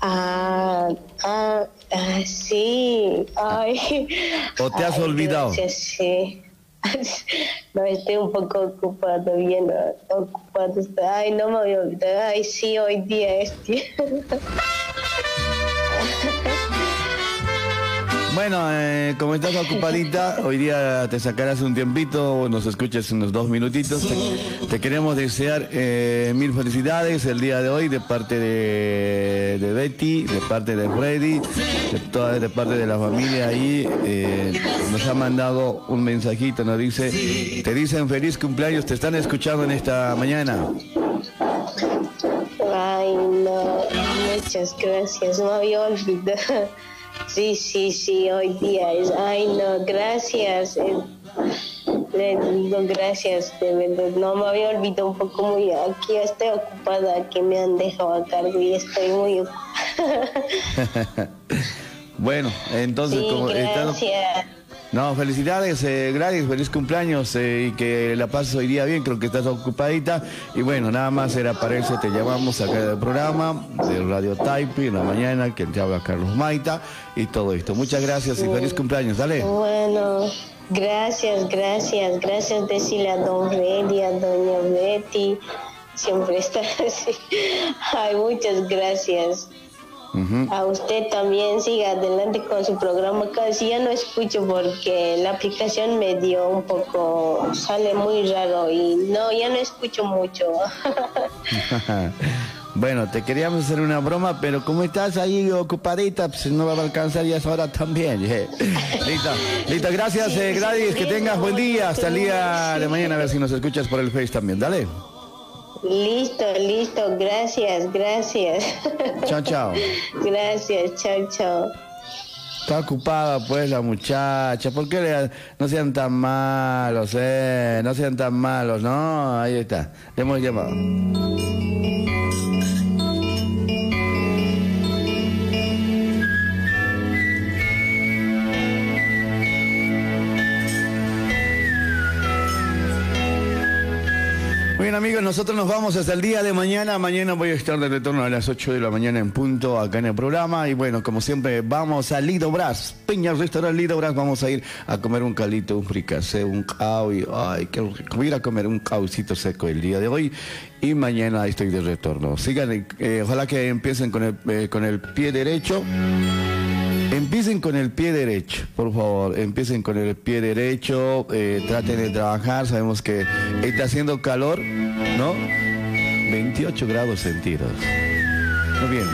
Ah, ah, ah sí. Ay. ¿O te has olvidado? sí. No, estoy un poco ocupado, bien ocupado. Ay, no me voy a olvidar. Ay, sí, hoy día es Bueno, eh, como estás ocupadita, hoy día te sacarás un tiempito, nos escuchas unos dos minutitos. Te, queremos desear eh, mil felicidades el día de hoy de parte de, Betty, de parte de Freddy, de, toda, de parte de la familia ahí. Eh, nos ha mandado un mensajito, nos dice, te dicen feliz cumpleaños, te están escuchando en esta mañana. Ay, muchas gracias, no había. Sí, sí, sí, hoy día es, ay no, gracias. Eh, le digo gracias, de verdad. No me había olvidado un poco muy, aquí estoy ocupada, que me han dejado a cargo y estoy muy ocupada. bueno, entonces como gracias. No, felicidades, eh, Gladys, feliz cumpleaños eh, y que la pases hoy día bien, creo que estás ocupadita. Y bueno, nada más era para eso, te llamamos acá del programa de Radio Taipi en la mañana, que te habla Carlos Maita y todo esto. Muchas gracias y feliz cumpleaños, dale. Bueno, gracias, gracias, gracias decirle a don Freddy, a doña Betty, siempre está así. Ay, muchas gracias. A usted también siga adelante con su programa. Casi ya no escucho porque la aplicación me dio un poco, sale muy raro y no, ya no escucho mucho. Bueno, te queríamos hacer una broma, pero como estás ahí ocupadita, pues no va a alcanzar ya es hora también. eh. Listo, listo, gracias eh, Gladys, que tengas buen día. Hasta el día de mañana, a ver si nos escuchas por el Face también. Dale. Listo, listo, gracias, gracias. Chao, chao. Gracias, chao, chao. Está ocupada pues la muchacha. ¿Por qué le- no sean tan malos, eh? No sean tan malos, ¿no? Ahí está. Le hemos llamado. Amigos, nosotros nos vamos hasta el día de mañana. Mañana voy a estar de retorno a las 8 de la mañana en punto acá en el programa. Y bueno, como siempre, vamos a Lido Brás. Peña Restaurante Lido Brás. Vamos a ir a comer un calito, un fricasé, un cao. Y, ay, qué ir a comer un caucito seco el día de hoy. Y mañana estoy de retorno. Sigan, eh, ojalá que empiecen con el, eh, con el pie derecho. Empiecen con el pie derecho, por favor. Empiecen con el pie derecho. eh, traten de trabajar. Sabemos que está haciendo calor, ¿no? 28 grados centígrados. Muy bien.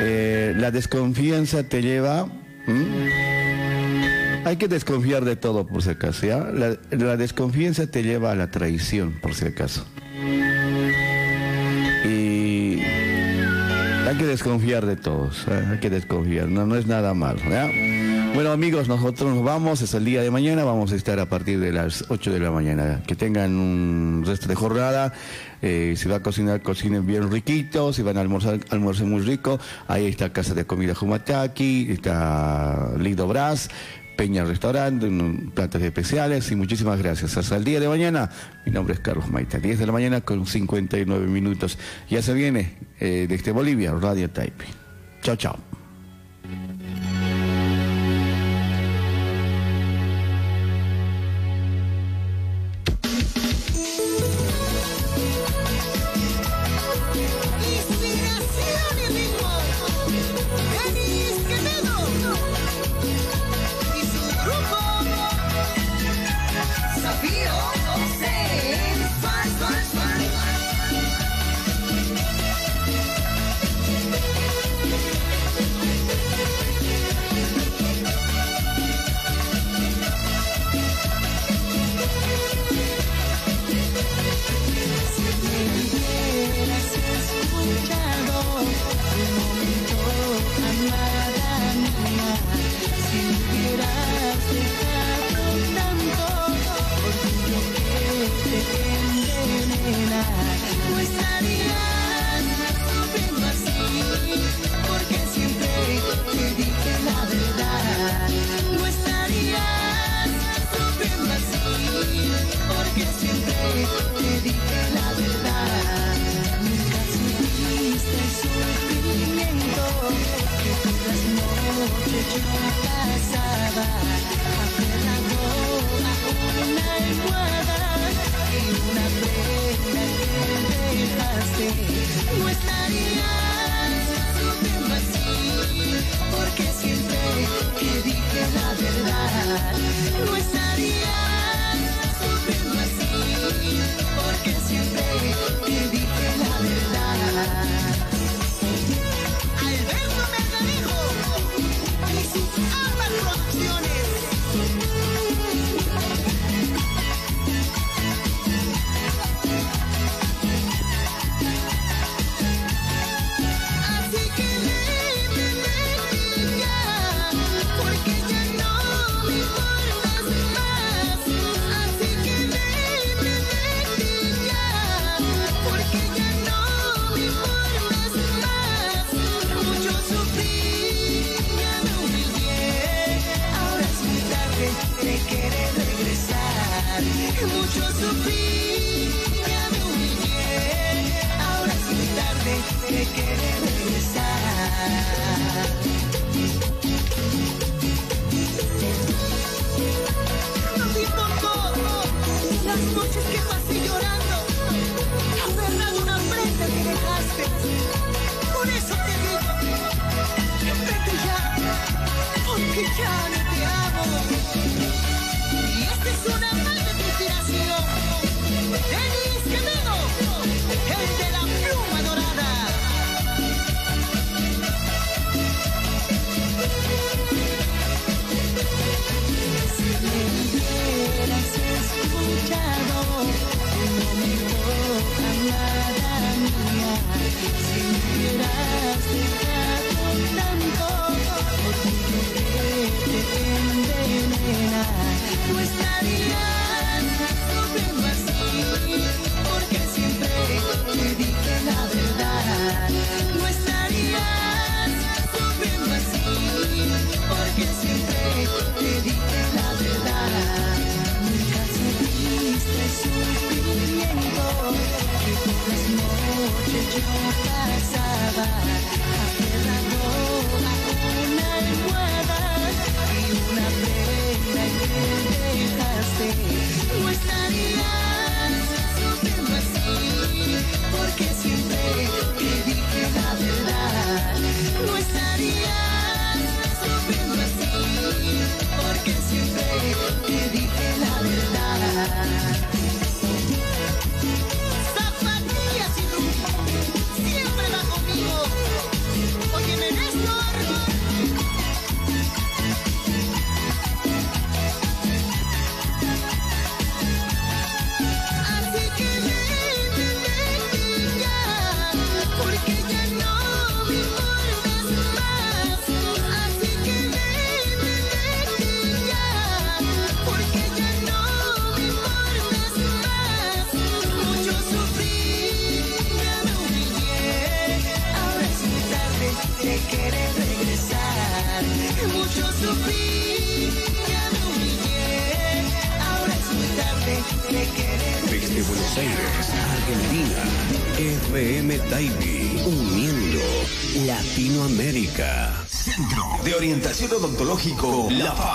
Eh, la desconfianza te lleva. Hay que desconfiar de todo, por si acaso. la desconfianza te lleva a la traición, por si acaso. Hay que desconfiar de todos, ¿eh? hay que desconfiar, no, no es nada malo. Bueno amigos, nosotros nos vamos, es el día de mañana, vamos a estar a partir de las 8 de la mañana. Que tengan un resto de jornada, eh, si va a cocinar, cocinen bien riquito, si van a almorzar, almuercen muy rico. Ahí está Casa de Comida Humataki, está Lido Brás. Peña Restaurante, platos especiales y muchísimas gracias. Hasta el día de mañana. Mi nombre es Carlos Maita. 10 de la mañana con 59 minutos. Ya se viene eh, desde Bolivia, Radio Taipei. Chao, chao. Orientación Odontológico La Paz.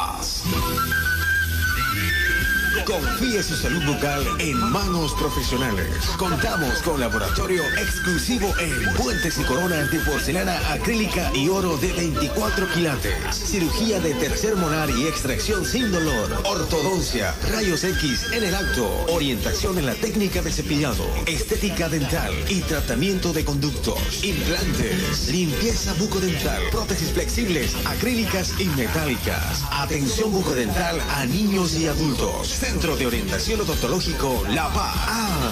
Confíe su salud bucal en manos profesionales. Contamos con laboratorio exclusivo en puentes y coronas de porcelana acrílica y oro de 24 quilates. Cirugía de tercer molar y extracción sin dolor. Ortodoncia, rayos X en el acto. Orientación en la técnica de cepillado. Estética dental y tratamiento de conductos. Implantes. Limpieza bucodental. Prótesis flexibles, acrílicas y metálicas. Atención bucodental a niños y adultos. Centro de Orientación Odontológico La Paz.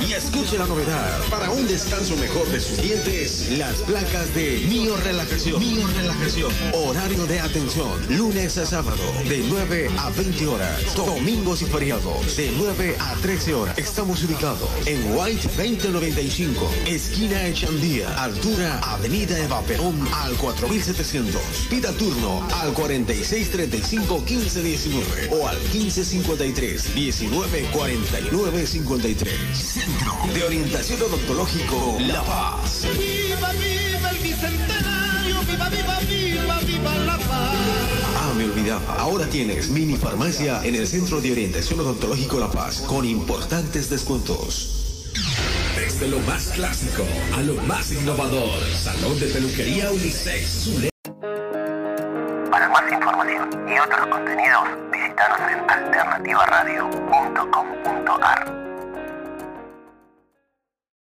Y escuche la novedad. Para un descanso mejor de sus dientes, las placas de Mío Relajación. Mío Relajación. Horario de atención. Lunes a sábado, de 9 a 20 horas. Domingos y feriados, de 9 a 13 horas. Estamos ubicados en White 2095, esquina Echandía, altura Avenida Eva Perón al 4700. Pida turno al 4635 1519 o al 1553 194953. Centro de Orientación Odontológico La Paz. Viva, viva el bicentenario, viva, viva, viva, viva la paz. Ah, me olvidaba. Ahora tienes mini farmacia en el Centro de Orientación Odontológico La Paz con importantes descuentos. Desde lo más clásico a lo más innovador. Salón de peluquería Unisex. Zule- Para más información y otros contenidos, visítanos en alternativaradio.com.ar.